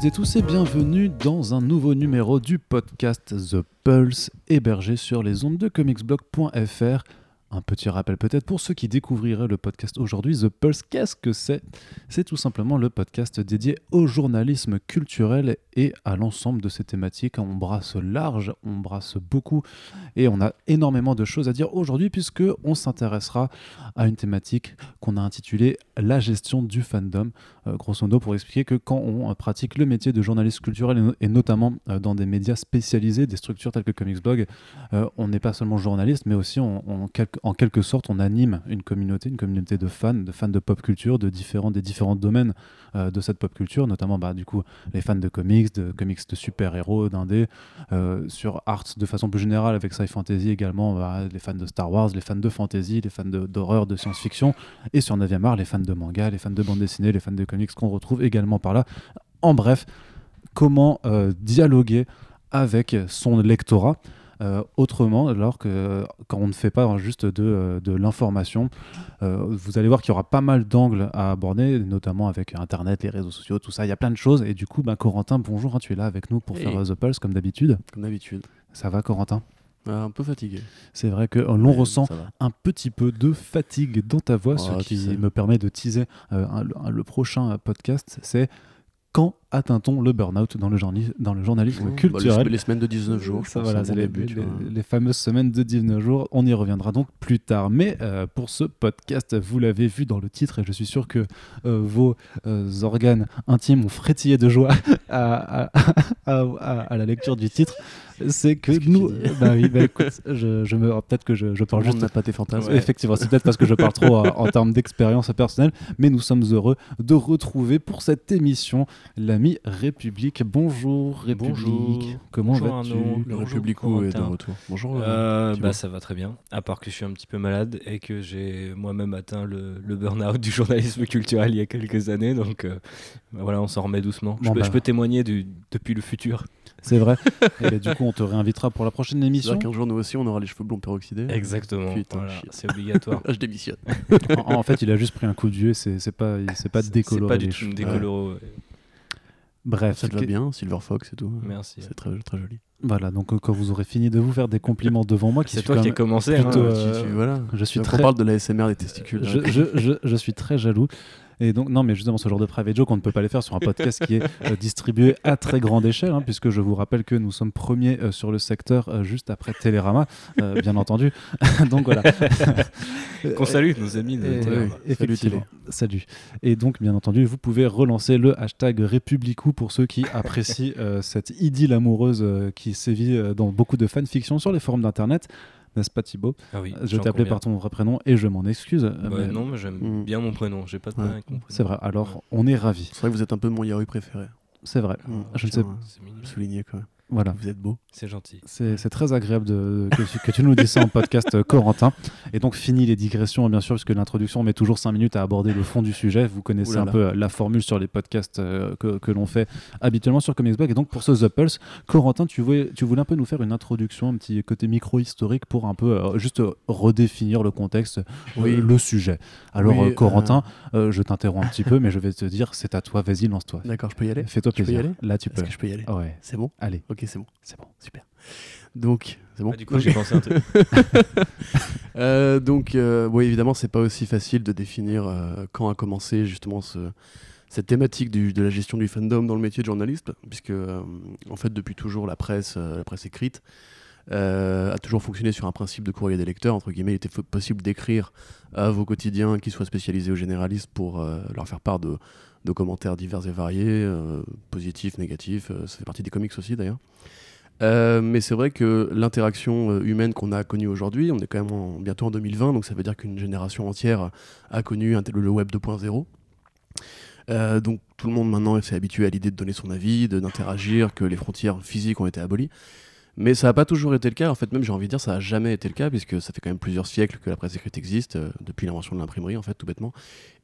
toutes et tous et bienvenue dans un nouveau numéro du podcast The Pulse hébergé sur les ondes de comicsblog.fr. Un petit rappel peut-être pour ceux qui découvriraient le podcast aujourd'hui, The Pulse, qu'est-ce que c'est? C'est tout simplement le podcast dédié au journalisme culturel et à l'ensemble de ces thématiques. On brasse large, on brasse beaucoup et on a énormément de choses à dire aujourd'hui puisque on s'intéressera à une thématique qu'on a intitulée la gestion du fandom. Euh, grosso modo pour expliquer que quand on euh, pratique le métier de journaliste culturel et, no- et notamment euh, dans des médias spécialisés, des structures telles que Comics Blog, on n'est pas seulement journaliste, mais aussi on- on- en, quelque, sorte on anime une communauté, une communauté de fans, de fans de pop culture, de différents, des différents domaines euh, de cette pop culture, notamment bah, les fans de comics, de comics de super-héros, d'indé, euh, sur art de façon plus générale avec sci fantasy également, bah, les fans de Star Wars, les fans de fantasy, les fans d'horreur, de, science-fiction, et sur 9e art, les fans de manga, les fans de bande dessinée, les fans de comics qu'on retrouve également par là. En bref, comment euh, dialoguer avec son lectorat autrement, alors que quand on ne fait pas juste de, euh, de l'information, euh, vous allez voir qu'il y aura pas mal d'angles à aborder, notamment avec Internet, les réseaux sociaux, tout ça. Il y a plein de choses. Et du coup, ben, Corentin, bonjour, hein, tu es là avec nous pour Hey. faire euh, The Pulse comme d'habitude. Comme d'habitude. Ça va, Corentin? Un peu fatigué. C'est vrai que euh, l'on ressent un petit peu de fatigue dans ta voix, Oh, ce qui me permet de teaser euh, un- un- le prochain euh, podcast. C'est quand atteint-on le burn-out dans le, journi- dans le journalisme Bah, les, culturel les semaines de 19 jours. Ça, voilà, c'est bon les, les- les fameuses semaines de 19 jours. On y reviendra donc plus tard. Mais euh, pour ce podcast, vous l'avez vu dans le titre et je suis sûr que euh, vos euh, organes intimes ont frétillé de joie à, à- à- à- à la lecture du titre. C'est que, nous. bah oui, bah écoute, je, je me, peut-être que je, parle juste n'a pas tes fantasmes. Ouais, Effectivement, c'est peut-être parce que je parle trop euh, en termes d'expérience personnelle, mais nous sommes heureux de retrouver pour cette émission République. Bonjour République. Bonjour. Comment vas-tu? Le Bonjour, Républico est de retour? Bonjour. euh, Euh, bah, ça va très bien, à part que je suis un petit peu malade et que j'ai moi-même atteint le, le burn-out du journalisme culturel il y a quelques années, donc euh, bah, voilà, on s'en remet doucement. je, Bon, peux, bah. je peux témoigner du- depuis le futur. C'est vrai. Et ben, du coup, on te réinvitera pour la prochaine C'est émission. vrai qu'un jour, nous aussi, on aura les cheveux blonds peroxydés. Exactement, Putain, voilà, c'est obligatoire. Je démissionne. en, en fait, il a juste pris un coup de vieux. C'est c'est pas, c'est pas décoloré. C'est pas du tout décoloro. ouais. Bref, Ça te va bien, Silver Fox et tout. Merci. C'est très, très joli. Voilà. Donc, euh, quand vous aurez fini de vous faire des compliments devant moi, qui C'est toi qui as commencé. hein. plutôt, Ah, euh, tu- tu- voilà. je suis Donc, très- On parle de la SMR des testicules. je, hein. je, je, je suis très jaloux. Et donc, non, mais justement, ce genre de private joke, on ne peut pas les faire sur un podcast qui est euh, distribué à très grande échelle, hein, puisque je vous rappelle que nous sommes premiers euh, sur le secteur euh, juste après Télérama, bien entendu. donc voilà. Qu'on salue nos amis de Et- Télérama. effectivement. Salut. Et donc, bien entendu, vous pouvez relancer le hashtag Républicou pour ceux qui apprécient cette idylle amoureuse qui sévit dans beaucoup de fanfictions sur les forums d'internet. N'est-ce pas Thibaut Ah oui, Je t'ai appelé par ton vrai prénom et je m'en excuse. Bah, mais Non, mais j'aime Mm. bien mon prénom. J'ai pas de Ouais. problème avec mon prénom. C'est vrai. Alors, on est ravis. C'est vrai que vous êtes un peu mon Yaru préféré. C'est vrai. Mm, Je ne sais- le souligner quand même. Voilà. Vous êtes beau. C'est gentil. C'est très agréable de, que, tu- que tu nous dises ça en podcast, euh, Corentin. Et donc, fini les digressions, bien sûr, puisque l'introduction met toujours 5 minutes à aborder le fond du sujet. Vous connaissez là un là. peu euh, la formule sur les podcasts euh, que, que l'on fait habituellement sur Comicsblog. Et donc, pour ce The Pulse, Corentin, tu voulais, tu voulais un peu nous faire une introduction, un petit côté micro-historique pour un peu euh, juste redéfinir le contexte, Oui. le sujet. Alors, Oui, Corentin, euh, je t'interromps un petit peu, mais je vais te dire, c'est à toi, vas-y, lance-toi. D'accord, je peux y aller Fais-toi peux y plaisir. aller Là, tu Est-ce peux. que je peux y aller Ouais, C'est bon allez, Ok, c'est bon. c'est bon. Super. Donc, c'est bon Ah, du coup, j'ai pensé un truc. Euh, donc, euh, oui, évidemment, c'est pas aussi facile de définir euh, quand a commencé justement ce, cette thématique du- de la gestion du fandom dans le métier de journaliste, puisque euh, en fait, depuis toujours, la presse, la presse écrite a toujours fonctionné sur un principe de courrier des lecteurs. Entre guillemets, il était possible d'écrire à vos quotidiens qui soient spécialisés aux généralistes pour leur faire part de, de commentaires divers et variés, positifs, négatifs. ça fait partie des comics aussi d'ailleurs. Euh, mais c'est vrai que l'interaction euh, humaine qu'on a connue aujourd'hui, on est quand même en- bientôt en 2020, donc ça veut dire qu'une génération entière a connu le web 2.0. Euh, donc tout le monde maintenant s'est habitué à l'idée de donner son avis, d'interagir, que les frontières physiques ont été abolies. Mais ça n'a pas toujours été le cas. En fait, même j'ai envie de dire, ça n'a jamais été le cas, puisque ça fait quand même plusieurs siècles que la presse écrite existe, depuis l'invention de l'imprimerie, en fait, tout bêtement.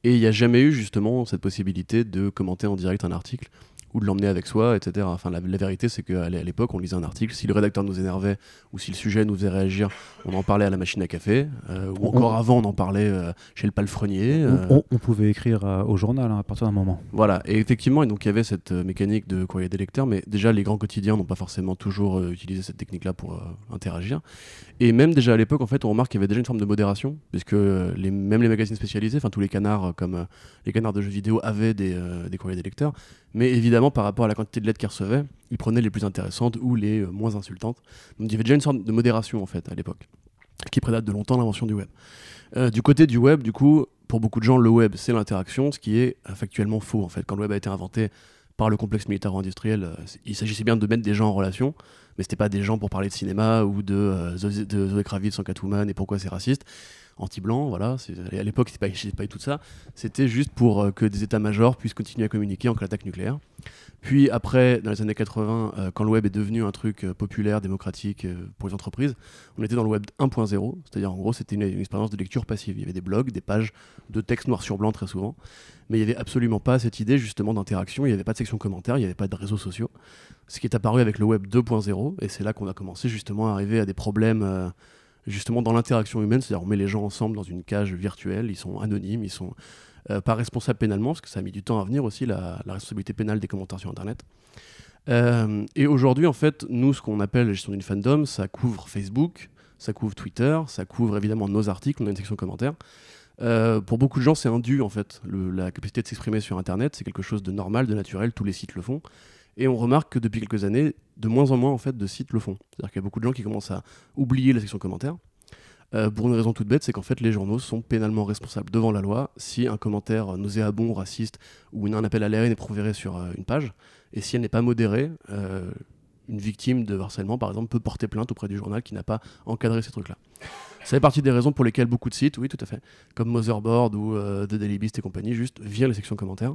Et il n'y a jamais eu justement cette possibilité de commenter en direct un article ou de l'emmener avec soi, etc. Enfin, la, vérité, c'est qu'à l'époque, on lisait un article, si le rédacteur nous énervait ou si le sujet nous faisait réagir, on en parlait à la machine à café, euh, ou encore avant, on en parlait euh, chez le palefrenier. On, on, pouvait écrire au journal hein, à partir d'un moment. Voilà, et effectivement, et donc il y avait cette mécanique de courrier des lecteurs, mais déjà, les grands quotidiens n'ont pas forcément toujours utilisé cette technique-là pour interagir. Et même déjà à l'époque, en fait, on remarque qu'il y avait déjà une forme de modération, puisque les, même les magazines spécialisés, enfin tous les canards comme les canards de jeux vidéo avaient des, des courriers des lecteurs. Mais évidemment, par rapport à la quantité de lettres qu'ils recevaient, ils prenaient les plus intéressantes ou les euh, moins insultantes. Donc il y avait déjà une sorte de modération en fait à l'époque, qui prédate de longtemps l'invention du web. Euh, du côté du web, du coup, pour beaucoup de gens, le web c'est l'interaction, ce qui est factuellement faux en fait. Quand le web a été inventé par le complexe militaro-industriel, euh, il s'agissait bien de mettre des gens en relation, mais c'était pas des gens pour parler de cinéma ou de, de Zoé Kravitz en Catwoman et pourquoi c'est raciste anti-blanc, voilà. À l'époque, c'était pas, pas tout ça. C'était juste pour euh, que des états-majors puissent continuer à communiquer en cas d'attaque nucléaire. Puis après, dans les années 80, euh, quand le web est devenu un truc euh, populaire, démocratique pour les entreprises, on était dans le web 1.0, c'est-à-dire en gros, c'était une, expérience de lecture passive. Il y avait des blogs, des pages de texte noir sur blanc très souvent, mais il n'y avait absolument pas cette idée justement d'interaction. Il n'y avait pas de section commentaires, il n'y avait pas de réseaux sociaux. Ce qui est apparu avec le web 2.0, et c'est là qu'on a commencé justement à arriver à des problèmes justement dans l'interaction humaine, c'est-à-dire on met les gens ensemble dans une cage virtuelle, ils sont anonymes, ils sont euh, pas responsables pénalement, parce que ça a mis du temps à venir aussi, la, responsabilité pénale des commentaires sur Internet. Euh, et aujourd'hui, en fait, nous, ce qu'on appelle la gestion d'une fandom, ça couvre Facebook, ça couvre Twitter, ça couvre évidemment nos articles, on a une section commentaires. Euh, pour beaucoup de gens, c'est un en fait. la capacité de s'exprimer sur Internet, c'est quelque chose de normal, de naturel, tous les sites le font. Et on remarque que depuis quelques années, de moins en moins en fait de sites le font. C'est-à-dire qu'il y a beaucoup de gens qui commencent à oublier la section commentaires. Euh, pour une raison toute bête, c'est qu'en fait les journaux sont pénalement responsables devant la loi si un commentaire nauséabond, raciste ou un appel à la haine est proféré sur euh, une page. Et si elle n'est pas modérée, euh, une victime de harcèlement par exemple peut porter plainte auprès du journal qui n'a pas encadré ces trucs-là. Ça fait partie des raisons pour lesquelles beaucoup de sites, oui tout à fait, comme Motherboard ou The Daily Beast et compagnie, juste virent les sections commentaires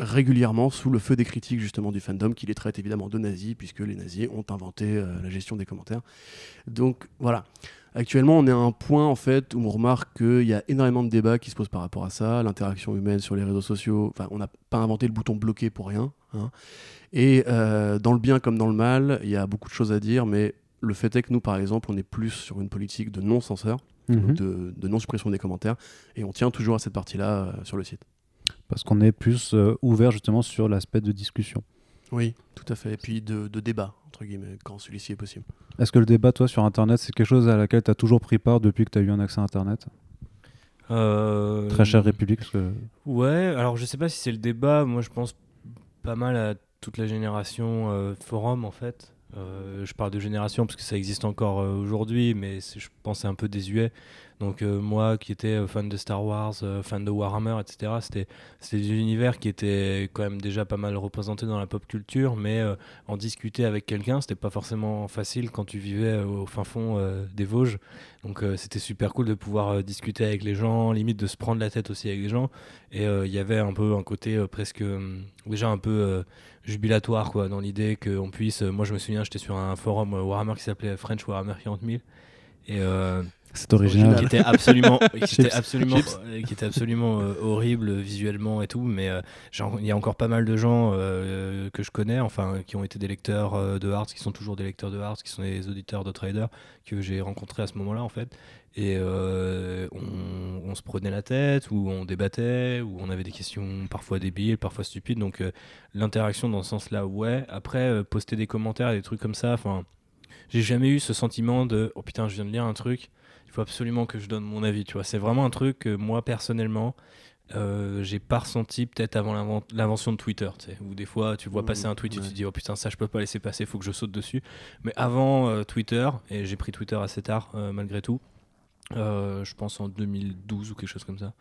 régulièrement sous le feu des critiques justement du fandom qui les traite évidemment de nazis puisque les nazis ont inventé euh, la gestion des commentaires. Donc voilà. Actuellement, on est à un point en fait où on remarque qu'il y a énormément de débats qui se posent par rapport à ça, l'interaction humaine sur les réseaux sociaux. Enfin, on n'a pas inventé le bouton bloqué pour rien. Hein. Et euh, dans le bien comme dans le mal, il y a beaucoup de choses à dire, mais le fait est que nous, par exemple, on est plus sur une politique de non-censeur, mhm. de, non-suppression des commentaires, et on tient toujours à cette partie-là euh, sur le site parce qu'on est plus euh, ouvert justement sur l'aspect de discussion. Oui, tout à fait. Et puis de, débat, entre guillemets, quand celui-ci est possible. Est-ce que le débat, toi, sur Internet, c'est quelque chose à laquelle tu as toujours pris part depuis que tu as eu un accès à Internet? Euh, Très chère République que... Ouais, alors je sais pas si c'est le débat. Moi, je pense pas mal à toute la génération euh, forum, en fait. je parle de génération parce que ça existe encore aujourd'hui, mais je pense c'est un peu désuet. Donc euh, moi qui étais euh, fan de Star Wars, euh, fan de Warhammer, etc., c'était, des univers qui étaient quand même déjà pas mal représentés dans la pop culture, mais en discuter avec quelqu'un, c'était pas forcément facile quand tu vivais au fin fond des Vosges. Donc c'était super cool de pouvoir discuter avec les gens, limite de se prendre la tête aussi avec les gens. Et il y avait un peu un côté presque déjà un peu jubilatoire quoi, dans l'idée qu'on puisse... moi je me souviens, j'étais sur un forum Warhammer qui s'appelait French Warhammer 40 000. Et c'est original. Qui était absolument, qui était absolument, euh, qui était absolument euh, horrible visuellement et tout. Mais euh, il y a encore pas mal de gens que je connais, enfin, qui ont été des lecteurs de Hearts, qui sont toujours des lecteurs de Hearts, qui sont des auditeurs de Trader, que j'ai rencontrés à ce moment-là, en fait. Et on, on, se prenait la tête, ou on débattait, ou on avait des questions parfois débiles, parfois stupides. Donc l'interaction dans ce sens-là, ouais. Après, poster des commentaires, des trucs comme ça, enfin, j'ai jamais eu ce sentiment de oh putain, je viens de lire un truc il faut absolument que je donne mon avis, tu vois. C'est vraiment un truc que moi, personnellement, euh, j'ai pas ressenti peut-être avant l'invention de Twitter, tu sais, où des fois tu vois passer un tweet et tu te dis oh putain ça je peux pas laisser passer, faut que je saute dessus. Mais avant euh, Twitter, et j'ai pris Twitter assez tard euh, malgré tout, je pense en 2012 ou quelque chose comme ça,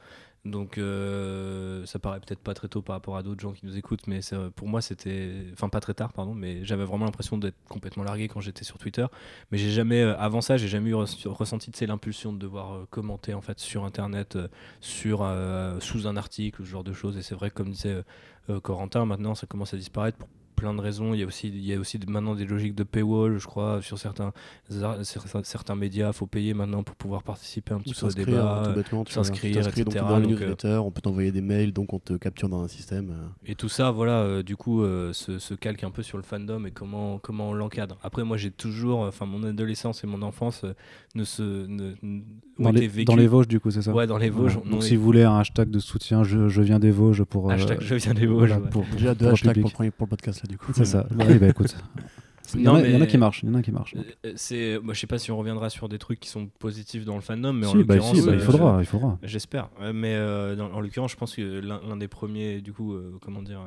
donc euh, ça paraît peut-être pas très tôt par rapport à d'autres gens qui nous écoutent, mais pour moi c'était, enfin pas très tard pardon, mais j'avais vraiment l'impression d'être complètement largué quand j'étais sur Twitter. Mais j'ai jamais, euh, avant ça, j'ai jamais eu ressenti l'impulsion de devoir euh, commenter en fait sur Internet, sur sous un article, ce genre de choses. Et c'est vrai comme disait Corentin, maintenant ça commence à disparaître plein de raisons. Il y a aussi, il y a aussi maintenant des logiques de paywall, je crois, sur certains, certains, médias. Il faut payer maintenant pour pouvoir participer un petit peu au débat, s'inscrire, etc. Dans donc, on peut t'envoyer des mails, donc on te capture dans un système. Et tout ça, voilà, du coup, se, calque un peu sur le fandom et comment, comment on l'encadre. Après, moi, j'ai toujours, enfin, mon adolescence et mon enfance ne se. Ne, dans, les, dans les Vosges, du coup, c'est ça Ouais, dans les Vosges. Donc, si vous voulez un hashtag de soutien, je, je viens des Vosges pour. Hashtag je viens des Vosges. pour, Déjà deux hashtags pour, pour, le podcast, là, du coup. C'est ça. bah, oui, bah écoute. Il y, en a, il y, en a, qui marchent. Il y en a qui marchent. Euh, c'est, moi, je sais pas si on reviendra sur des trucs qui sont positifs dans le fandom, mais en bah, l'occurrence, si, bah, il faudra, il faudra. J'espère. Mais euh, dans, en l'occurrence, je pense que l'un des premiers, du coup, euh, comment dire,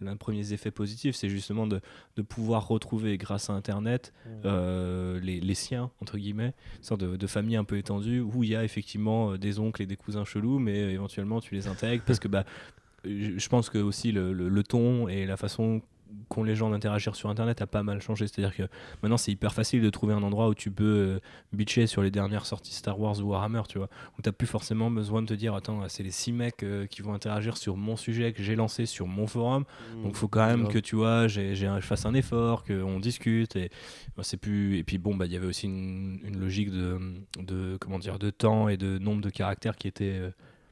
l'un des premiers effets positifs, c'est justement de, de, pouvoir retrouver, grâce à Internet, mmh. euh, les, les, siens, entre guillemets, une sorte de, de, famille un peu étendue, où il y a effectivement des oncles et des cousins chelous, mais éventuellement tu les intègres, parce que bah, je pense que aussi le, le, ton et la façon qu'ont les gens d'interagir sur internet a pas mal changé. C'est-à-dire que maintenant c'est hyper facile de trouver un endroit où tu peux euh, bitcher sur les dernières sorties Star Wars ou Warhammer, tu vois. Où t'as plus forcément besoin de te dire attends, c'est les six mecs euh, qui vont interagir sur mon sujet que j'ai lancé sur mon forum. Mmh, donc faut quand même que tu vois, j'ai, je fasse un effort, qu'on discute. Et bah, c'est plus. Et puis bon, bah il y avait aussi une, logique de, de, comment dire de temps et de nombre de caractères qui était euh,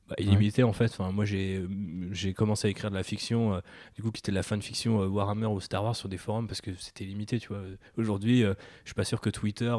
bah, illimité en fait. Enfin, moi j'ai j'ai commencé à écrire de la fiction, euh, du coup qui était de la fanfiction euh, Warhammer ou Star Wars sur des forums parce que c'était limité, tu vois. Aujourd'hui, euh, je suis pas sûr que Twitter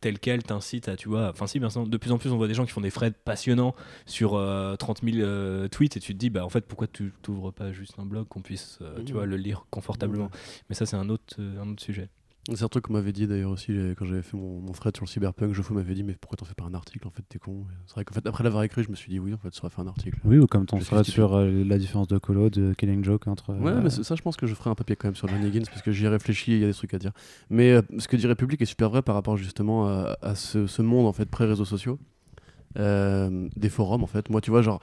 tel quel t'incite à, tu vois. Enfin si, maintenant de plus en plus on voit des gens qui font des threads passionnants sur 30 000 tweets et tu te dis bah en fait pourquoi tu t'ouvres pas juste un blog qu'on puisse, tu vois, le lire confortablement. Mais ça c'est un autre un autre sujet. C'est un truc qu'on m'avait dit d'ailleurs aussi quand j'avais fait mon, mon thread sur le cyberpunk. Geoffrey m'avait dit, mais pourquoi t'en fais pas un article En fait, t'es con? C'est vrai qu'en fait, après l'avoir écrit, je me suis dit, oui, en fait, ça aurait fait un article. Oui, ou comme ton thread sur euh, la différence de colo, de Killing Joke entre. Ouais, euh, mais ça, je pense que je ferai un papier quand même sur Johnny Higgins parce que j'y ai réfléchi et il y a des trucs à dire. Mais euh, ce que dit République est super vrai par rapport justement à, ce, ce, monde en fait pré-réseaux sociaux. des forums en fait. Moi, tu vois, genre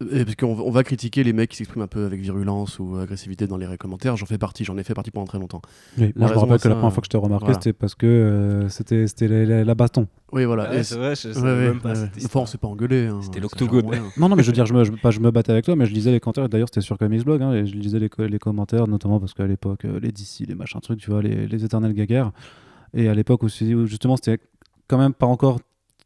parce qu'on on va critiquer les mecs qui s'expriment un peu avec virulence ou agressivité dans les commentaires. J'en fais partie, j'en ai fait partie pendant très longtemps. Oui, moi, je me rappelle que la première fois que je t'ai remarqué, c'était parce que euh, c'était la, la, baston. Oui, voilà. Ah c'est vrai, je même pas. Enfin, on s'est pas engueulé. Hein, c'était l'octogone. non, non, mais je veux dire, je me, je, pas je me battais avec toi, mais je lisais les commentaires. D'ailleurs, c'était sur Comics Blog, hein, et je lisais les, les, commentaires, notamment parce qu'à l'époque, euh, les DC, les machins trucs, tu vois, les, les éternels gaguerres. Et à l'époque aussi, justement, c'était quand même pas encore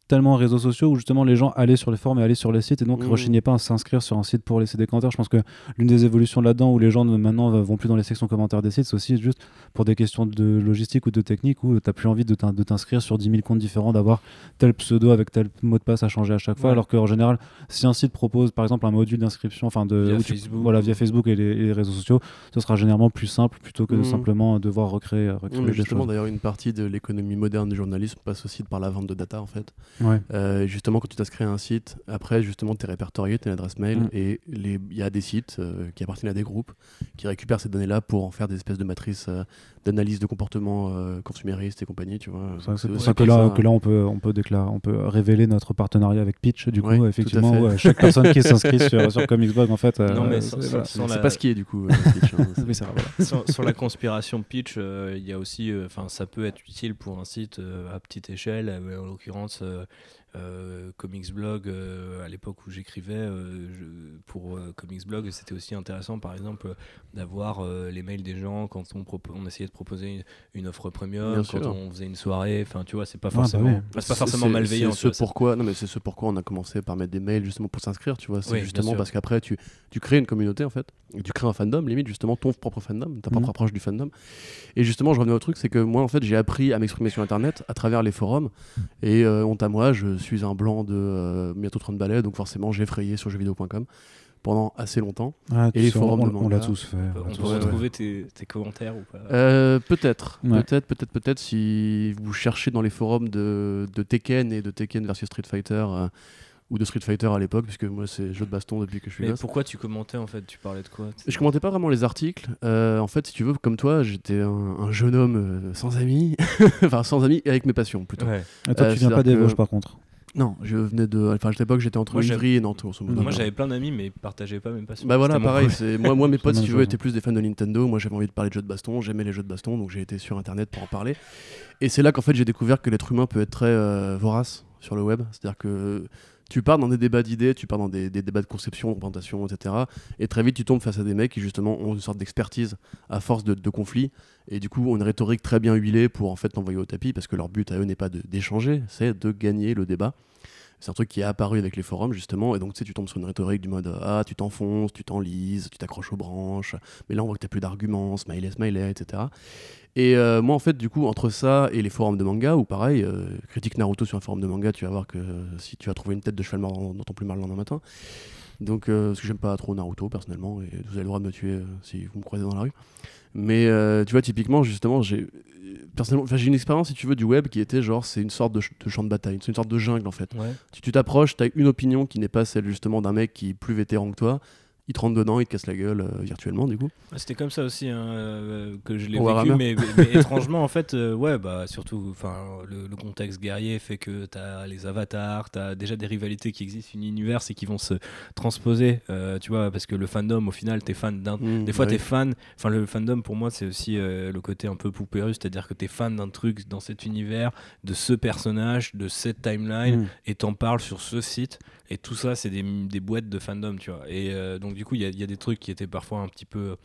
tellement réseaux sociaux où justement les gens allaient sur les forums et allaient sur les sites et donc ne mmh. rechignaient pas à s'inscrire sur un site pour laisser des commentaires. Je pense que l'une des évolutions là-dedans où les gens maintenant vont plus dans les sections commentaires des sites, c'est aussi juste pour des questions de logistique ou de technique où tu n'as plus envie de t'inscrire sur 10 000 comptes différents, d'avoir tel pseudo avec tel mot de passe à changer à chaque fois. Alors qu'en général, si un site propose par exemple un module d'inscription enfin de, via, Facebook. voilà, via Facebook et les, réseaux sociaux, ce sera généralement plus simple plutôt que de mmh. simplement devoir recréer, recréer justement, d'ailleurs, une partie de l'économie moderne du journalisme passe aussi par la vente de data en fait. Ouais. Euh, justement, quand tu t'inscris à un site, après, justement, tu es répertorié, tu as une adresse mail, mm. et il y a des sites euh, qui appartiennent à des groupes qui récupèrent ces données-là pour en faire des espèces de matrices euh, d'analyse de comportement consumériste et compagnie, tu vois. C'est pour ça que là, que là, on peut, on peut déclarer, on peut révéler notre partenariat avec Pitch, du coup, effectivement, chaque personne qui s'inscrit sur, sur Comicsblog, en fait. non, mais c'est pas ce qui est, du coup, Pitch. Hein, sur, la conspiration Pitch, il y a aussi, enfin, ça peut être utile pour un site à petite échelle, en l'occurrence, euh, euh, Comics Blog, euh, à l'époque où j'écrivais euh, pour Comics Blog, c'était aussi intéressant, par exemple, d'avoir les mails des gens quand on, on essayait de proposer une, offre premium, quand on faisait une soirée. Enfin, tu vois, c'est pas bah forcément, pas forcément malveillant. C'est ce pourquoi, non, mais c'est ce pourquoi on a commencé par mettre des mails justement pour s'inscrire, tu vois. C'est justement parce qu'après, tu, tu crées une communauté en fait, tu crées un fandom, limite justement ton propre fandom, ta propre mhm. approche du fandom. Et justement, je revenais au truc, c'est que moi, en fait, j'ai appris à m'exprimer sur Internet à travers les forums. Et honte à moi, je suis un blanc de euh, bientôt 30 balais, donc forcément j'ai frayé sur jeuxvideo.com pendant assez longtemps. Ah, et les forums on, l'a tous fait. On, peut retrouver tes, commentaires ou pas? Euh, Peut-être, peut-être, peut-être, peut-être si vous cherchez dans les forums de, de Tekken et de Tekken versus Street Fighter. Euh, ou de Street Fighter à l'époque, puisque moi c'est jeu de baston depuis que je suis là. pourquoi tu commentais en fait? Tu parlais de quoi? Je commentais pas vraiment les articles. en fait, si tu veux, comme toi, j'étais un, jeune homme sans amis, enfin sans amis et avec mes passions plutôt. Et toi, tu viens pas des Vosges par contre? Non, je venais de. Enfin, à l'époque, j'étais entre Ivry et Nantes. Moi, j'avais plein d'amis, mais ils partageaient pas même passion. Bah voilà, pareil. moi, moi, mes potes, si tu veux, étaient plus des fans de Nintendo. Moi, j'avais envie de parler de jeux de baston. J'aimais les jeux de baston, donc j'ai été sur Internet pour en parler. Et c'est là qu'en fait, j'ai découvert que l'être humain peut être très euh, vorace sur le web. C'est-à-dire que tu pars dans des débats d'idées, tu pars dans des, débats de conception, de etc. Et très vite, tu tombes face à des mecs qui, justement, ont une sorte d'expertise à force de, de conflits. Et du coup, ont une rhétorique très bien huilée pour, en fait, t'envoyer au tapis, parce que leur but à eux n'est pas d'échanger, c'est de gagner le débat. C'est un truc qui est apparu avec les forums, justement. Et donc, tu tombes sur une rhétorique du mode Ah, tu t'enfonces, tu t'enlises, tu t'accroches aux branches. Mais là, on voit que tu plus d'arguments, smiley, smiley, etc. Et euh, moi, en fait, du coup, entre ça et les forums de manga, ou pareil, euh, critique Naruto sur un forum de manga, tu vas voir que si tu as trouvé une tête de cheval mort dans, ton plus mal le lendemain matin. Donc, euh, parce que j'aime pas trop Naruto, personnellement, et vous avez le droit de me tuer si vous me croisez dans la rue. Mais tu vois, typiquement, justement, j'ai personnellement, j'ai une expérience, si tu veux, du web qui était genre, c'est une sorte de, champ de bataille, c'est une sorte de jungle en fait. Si tu t'approches, tu as une opinion qui n'est pas celle justement d'un mec qui est plus vétéran que toi, il te rentre dedans, il te casse la gueule euh, virtuellement du coup. C'était comme ça aussi hein, euh, que je l'ai vécu, mais, étrangement en fait, euh, ouais, bah surtout, enfin le, contexte guerrier fait que tu as les avatars, tu as déjà des rivalités qui existent, une univers et qui vont se transposer, tu vois, parce que le fandom au final, t'es fan d'un, mmh, des fois tu es fan, enfin le fandom pour moi c'est aussi le côté un peu poupée c'est-à-dire que tu es fan d'un truc dans cet univers, de ce personnage, de cette timeline, mmh. et t'en parles sur ce site. Et tout ça, c'est des, des, boîtes de fandom, tu vois. Et euh, donc, du coup, il y, y, a des trucs qui étaient parfois un petit peu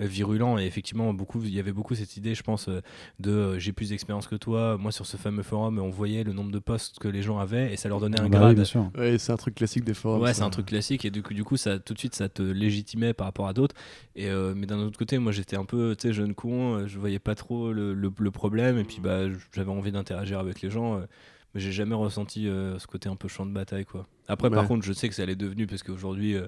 euh, virulents. Et effectivement, beaucoup, il y avait beaucoup cette idée, je pense, euh, de j'ai plus d'expérience que toi. Moi, sur ce fameux forum, on voyait le nombre de posts que les gens avaient et ça leur donnait un bah grade. Oui, c'est un truc classique des forums. Ouais, c'est un truc classique. Et du coup, du coup ça, tout de suite, ça te légitimait par rapport à d'autres. Et mais d'un autre côté, moi, j'étais un peu, tu sais, jeune con. Je voyais pas trop le, le, problème. Et puis, bah, j'avais envie d'interagir avec les gens mais j'ai jamais ressenti euh, ce côté un peu champ de bataille quoi. Après par contre je sais que ça l'est devenu parce qu'aujourd'hui euh,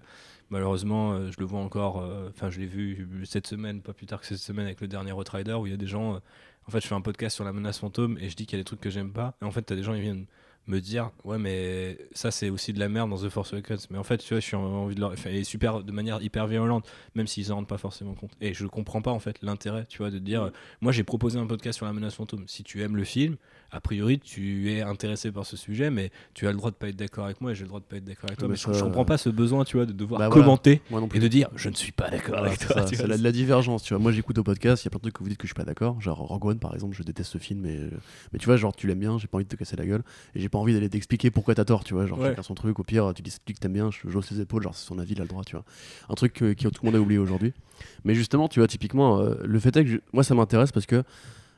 malheureusement euh, je le vois encore enfin je l'ai vu cette semaine pas plus tard que cette semaine avec le dernier Rider où il y a des gens en fait je fais un podcast sur la menace fantôme et je dis qu'il y a des trucs que j'aime pas. Et en fait tu as des gens qui viennent me dire ouais mais ça c'est aussi de la merde dans The Force Awakens mais en fait tu vois je suis envie de leur enfin, et super de manière hyper violente même s'ils en rendent pas forcément compte. Et je comprends pas en fait l'intérêt tu vois de dire mm. moi j'ai proposé un podcast sur la menace fantôme. Si tu aimes le film a priori, tu es intéressé par ce sujet, mais tu as le droit de pas être d'accord avec moi et j'ai le droit de pas être d'accord avec toi. Mais, je, ne comprends pas ce besoin, tu vois, de devoir bah commenter et de dire je ne suis pas d'accord avec toi. C'est la, la, divergence, tu vois. Moi, j'écoute au podcast, il y a plein de trucs que vous dites que je suis pas d'accord. Genre Rogue One, par exemple, je déteste ce film, mais, mais tu vois, genre tu l'aimes bien, j'ai pas envie de te casser la gueule et j'ai pas envie d'aller t'expliquer pourquoi t'as tort, tu vois. Genre chacun son truc, au pire, tu dis que t'aimes bien, je j'ose ses épaules, genre c'est son avis, il a le droit, tu vois. Un truc que, tout le monde a oublié aujourd'hui. Mais justement, tu vois, typiquement, euh, le fait est que moi ça m'intéresse parce que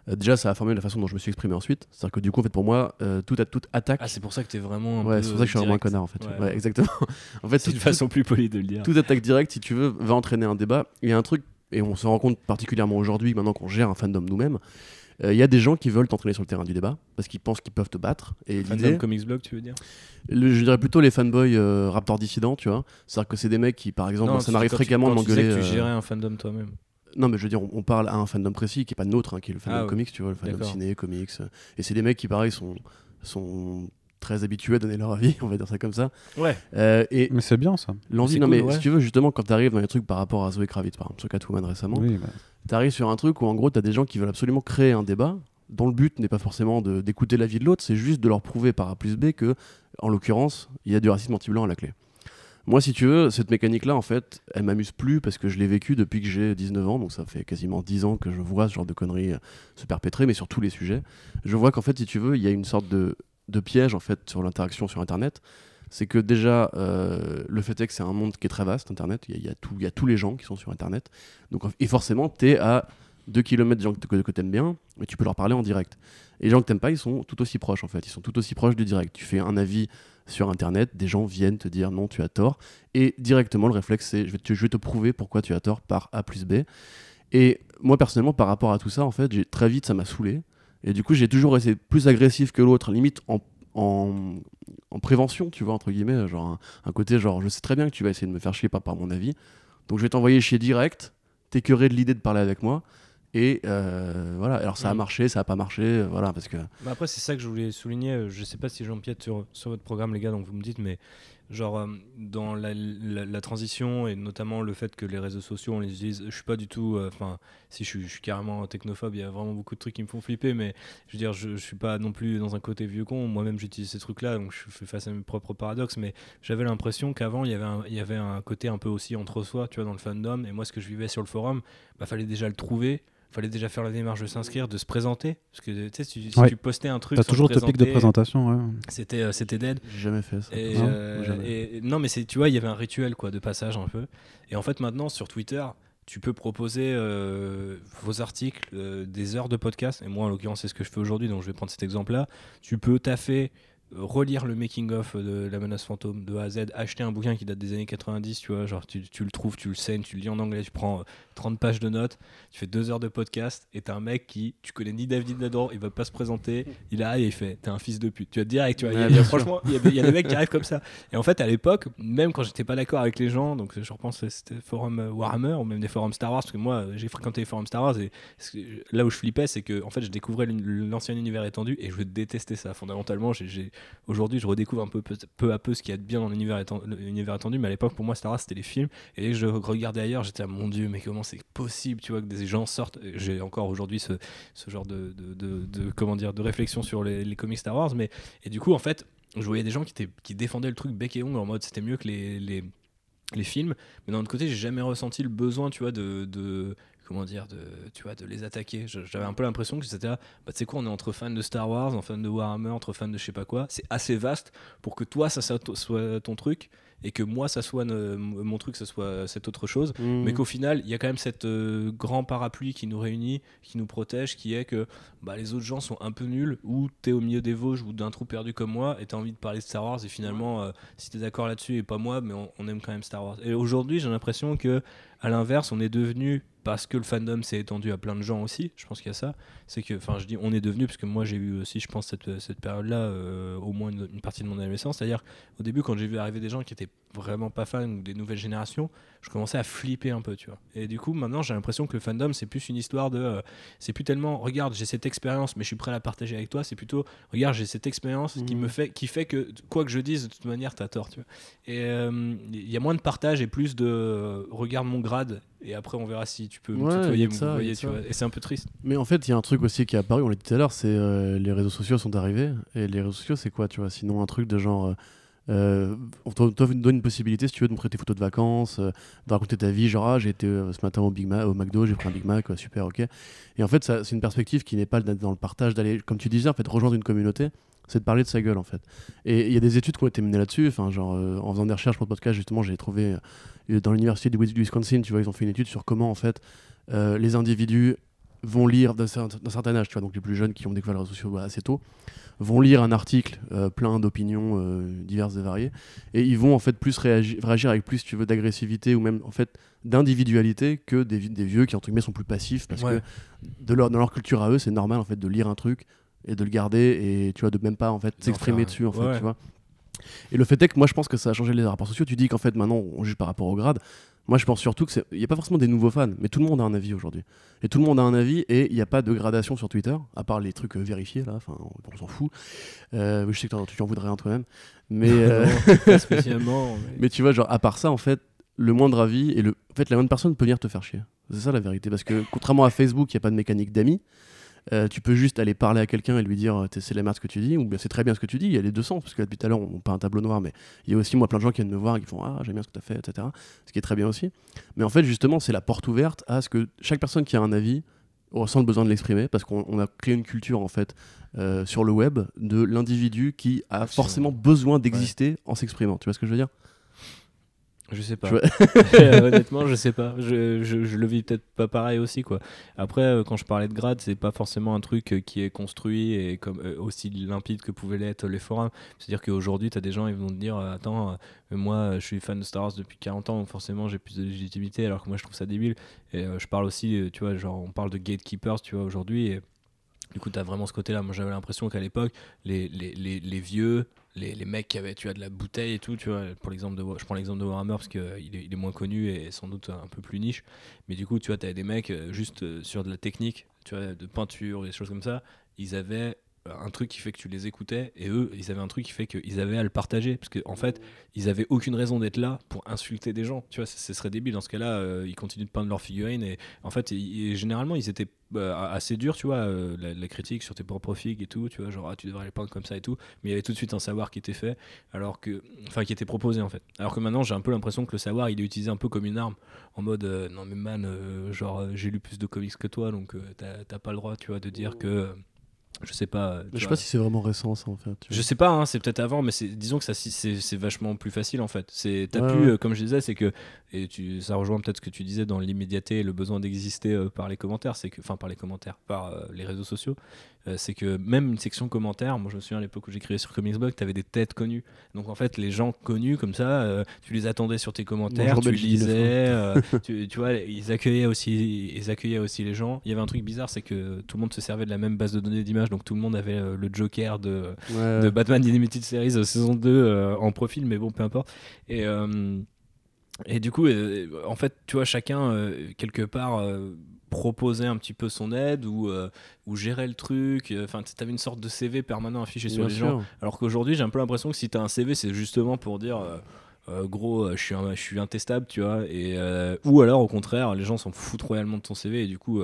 euh, déjà, ça a formé la façon dont je me suis exprimé ensuite. C'est-à-dire que du coup, en fait, pour moi, euh, toute, toute attaque. Ah, c'est pour ça que t'es vraiment. Un ouais, c'est pour ça que je suis vraiment un connard, en fait. Ouais, exactement. en fait, c'est une façon plus polie de le dire. Toute attaque directe, si tu veux, va entraîner un débat. Il y a un truc, et on se rend compte particulièrement aujourd'hui, maintenant qu'on gère un fandom nous-mêmes, euh, il y a des gens qui veulent t'entraîner sur le terrain du débat parce qu'ils pensent qu'ils peuvent te battre. Et fandom comics blog, tu veux dire? Je dirais plutôt les fanboys Raptor dissidents, tu vois. C'est-à-dire que c'est des mecs qui, par exemple, ça m'arrive fréquemment de m'engueuler. Tu, tu gérais un fandom toi-même. Non, mais je veux dire, on, parle à un fandom précis qui est pas nôtre, hein, qui est le fandom ah comics, tu vois, le fandom ciné, comics. Et c'est des mecs qui, pareil, sont, sont très habitués à donner leur avis, on va dire ça comme ça. Ouais. Euh, et mais c'est bien ça. L'envie, non, mais si tu veux, justement, quand tu arrives dans les trucs par rapport à Zoé Kravitz, par exemple, sur Catwoman récemment, bah. tu arrives sur un truc où en gros, tu as des gens qui veulent absolument créer un débat dont le but n'est pas forcément d'écouter l'avis de l'autre, c'est juste de leur prouver par A plus B que, en l'occurrence, il y a du racisme anti-blanc à la clé. Moi, si tu veux, cette mécanique-là, en fait, elle m'amuse plus parce que je l'ai vécue depuis que j'ai 19 ans, donc ça fait quasiment 10 ans que je vois ce genre de conneries euh, se perpétrer, mais sur tous les sujets. Je vois qu'en fait, si tu veux, il y a une sorte de, piège en fait sur l'interaction sur Internet. C'est que déjà, euh, le fait est que c'est un monde qui est très vaste, Internet. Il y, a, y a tous les gens qui sont sur Internet. Donc, et forcément, tu es à 2 km des gens que, que tu aimes bien, mais tu peux leur parler en direct. Et les gens que t'aimes pas, ils sont tout aussi proches en fait. Ils sont tout aussi proches du direct. Tu fais un avis sur Internet, des gens viennent te dire non, tu as tort. Et directement, le réflexe, c'est je vais, te, je vais te prouver pourquoi tu as tort par A plus B. Et moi, personnellement, par rapport à tout ça, en fait, très vite, ça m'a saoulé. Et du coup, j'ai toujours été plus agressif que l'autre, limite en, en, en, prévention, tu vois, entre guillemets. Genre un, côté, genre, je sais très bien que tu vas essayer de me faire chier par, par mon avis. Donc, je vais t'envoyer chier direct, t'écœurer de l'idée de parler avec moi. Et euh, voilà, alors ça a mm. marché, ça a pas marché, euh, voilà, parce que. Bah après, c'est ça que je voulais souligner. Euh, je sais pas si j'empiète sur, sur votre programme, les gars, donc vous me dites, mais genre dans la, la, transition et notamment le fait que les réseaux sociaux on les utilise je suis pas du tout enfin si je suis, je suis, carrément technophobe il y a vraiment beaucoup de trucs qui me font flipper mais je veux dire je, je suis pas non plus dans un côté vieux con moi-même j'utilise ces trucs là donc je fais face à mes propres paradoxes mais j'avais l'impression qu'avant il y avait un, il y avait un côté un peu aussi entre soi tu vois dans le fandom et moi ce que je vivais sur le forum bah fallait déjà le trouver fallait déjà faire la démarche de s'inscrire, de se présenter. Parce que tu sais, si, tu postais un truc. T'as toujours le topic de présentation, ouais. C'était euh, c'était dead. J'ai jamais fait ça. Et, non, euh, non mais tu vois, il y avait un rituel quoi, de passage un peu. Et en fait, maintenant, sur Twitter, tu peux proposer euh, vos articles, des heures de podcast. Et moi, en l'occurrence, c'est ce que je fais aujourd'hui, donc je vais prendre cet exemple-là. Tu peux taffer relire le making of de la menace fantôme de A à Z, acheter un bouquin qui date des années 90, tu vois, genre tu, tu le trouves, tu le saignes, tu le lis en anglais, tu prends 30 euh, pages de notes, tu fais deux heures de podcast et t'as un mec qui, tu connais ni David Nador, il va pas se présenter, il a et il fait, t'es un fils de pute, tu vas direct, tu vois, franchement, il y, a des mecs qui arrivent comme ça. Et en fait, à l'époque, même quand j'étais pas d'accord avec les gens, donc je repense c'était forum euh, Warhammer ou même des forums Star Wars, parce que moi j'ai fréquenté les forums Star Wars et là où je flippais, c'est que en fait je découvrais l'ancien univers étendu et je détestais ça. Fondamentalement, j'ai aujourd'hui je redécouvre un peu peu, à peu ce qu'il y a de bien dans l'univers étendu, mais à l'époque pour moi Star Wars c'était les films et je regardais ailleurs, j'étais à mon dieu, mais comment c'est possible, tu vois, que des gens sortent. J'ai encore aujourd'hui ce, ce, genre de, de, de, comment dire de réflexion sur les, les, comics Star Wars, mais et du coup en fait je voyais des gens qui, étaient, qui défendaient le truc bec et ongle en mode c'était mieux que les, les les films mais d'un autre côté j'ai jamais ressenti le besoin tu vois de, de comment dire, de, tu vois, de les attaquer. J'avais un peu l'impression que c'était, bah, tu sais quoi, on est entre fans de Star Wars, entre fans de Warhammer, entre fans de je sais pas quoi. C'est assez vaste pour que toi, ça, soit ton truc et que moi, ça soit mon truc, ça soit cette autre chose. Mmh. Mais qu'au final, il y a quand même cette euh, grand parapluie qui nous réunit, qui nous protège, qui est que bah, les autres gens sont un peu nuls, ou t'es au milieu des Vosges ou d'un trou perdu comme moi, et t'as envie de parler de Star Wars, et finalement, euh, si t'es d'accord là-dessus, et pas moi, mais on, on aime quand même Star Wars. Et aujourd'hui, j'ai l'impression que, à l'inverse, on est devenu parce que le fandom s'est étendu à plein de gens aussi, je pense qu'il y a ça, c'est que, enfin je dis on est devenu, parce que moi j'ai eu aussi, je pense, cette, cette période-là, euh, au moins une, partie de mon adolescence, c'est-à-dire au début quand j'ai vu arriver des gens qui étaient vraiment pas fans ou des nouvelles générations, je commençais à flipper un peu, tu vois. Et du coup maintenant j'ai l'impression que le fandom c'est plus une histoire de, euh, c'est plus tellement, regarde j'ai cette expérience mais je suis prêt à la partager avec toi, c'est plutôt, regarde j'ai cette expérience qui me mmh. fait, qui fait que quoi que je dise de toute manière t'as tort, tu vois. Et euh, il y a moins de partage et plus de, regarde mon grade et après on verra si tu peux me tutoyer, tu vois. Et c'est un peu triste. Mais en fait, il y a un truc aussi qui est apparu, on l'a dit tout à l'heure, c'est euh, les réseaux sociaux sont arrivés. Et les réseaux sociaux, c'est quoi, tu vois? Sinon, un truc de genre. Euh, euh on te donne une possibilité, si tu veux, de montrer tes photos de vacances, euh, de raconter ta vie. Genre, ah, j'ai été ce matin au, Big au McDo, j'ai pris un Big Mac, super, ok. Et en fait, c'est une perspective qui n'est pas dans le partage, d'aller, comme tu disais, en fait, rejoindre une communauté c'est de parler de sa gueule en fait. Et il y a des études qui ont été menées là-dessus. Enfin, en faisant des recherches pour le podcast, justement, j'ai trouvé dans l'université du Wisconsin, tu vois, ils ont fait une étude sur comment en fait les individus vont lire d'un certain âge, tu vois, donc les plus jeunes qui ont découvert les réseaux sociaux assez tôt, vont lire un article euh, plein d'opinions euh, diverses et variées, et ils vont en fait plus réagir, réagir avec plus, tu veux, d'agressivité ou même en fait d'individualité que des, des, vieux qui entre guillemets sont plus passifs parce que de leur, dans leur culture à eux, c'est normal en fait de lire un truc et de le garder et tu vois de même pas en fait s'exprimer dessus en fait, tu vois. Et le fait est que moi je pense que ça a changé les rapports sociaux. Tu dis qu'en fait maintenant on juge par rapport au grade. Moi, je pense surtout qu'il n'y a pas forcément des nouveaux fans, mais tout le monde a un avis aujourd'hui. Et tout le monde a un avis, et il n'y a pas de gradation sur Twitter, à part les trucs euh, vérifiés, là, enfin, on s'en fout. Euh, je sais que tu en voudrais un toi-même. Mais, euh, spécialement. Mais... tu vois, genre, à part ça, en fait, le moindre avis, et le... en fait, la moindre personne peut venir te faire chier. C'est ça la vérité. Parce que contrairement à Facebook, il n'y a pas de mécanique d'amis. Euh, tu peux juste aller parler à quelqu'un et lui dire euh, c'est la merde ce que tu dis, ou bien c'est très bien ce que tu dis. Il y a les deux sens, parce que depuis tout à l'heure, on pas un tableau noir, mais il y a aussi moi plein de gens qui viennent me voir et qui font Ah, j'aime bien ce que tu as fait, etc. Ce qui est très bien aussi. Mais en fait, justement, c'est la porte ouverte à ce que chaque personne qui a un avis ressent le besoin de l'exprimer, parce qu'on a créé une culture en fait euh, sur le web de l'individu qui a forcément besoin d'exister en s'exprimant. Tu vois ce que je veux dire? Je sais pas. Honnêtement, je sais pas. Je, je, le vis peut-être pas pareil aussi, quoi. Après, euh, quand je parlais de grade, c'est pas forcément un truc euh, qui est construit et comme, euh, aussi limpide que pouvaient l'être les forums. C'est-à-dire qu'aujourd'hui, tu as des gens, ils vont te dire Attends, moi, je suis fan de Star Wars depuis 40 ans, donc forcément, j'ai plus de légitimité, alors que moi, je trouve ça débile. Et je parle aussi, tu vois, genre, on parle de gatekeepers, tu vois, aujourd'hui. Et du coup, tu as vraiment ce côté-là. Moi, j'avais l'impression qu'à l'époque, les, les, les, les vieux les, les, mecs qui avaient tu as de la bouteille et tout tu vois pour l'exemple de je prends l'exemple de Warhammer parce qu'il il est, il est moins connu et sans doute un peu plus niche. Mais du coup tu vois tu des mecs euh, juste euh, sur de la technique tu vois de peinture et des choses comme ça. Ils avaient un truc qui fait que tu les écoutais et eux ils avaient un truc qui fait qu'ils avaient à le partager parce qu'en en fait ils avaient aucune raison d'être là pour insulter des gens. Tu vois ce serait débile. Dans ce cas là euh, ils continuent de peindre leurs figurines et en fait généralement ils étaient bah, assez durs tu vois euh, la, critique sur tes propres figues et tout tu vois genre ah, tu devrais les peindre comme ça et tout. Mais il y avait tout de suite un savoir qui était fait alors que enfin qui était proposé en fait. Alors que maintenant j'ai un peu l'impression que le savoir il est utilisé un peu comme une arme en mode euh, non mais man genre j'ai lu plus de comics que toi donc t'as pas le droit tu vois de dire que je sais pas. Je sais pas si c'est vraiment récent ça en fait. Je sais pas, hein, c'est peut-être avant, mais disons que ça c'est vachement plus facile en fait. C'est t'as pu, euh, comme je disais, c'est que et tu, ça rejoint peut-être ce que tu disais dans l'immédiateté et le besoin d'exister euh, par les commentaires, c'est que, enfin par les commentaires, par euh, les réseaux sociaux, euh, c'est que même une section commentaires, moi je me souviens à l'époque où j'écrivais sur Comicsblog, tu avais des têtes connues. Donc en fait, les gens connus comme ça, tu les attendais sur tes commentaires, tu lisais, tu, tu, vois, ils accueillaient aussi, ils accueillaient aussi les gens. Il y avait un truc bizarre, c'est que tout le monde se servait de la même base de données d'image, donc tout le monde avait le Joker de, de Batman Animated Series saison 2 en profil, mais bon, peu importe. Et et du coup, euh, en fait, tu vois, chacun, euh, quelque part, euh, proposait un petit peu son aide ou, ou gérait le truc. Enfin, tu avais une sorte de CV permanent affiché sur les gens. Alors qu'aujourd'hui, j'ai un peu l'impression que si tu as un CV, c'est justement pour dire. gros, je suis, je suis intestable, tu vois. Et, ou alors, au contraire, les gens s'en foutent royalement de ton CV et du coup,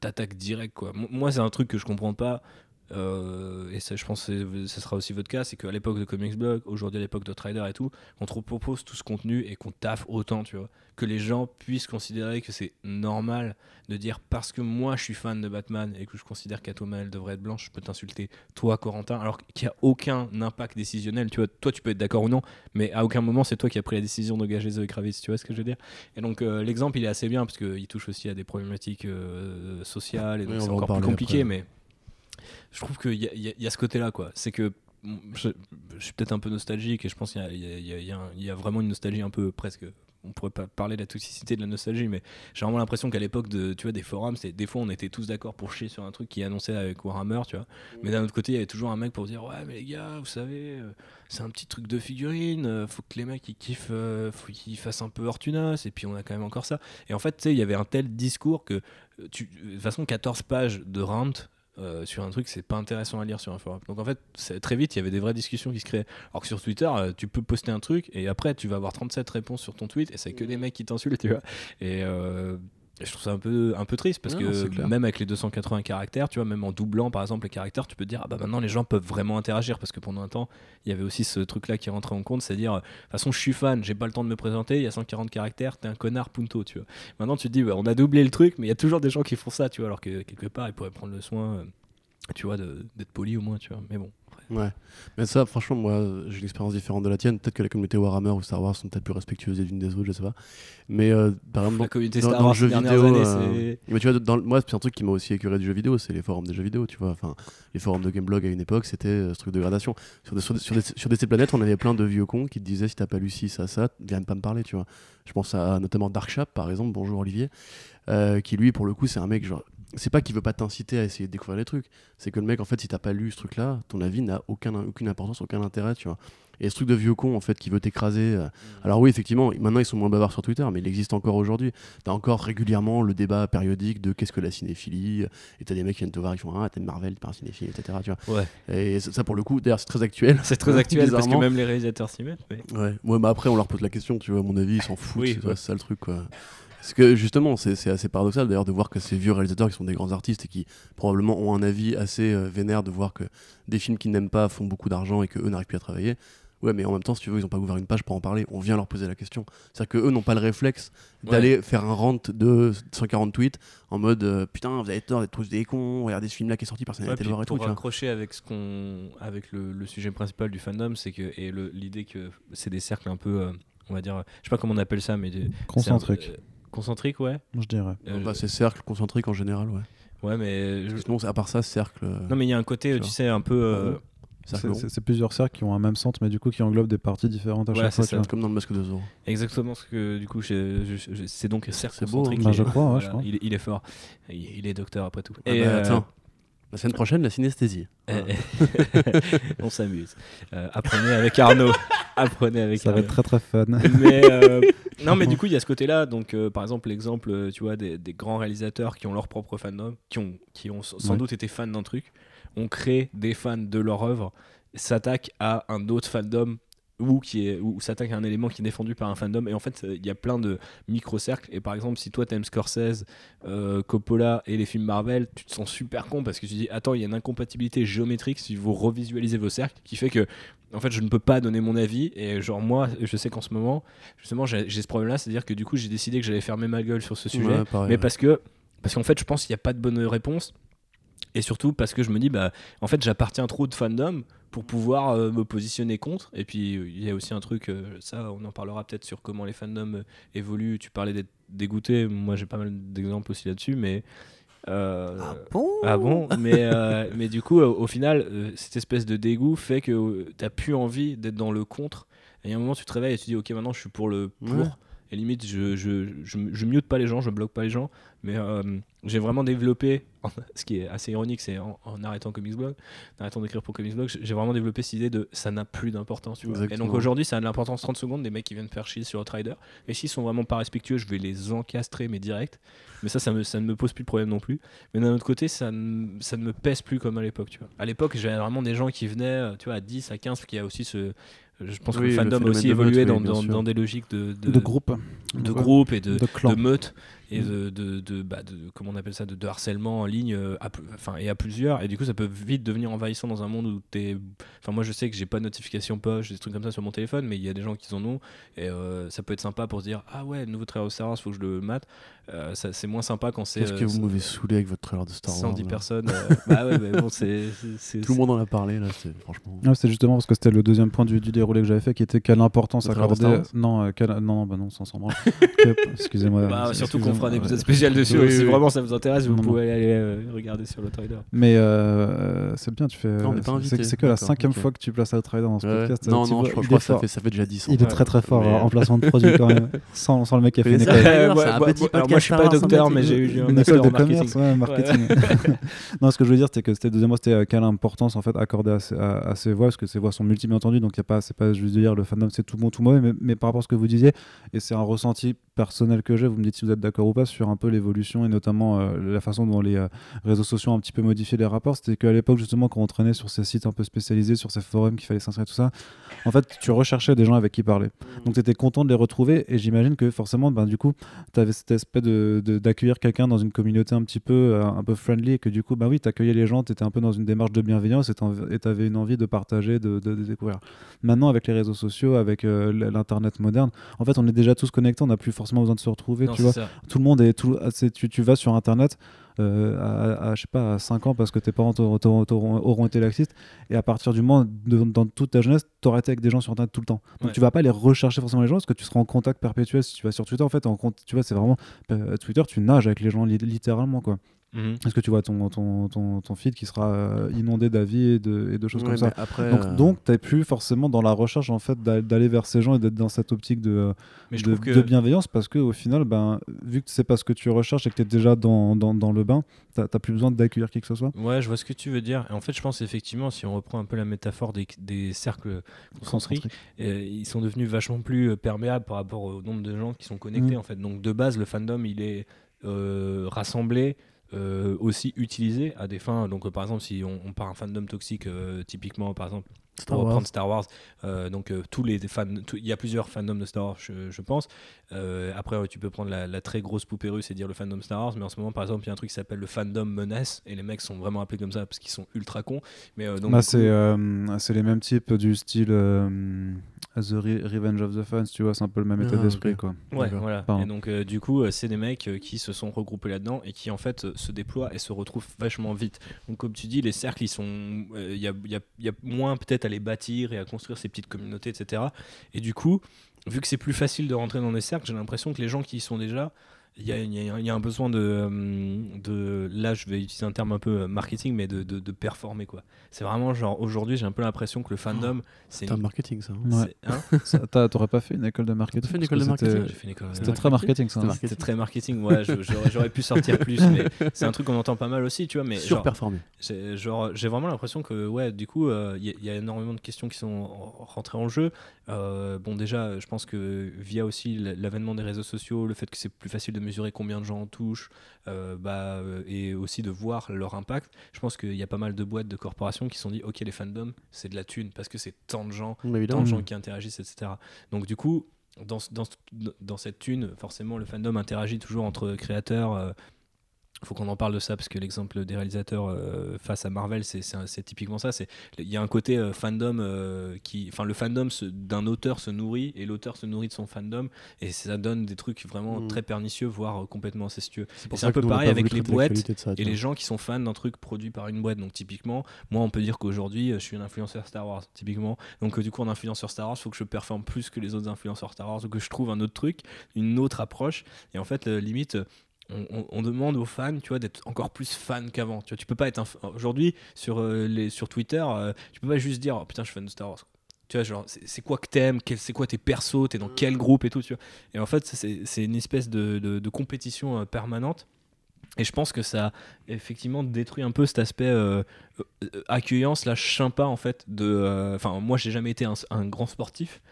t'attaques direct, quoi. Moi, c'est un truc que je comprends pas. Euh, et ça, je pense que ce sera aussi votre cas, c'est qu'à l'époque de Comics Blog, aujourd'hui à l'époque de Trader et tout, on te propose tout ce contenu et qu'on taffe autant, tu vois, que les gens puissent considérer que c'est normal de dire parce que moi je suis fan de Batman et que je considère qu'Atoma elle devrait être blanche, je peux t'insulter toi Corentin, alors qu'il n'y a aucun impact décisionnel, tu vois, toi tu peux être d'accord ou non, mais à aucun moment c'est toi qui as pris la décision d'engager Zoe Kravitz, tu vois ce que je veux dire. Et donc euh, l'exemple il est assez bien parce qu'il touche aussi à des problématiques euh, sociales et donc c'est encore plus compliqué, mais je trouve qu'il y, y, a ce côté-là, quoi. C'est que je, suis peut-être un peu nostalgique et je pense qu'il y, a vraiment une nostalgie un peu presque. On pourrait pas parler de la toxicité de la nostalgie, mais j'ai vraiment l'impression qu'à l'époque de, tu vois, des forums, des fois on était tous d'accord pour chier sur un truc qui annonçait avec Warhammer, tu vois. Mais d'un autre côté, il y avait toujours un mec pour dire ouais mais les gars, vous savez, euh, c'est un petit truc de figurine, euh, faut que les mecs ils kiffent, euh, faut qu'ils fassent un peu Ortunas et puis on a quand même encore ça. Et en fait, tu sais, il y avait un tel discours que de toute façon 14 pages de rant euh, sur un truc, c'est pas intéressant à lire sur un forum. Donc en fait, très vite, il y avait des vraies discussions qui se créaient. Alors que sur Twitter, euh, tu peux poster un truc et après, tu vas avoir 37 réponses sur ton tweet et c'est que des mecs qui t'insultent, tu vois. Et euh, je trouve ça un peu, un peu triste parce que même avec les 280 caractères, tu vois, même en doublant par exemple les caractères, tu peux te dire ah bah maintenant les gens peuvent vraiment interagir parce que pendant un temps il y avait aussi ce truc là qui rentrait en compte, c'est-à-dire de toute façon je suis fan, j'ai pas le temps de me présenter, il y a 140 caractères, t'es un connard punto, tu vois. Maintenant tu te dis on a doublé le truc, mais il y a toujours des gens qui font ça, tu vois, alors que quelque part ils pourraient prendre le soin tu vois, d'être poli au moins, tu vois. Mais bon. Ouais, mais ça, franchement, moi, j'ai une expérience différente de la tienne. Peut-être que la communauté Warhammer ou Star Wars sont peut-être plus respectueuses les unes des autres, je sais pas. Mais euh, par exemple, la communauté dans, Star Wars, jeu vidéo, années, euh, mais tu vois, dans, moi, c'est un truc qui m'a aussi écœuré du jeu vidéo, c'est les forums des jeux vidéo, tu vois. Enfin, les forums de Gameblog à une époque, c'était euh, ce truc de gradation. Sur des, sur, des, sur, des, planètes, on avait plein de vieux cons qui te disaient si t'as pas lu ci, ça, ça, viens pas me parler, tu vois. Je pense à notamment Darkshap, par exemple. Bonjour Olivier. qui lui, pour le coup, c'est un mec genre c'est pas qu'il veut pas t'inciter à essayer de découvrir les trucs, c'est que le mec en fait si t'as pas lu ce truc là, ton avis n'a aucun, aucune importance, aucun intérêt, tu vois. Et ce truc de vieux con en fait qui veut t'écraser. Euh, mm. Alors oui effectivement, maintenant ils sont moins bavards sur Twitter, mais il existe encore aujourd'hui. T'as encore régulièrement le débat périodique de qu'est-ce que la cinéphilie, et t'as des mecs qui viennent te voir, ils font ah t'aimes Marvel, t'es pas un cinéphile, etc. Tu vois. Ouais. Et ça pour le coup, d'ailleurs c'est très actuel. C'est très actuel parce que même les réalisateurs s'y mettent. Ouais. Ouais, mais après on leur pose la question, tu vois, à mon avis ils s'en foutent, c'est ça le truc quoi. Parce que justement, c'est assez paradoxal d'ailleurs de voir que ces vieux réalisateurs qui sont des grands artistes et qui probablement ont un avis assez euh, vénère de voir que des films qu'ils n'aiment pas font beaucoup d'argent et qu'eux n'arrivent plus à travailler. Ouais, mais en même temps, si tu veux, ils n'ont pas ouvert une page pour en parler. On vient leur poser la question. C'est-à-dire qu'eux n'ont pas le réflexe d'aller faire un rant de 140 tweets en mode euh, putain, vous avez tort d'être tous des cons, regardez ce film-là qui est sorti, personne n'a été le voir et tout. Pour raccrocher avec, ce qu'on, avec le, sujet principal du fandom, c'est que, et l'idée que c'est des cercles un peu, euh, on va dire, je sais pas comment on appelle ça, mais. Concentriques. Concentrique, ouais. Je dirais. Euh, bah, c'est cercle concentrique en général, ouais. Ouais, mais. Sinon, à part ça, cercle. Euh, non, mais il y a un côté, tu sais, un peu. Euh, c'est plusieurs cercles qui ont un même centre, mais du coup qui englobent des parties différentes à chaque fois. C'est comme dans le masque de Zorro. Exactement ce que du coup c'est donc cercle beau, hein. bah, je crois, je crois. Il, est fort. Il, est docteur après tout. Ah Et bah, attends, la semaine prochaine, la synesthésie. Eh, on s'amuse. Euh, apprenez avec Arnaud. apprenez avec Ça va être très très fun. Mais, euh, non, mais du coup, il y a ce côté-là. Donc, euh, par exemple, l'exemple, tu vois, des, grands réalisateurs qui ont leur propre fandom, qui ont, qui ont sans doute été fans d'un truc. on crée des fans de leur œuvre, s'attaquent à un autre fandom ou qui est ou s'attaque à un élément qui est défendu par un fandom. Et en fait il y a plein de micro cercles et par exemple si toi t'aimes Scorsese euh, Coppola et les films Marvel tu te sens super con parce que tu dis attends il y a une incompatibilité géométrique si vous revisualisez vos cercles qui fait que en fait je ne peux pas donner mon avis. Et genre moi je sais qu'en ce moment justement j'ai ce problème là c'est à dire que du coup j'ai décidé que j'allais fermer ma gueule sur ce sujet. mais parce que parce qu'en fait je pense qu'il n'y a pas de bonne réponse. Et surtout parce que je me dis bah en fait j'appartiens trop de fandom pour pouvoir euh, me positionner contre. Et puis il y a aussi un truc, euh, ça on en parlera peut-être sur comment les fandoms euh, évoluent. Tu parlais d'être dégoûté, moi j'ai pas mal d'exemples aussi là-dessus, mais. ah bon? Ah bon? Mais, mais du coup, au final, cette espèce de dégoût fait que tu plus envie d'être dans le contre. Et à un moment, tu te réveilles et tu dis, ok, maintenant je suis pour le pour. Et limite, je, je, je, je, mute pas les gens, je bloque pas les gens. Mais euh, j'ai vraiment développé, ce qui est assez ironique, c'est en, arrêtant Comics Blog, en arrêtant d'écrire pour Comics Blog, j'ai vraiment développé cette idée de ça n'a plus d'importance. Et donc aujourd'hui, ça a de l'importance 30 secondes des mecs qui viennent faire chier sur Outrider. Et s'ils sont vraiment pas respectueux, je vais les encastrer, mais direct. Mais ça, ça, me, ça ne me pose plus de problème non plus. Mais d'un autre côté, ça ne, ça ne me pèse plus comme à l'époque. Tu vois. À l'époque, j'avais vraiment des gens qui venaient euh, tu vois, à 10, à 15, parce qu'il y a aussi ce, je pense que le fandom a aussi évolué dans, dans, des logiques de, de, groupe, de groupe et de, de, meute et mm. de, de, bah, de, comment on appelle ça de, harcèlement en ligne euh, enfin et à plusieurs. Et du coup ça peut vite devenir envahissant dans un monde où t'es enfin moi je sais que j'ai pas de notification poche des trucs comme ça sur mon téléphone mais il y a des gens qui en ont. Et euh, ça peut être sympa pour se dire ah ouais le nouveau trailer de Star Wars faut que je le mate. Euh, c'est moins sympa quand c'est est-ce que vous m'avez saoulé avec votre trailer de Star Wars 110 personnes bah ouais mais bon c'est tout le monde en a parlé là c'est franchement. C'est justement parce que c'était le deuxième point du, du, déroulé que j'avais fait qui était quelle importance accorder non non non bah non sans s'en excusez-moi bah, surtout qu'on fera un épisode spécial dessus. si vraiment ça vous intéresse, vous pouvez aller euh, regarder sur le trailer. Mais euh, c'est bien, tu fais. C'est que la cinquième fois que tu places Outrider dans ce podcast. Non, non, je crois que ça fait, ça fait déjà 10 ans. Il est très très fort en placement de produit quand même. Sans, sans le mec qui a fait une école. Moi je suis pas docteur, mais j'ai eu une école de commerce, marketing. Non, ce que je veux dire, c'est que c'était deuxième mois, c'était quelle importance en fait accordée à ces voix, parce que ces voix sont multiples entendues, donc c'est pas juste de dire le fandom c'est tout bon, tout mauvais, mais par rapport à ce que vous disiez, et c'est un ressenti personnel que j'ai, vous me dites si vous êtes d'accord ou pas sur un peu l'évolution et notamment euh, la façon dont les euh, réseaux sociaux ont un petit peu modifié les rapports. C'était qu'à l'époque, justement, quand on traînait sur ces sites un peu spécialisés, sur ces forums qu'il fallait s'inscrire, tout ça, en fait, tu recherchais des gens avec qui parler. Mmh. Donc, tu étais content de les retrouver et j'imagine que forcément, ben, du coup, tu avais cet aspect d'accueillir de, quelqu'un dans une communauté un petit peu, euh, un peu friendly et que du coup, bah oui, tu accueillais les gens, tu étais un peu dans une démarche de bienveillance et tu avais une envie de partager, de, de, découvrir. Maintenant, avec les réseaux sociaux, avec l'Internet moderne, en fait, on est déjà tous connectés, on n'a plus forcément besoin de se retrouver. tu vois. Tout le monde est. Tout, tu, tu vas sur Internet. Euh, à, je sais pas, à 5 ans parce que tes parents auront été laxistes et à partir du moment dans toute ta jeunesse tu auras été avec des gens sur internet tout le temps donc tu vas pas les rechercher forcément les gens parce que tu seras en contact perpétuel si tu vas sur Twitter en fait en, tu vois c'est vraiment euh, Twitter tu nages avec les gens littéralement quoi Mhm. Est-ce que tu vois ton, ton, ton, ton feed qui sera euh, inondé d'avis et de, et de choses comme ça après, Donc, euh, tu n'es plus forcément dans la recherche en fait, d'aller vers ces gens et d'être dans cette optique de, de, bienveillance parce qu'au final, ben, vu que c'est pas ce que tu recherches et que tu es déjà dans, dans, dans le bain, tu n'as plus besoin d'accueillir qui que ce soit. Ouais, je vois ce que tu veux dire. Et en fait, je pense effectivement, si on reprend un peu la métaphore des, des cercles concentriques, euh, ils sont devenus vachement plus perméables par rapport au nombre de gens qui sont connectés. Mmh. En fait. Donc de base, le fandom, il est rassemblé euh, aussi utilisé à des fins. Donc, euh, par exemple, si on, on part un fandom toxique, euh, typiquement, par exemple, Star pour reprendre Star Wars, donc tous les fans, il y a plusieurs fandoms de Star Wars, je, pense. Après, tu peux prendre la, très grosse poupée russe et dire le fandom Star Wars, mais en ce moment, par exemple, il y a un truc qui s'appelle le fandom menace, et les mecs sont vraiment appelés comme ça parce qu'ils sont ultra cons. Mais donc, bah, c'est les mêmes types du style The Revenge of the Fans, tu vois, c'est un peu le même état ah, d'esprit, quoi. Ouais, voilà. Et donc, euh, du coup, euh, c'est des mecs euh, qui se sont regroupés là-dedans et qui, en fait, se déploient et se retrouvent vachement vite. Donc, comme tu dis, les cercles, ils sont. Il y a, y, a, y, a, moins peut-être à les bâtir et à construire ces petites communautés, etc. Et du coup, vu que c'est plus facile de rentrer dans des cercles, j'ai l'impression que les gens qui y sont déjà il y, a, y, a, un besoin de, euh, de, là je vais utiliser un terme un peu euh, marketing mais de, de, performer quoi. C'est vraiment genre aujourd'hui j'ai un peu l'impression que le fandom oh, c'est un marketing ça, ouais. hein t'aurais pas fait une école de marketing? Fait une école de marketing? C'était très marketing ça c'était très marketing ouais j'aurais pu sortir plus mais c'est un truc qu'on entend pas mal aussi tu vois mais surperformer. genre j'ai vraiment l'impression que ouais du coup il euh, y, a énormément de questions qui sont rentrées en jeu. Bon déjà je pense que via aussi l'avènement des réseaux sociaux le fait que c'est plus facile de mesurer combien de gens en touchent, bah, et aussi de voir leur impact. Je pense qu'il y a pas mal de boîtes, de corporations qui se sont dit, ok, les fandoms, c'est de la thune, parce que c'est tant de gens, tant de gens qui interagissent, etc. Donc du coup, dans, dans, dans, cette thune, forcément, le fandom interagit toujours entre créateurs, faut qu'on en parle de ça parce que l'exemple des réalisateurs euh, face à Marvel, c'est typiquement ça. Il y a un côté euh, fandom euh, qui. Enfin, le fandom d'un auteur se nourrit et l'auteur se nourrit de son fandom et ça donne des trucs vraiment mm. très pernicieux, voire complètement incestueux. C'est un peu pareil avec les boîtes et les gens qui sont fans d'un truc produit par une boîte. Donc, typiquement, moi, on peut dire qu'aujourd'hui, je suis un influenceur Star Wars, typiquement. Donc, du coup, en influenceur Star Wars, il faut que je performe plus que les autres influenceurs Star Wars ou que je trouve un autre truc, une autre approche. Et en fait, limite on, demande aux fans, tu vois, d'être encore plus fans qu'avant. Tu vois, tu peux pas être aujourd'hui sur euh, les sur Twitter, euh, tu peux pas juste dire oh, putain, je suis fan de Star Wars. Tu vois, genre, c'est quoi que t'aimes, c'est quoi tes persos, t'es dans quel groupe et tout, tu vois. Et en fait, c'est une espèce de, compétition euh, permanente. Et je pense que ça effectivement détruit un peu cet aspect accueillant slash sympa en fait de. Enfin, moi, j'ai jamais été un grand sportif,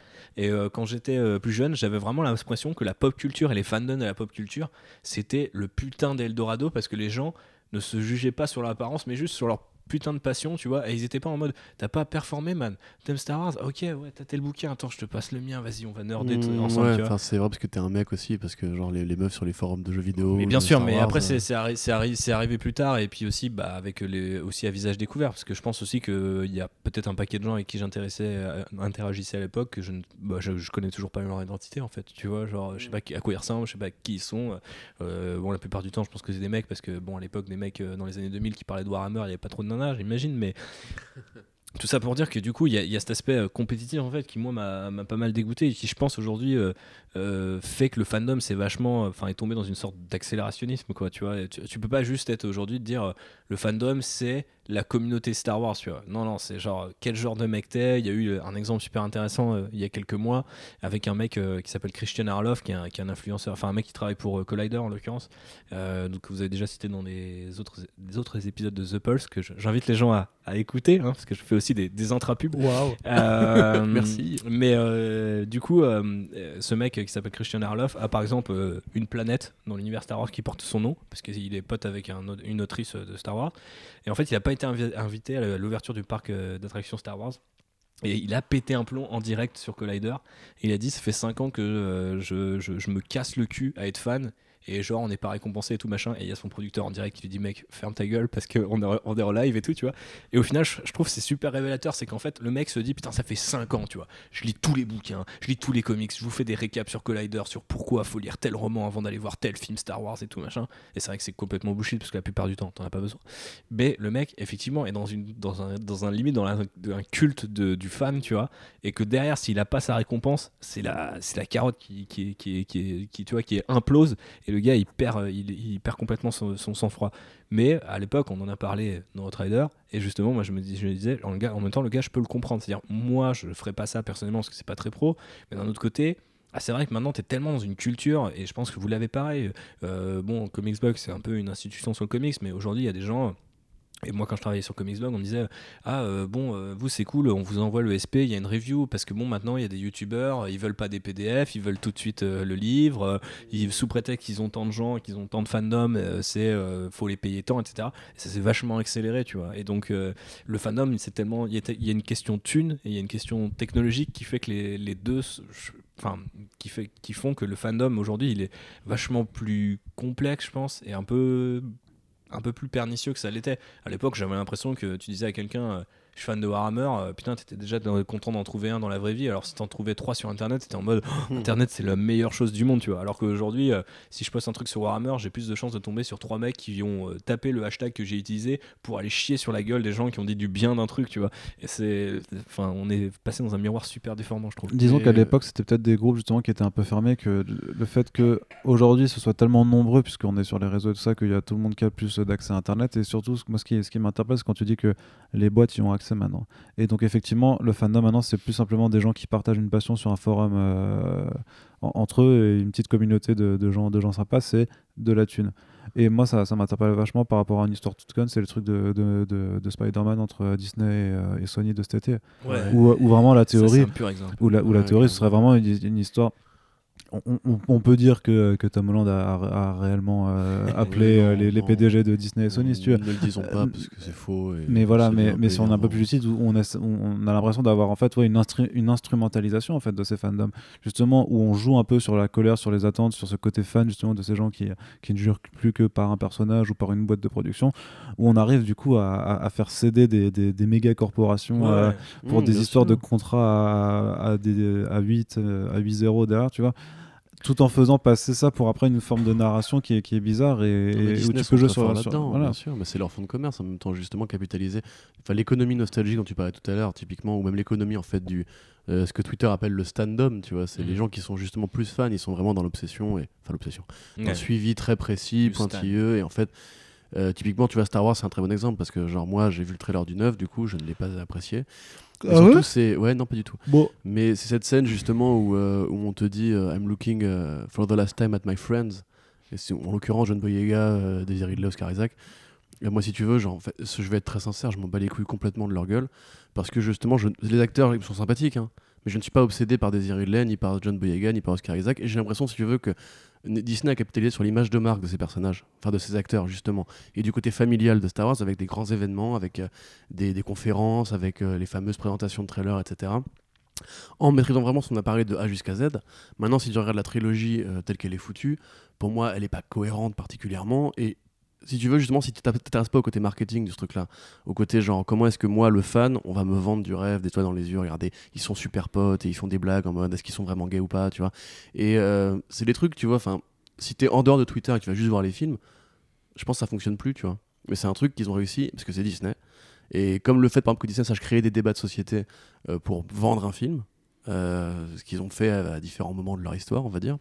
et euh, quand j'étais euh, plus jeune, j'avais vraiment l'impression que la pop culture et les fandoms de la pop culture, c'était le putain d'Eldorado parce que les gens ne se jugeaient pas sur l'apparence, mais juste sur leur putain de passion, tu vois. Et ils étaient pas en mode, t'as pas performé, man. T'aimes Star Wars Ok, ouais, t'as tel bouquin. Attends, je te passe le mien. Vas-y, on va nerder mmh, ensemble. Ouais, c'est vrai parce que t'es un mec aussi, parce que genre les, les, meufs sur les forums de jeux vidéo. Mais bien sûr, mais après euh. c'est arri arrivé plus tard et puis aussi bah, avec les aussi à visage découvert, parce que je pense aussi qu'il y a peut-être un paquet de gens avec qui j'intéressais, euh, interagissais à l'époque que je, ne, bah, je, connais toujours pas leur identité en fait. Tu vois, genre je sais pas à quoi ils ressemblent, je sais pas qui ils sont. Euh, bon, la plupart du temps, je pense que c'est des mecs parce que bon à l'époque des mecs dans les années 2000 qui parlaient de Warhammer, il y avait pas trop de nanas, j'imagine, mais tout ça pour dire que du coup, il y, a cet aspect euh, compétitif en fait qui moi m'a pas mal dégoûté et qui je pense aujourd'hui euh, euh, fait que le fandom c'est vachement, enfin est tombé dans une sorte d'accélérationnisme quoi. Tu vois, tu, peux pas juste être aujourd'hui de dire le fandom c'est la communauté Star Wars, tu vois. Non, non, c'est genre quel genre de mec t'es. Il y a eu un exemple super intéressant il y a quelques mois avec un mec qui s'appelle Christian Arloff, qui est, un, qui est, un, influenceur, enfin un mec qui travaille pour Collider en l'occurrence, donc vous avez déjà cité dans des autres, des autres épisodes de The Pulse que j'invite les gens à, à écouter, hein, parce que je fais aussi des, des intrapubs. Euh, Merci. Mais euh, du coup, euh, ce mec qui s'appelle Christian Arloff a par exemple une planète dans l'univers Star Wars qui porte son nom, parce qu'il est pote avec un, une autrice de Star Wars. Et en fait, il n'a pas été invité à l'ouverture du parc d'attractions Star Wars. Et il a pété un plomb en direct sur Collider. il a dit Ça fait 5 ans que je, je, je, me casse le cul à être fan et genre on n'est pas récompensé et tout machin. Et il y a son producteur en direct qui lui dit mec ferme ta gueule parce qu'on est, est en live et tout tu vois. Et au final je, trouve c'est super révélateur. C'est qu'en fait le mec se dit putain ça fait 5 ans tu vois. Je lis tous les bouquins je lis tous les comics je vous fais des récaps sur Collider sur pourquoi faut lire tel roman avant d'aller voir tel film Star Wars et tout machin. Et c'est vrai que c'est complètement bullshit parce que la plupart du temps t'en as pas besoin. Mais le mec effectivement est dans une dans un dans un limite dans un culte de, du fan tu vois. Et que derrière s'il a pas sa récompense c'est la c'est la carotte qui qui, qui, qui, tu vois qui implose. Et le gars il perd, euh, il, perd complètement son, sang-froid. Mais à l'époque, on en a parlé dans Outrider, et justement, moi je me, je me disais, en, en, même temps, le gars, je peux le comprendre. C'est-à-dire, moi, je ne ferais pas ça personnellement parce que c'est pas très pro, mais d'un autre côté, ah, c'est vrai que maintenant tu es tellement dans une culture et je pense que vous l'avez pareil. Euh, bon, Comics Box c'est un peu une institution sur le comics, mais aujourd'hui il y a des gens et moi, quand je travaillais sur Comicsblog, on me disait Ah, euh, bon, euh, vous, c'est cool, on vous envoie le SP, il y a une review. Parce que bon, maintenant, il y a des youtubeurs, ils veulent pas des PDF, ils veulent tout de suite euh, le livre. ils, sous prétexte qu'ils ont tant de gens, qu'ils ont tant de fandom, c'est faut les payer tant, etc. Et ça s'est vachement accéléré, tu vois. Et donc, le fandom, c'est tellement. Il y, a une question thune et il y a une question technologique qui fait que les, les deux. Enfin, qui, fait, qui font que le fandom aujourd'hui, il est vachement plus complexe, je pense, et un peu un peu plus pernicieux que ça l'était. À l'époque, j'avais l'impression que tu disais à quelqu'un euh, je suis fan de Warhammer, euh, putain, t'étais déjà content d'en trouver un dans la vraie vie. Alors si t'en trouvais trois sur internet, c'était en mode oh, internet c'est la meilleure chose du monde, tu vois. Alors qu'aujourd'hui, euh, si je poste un truc sur Warhammer, j'ai plus de chances de tomber sur trois mecs qui ont tapé le hashtag que j'ai utilisé pour aller chier sur la gueule des gens qui ont dit du bien d'un truc, tu vois. Et c'est. Enfin, on est passé dans un miroir super déformant, je trouve. Disons qu'à l'époque, c'était peut-être des groupes justement qui étaient un peu fermés, que le fait que aujourd'hui ce soit tellement nombreux, puisqu'on est sur les réseaux et tout ça, qu'il y a tout le monde qui a plus d'accès à internet. Et surtout, moi, ce qui, ce qui m'interpelle, c'est quand tu dis que les boîtes y ont accès maintenant. Et donc effectivement, le fandom maintenant, c'est plus simplement des gens qui partagent une passion sur un forum euh, entre eux et une petite communauté de, gens, de gens sympas, c'est de la thune. Et moi, ça, ça m'interpelle vachement par rapport à une histoire toute conne, c'est le truc de, de, de, Spider-Man entre Disney et, euh, Sony de cet été. Où, vraiment la théorie, où la, où la théorie, ce serait vraiment une, histoire on, peut dire que, que Tom Holland a, réellement euh, appelé euh, les, PDG de Disney et Sony, si tu veux. Ne le disons pas parce que c'est faux. mais voilà, mais, mais si on est un peu plus lucide, on a, on a l'impression d'avoir en fait ouais, une, une instrumentalisation en fait de ces fandoms, justement où on joue un peu sur la colère, sur les attentes, sur ce côté fan justement de ces gens qui, qui ne jurent plus que par un personnage ou par une boîte de production, où on arrive du coup à, à faire céder des, des, des méga corporations euh, pour mmh, des histoires de contrats à, à, des, à 8 à 8-0 derrière, tu vois tout en faisant passer ça pour après une forme de narration qui est, qui est bizarre et, où tu peux jouer sur, là-dedans. Bien sûr, mais c'est leur fond de commerce en même temps justement capitaliser. Enfin, l'économie nostalgique dont tu parlais tout à l'heure, typiquement, ou même l'économie en fait du euh, ce que Twitter appelle le stand-up, tu vois, c'est les mhm. gens qui sont justement plus fans, ils sont vraiment dans l'obsession et enfin l'obsession, un suivi très précis, pointilleux et en fait. Euh, typiquement, tu vois, Star Wars, c'est un très bon exemple parce que, genre, moi, j'ai vu le trailer du 9, du coup, je ne l'ai pas apprécié. Ah surtout, c'est. Ouais, non, pas du tout. Bon. Mais c'est cette scène justement où, euh, où on te dit euh, I'm looking uh, for the last time at my friends. Et c'est en l'occurrence John Boyega, euh, Daisy Ridley, Oscar Isaac. Et moi, si tu veux, genre, en fait, je vais être très sincère, je m'en bats les couilles complètement de leur gueule. Parce que justement, je, les acteurs ils sont sympathiques, hein, mais je ne suis pas obsédé par Daisy Ridley, ni par John Boyega, ni par Oscar Isaac. Et j'ai l'impression, si tu veux, que Disney a capitalisé sur l'image de marque de ces personnages, enfin de ces acteurs justement, et du côté familial de Star Wars avec des grands événements, avec euh, des, conférences, avec euh, les fameuses présentations de trailers, etc. En maîtrisant vraiment son appareil de A jusqu'à Z. Maintenant, si tu regardes la trilogie euh, telle qu'elle est foutue, pour moi, elle n'est pas cohérente particulièrement, et si tu veux, justement, si tu t'intéresses pas au côté marketing de ce truc-là, au côté genre, comment est-ce que moi, le fan, on va me vendre du rêve, des toits dans les yeux, regardez, ils sont super potes et ils font des blagues en mode est-ce qu'ils sont vraiment gays ou pas, tu vois. Et euh, c'est des trucs, tu vois, enfin, si t'es en dehors de Twitter et que tu vas juste voir les films, je pense que ça fonctionne plus, tu vois. Mais c'est un truc qu'ils ont réussi parce que c'est Disney. Et comme le fait, par exemple, que Disney sache créer des débats de société euh, pour vendre un film, euh, ce qu'ils ont fait à différents moments de leur histoire, on va dire.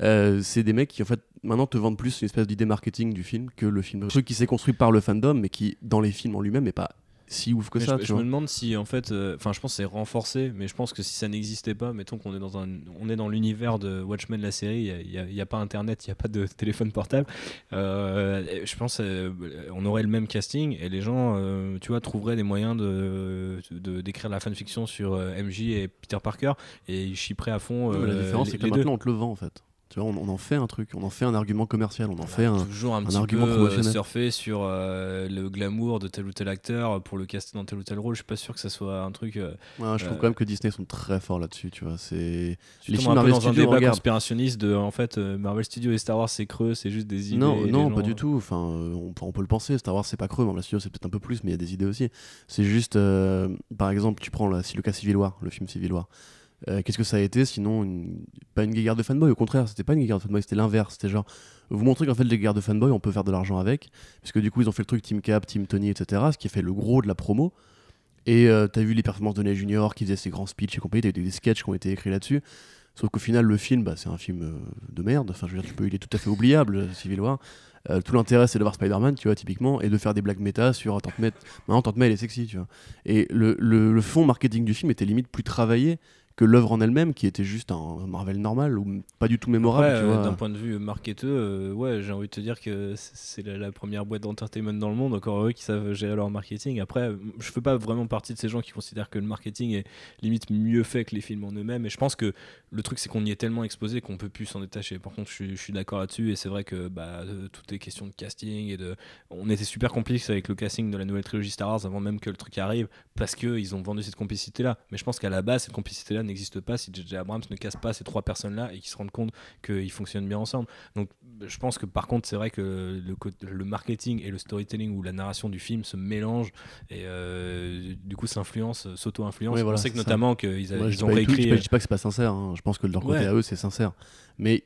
C'est des mecs qui en fait maintenant te vendent plus une espèce d'idée marketing du film que le film. Un truc qui s'est construit par le fandom, mais qui dans les films en lui-même n'est pas si ouf que ça. Je, me demande si en fait, euh, enfin, je pense c'est renforcé, mais je pense que si ça n'existait pas, mettons qu'on est dans un, on est dans l'univers de Watchmen la série, il n'y a, pas Internet, il n'y a pas de téléphone portable. Euh, je pense on aurait le même casting et les gens, tu vois, trouveraient des moyens de d'écrire la fanfiction sur MJ et Peter Parker et ils chipperaient à fond. la différence c'est que maintenant on te le vend en fait. Tu vois, on, en fait un truc, on en fait un argument commercial, on en fait un, toujours un, petit argument peu promotionnel. surfer sur euh, le glamour de tel ou tel acteur pour le caster dans tel ou tel rôle. Je suis pas sûr que ça soit un truc. Euh, je trouve euh, quand même que Disney sont très forts là-dessus. Tu vois, c'est les films dans un débat conspirationniste de en fait Marvel Studios et Star Wars c'est creux, c'est juste des idées. Non, non, pas du tout. Enfin, on, on, peut le penser. Star Wars c'est pas creux, Marvel Studios c'est peut-être un peu plus, mais il y a des idées aussi. C'est juste, par exemple, tu prends si le cas Civil War, le film Civil War. Euh, qu'est-ce que ça a été sinon pas une guéguerre de fanboy au contraire c'était pas une guéguerre de fanboy c'était l'inverse c'était genre vous montrez qu'en fait les guerres de fanboy on peut faire de l'argent avec parce que du coup ils ont fait le truc Team Cap Team Tony etc ce qui a fait le gros de la promo. Et euh, t'as vu les performances de Ney Junior qui faisait ses grands speeches et compagnie t'as eu des sketchs qui ont été écrits là-dessus. Sauf qu'au final le film bah, c'est un film euh, de merde. Enfin je veux dire tu peux il est tout à fait oubliable Civil War tout l'intérêt c'est de voir Spider-Man tu vois typiquement et de faire des blagues méta sur Tante May. Maintenant Tante May elle est sexy tu vois. Et le fond marketing du film était limite plus travaillé que l'œuvre en elle-même qui était juste un Marvel normal ou pas du tout mémorable. Euh, d'un point de vue marketeux, euh, ouais, j'ai envie de te dire que c'est la, première boîte d'entertainment dans le monde, encore eux qui savent gérer leur marketing. Après, je fais pas vraiment partie de ces gens qui considèrent que le marketing est limite mieux fait que les films en eux-mêmes. Et je pense que le truc, c'est qu'on y est tellement exposé qu'on peut plus s'en détacher. Par contre, je, suis d'accord là-dessus et c'est vrai que bah, euh, toutes les questions de casting et de. On était super complices avec le casting de la nouvelle trilogie Star Wars avant même que le truc arrive parce qu'ils ont vendu cette complicité-là. Mais je pense qu'à la base, cette complicité-là n'existe pas si J.J. Abrams ne casse pas ces trois personnes-là et qu'ils se rendent compte qu'ils fonctionnent bien ensemble. Donc je pense que par contre, c'est vrai que le, le, marketing et le storytelling ou la narration du film se mélangent et euh, du coup s'influence, s'auto-influence. on sait que notamment qu'ils ils ont réécrit. Je, dis pas que c'est pas sincère, hein. je pense que de leur côté à eux, c'est sincère. Mais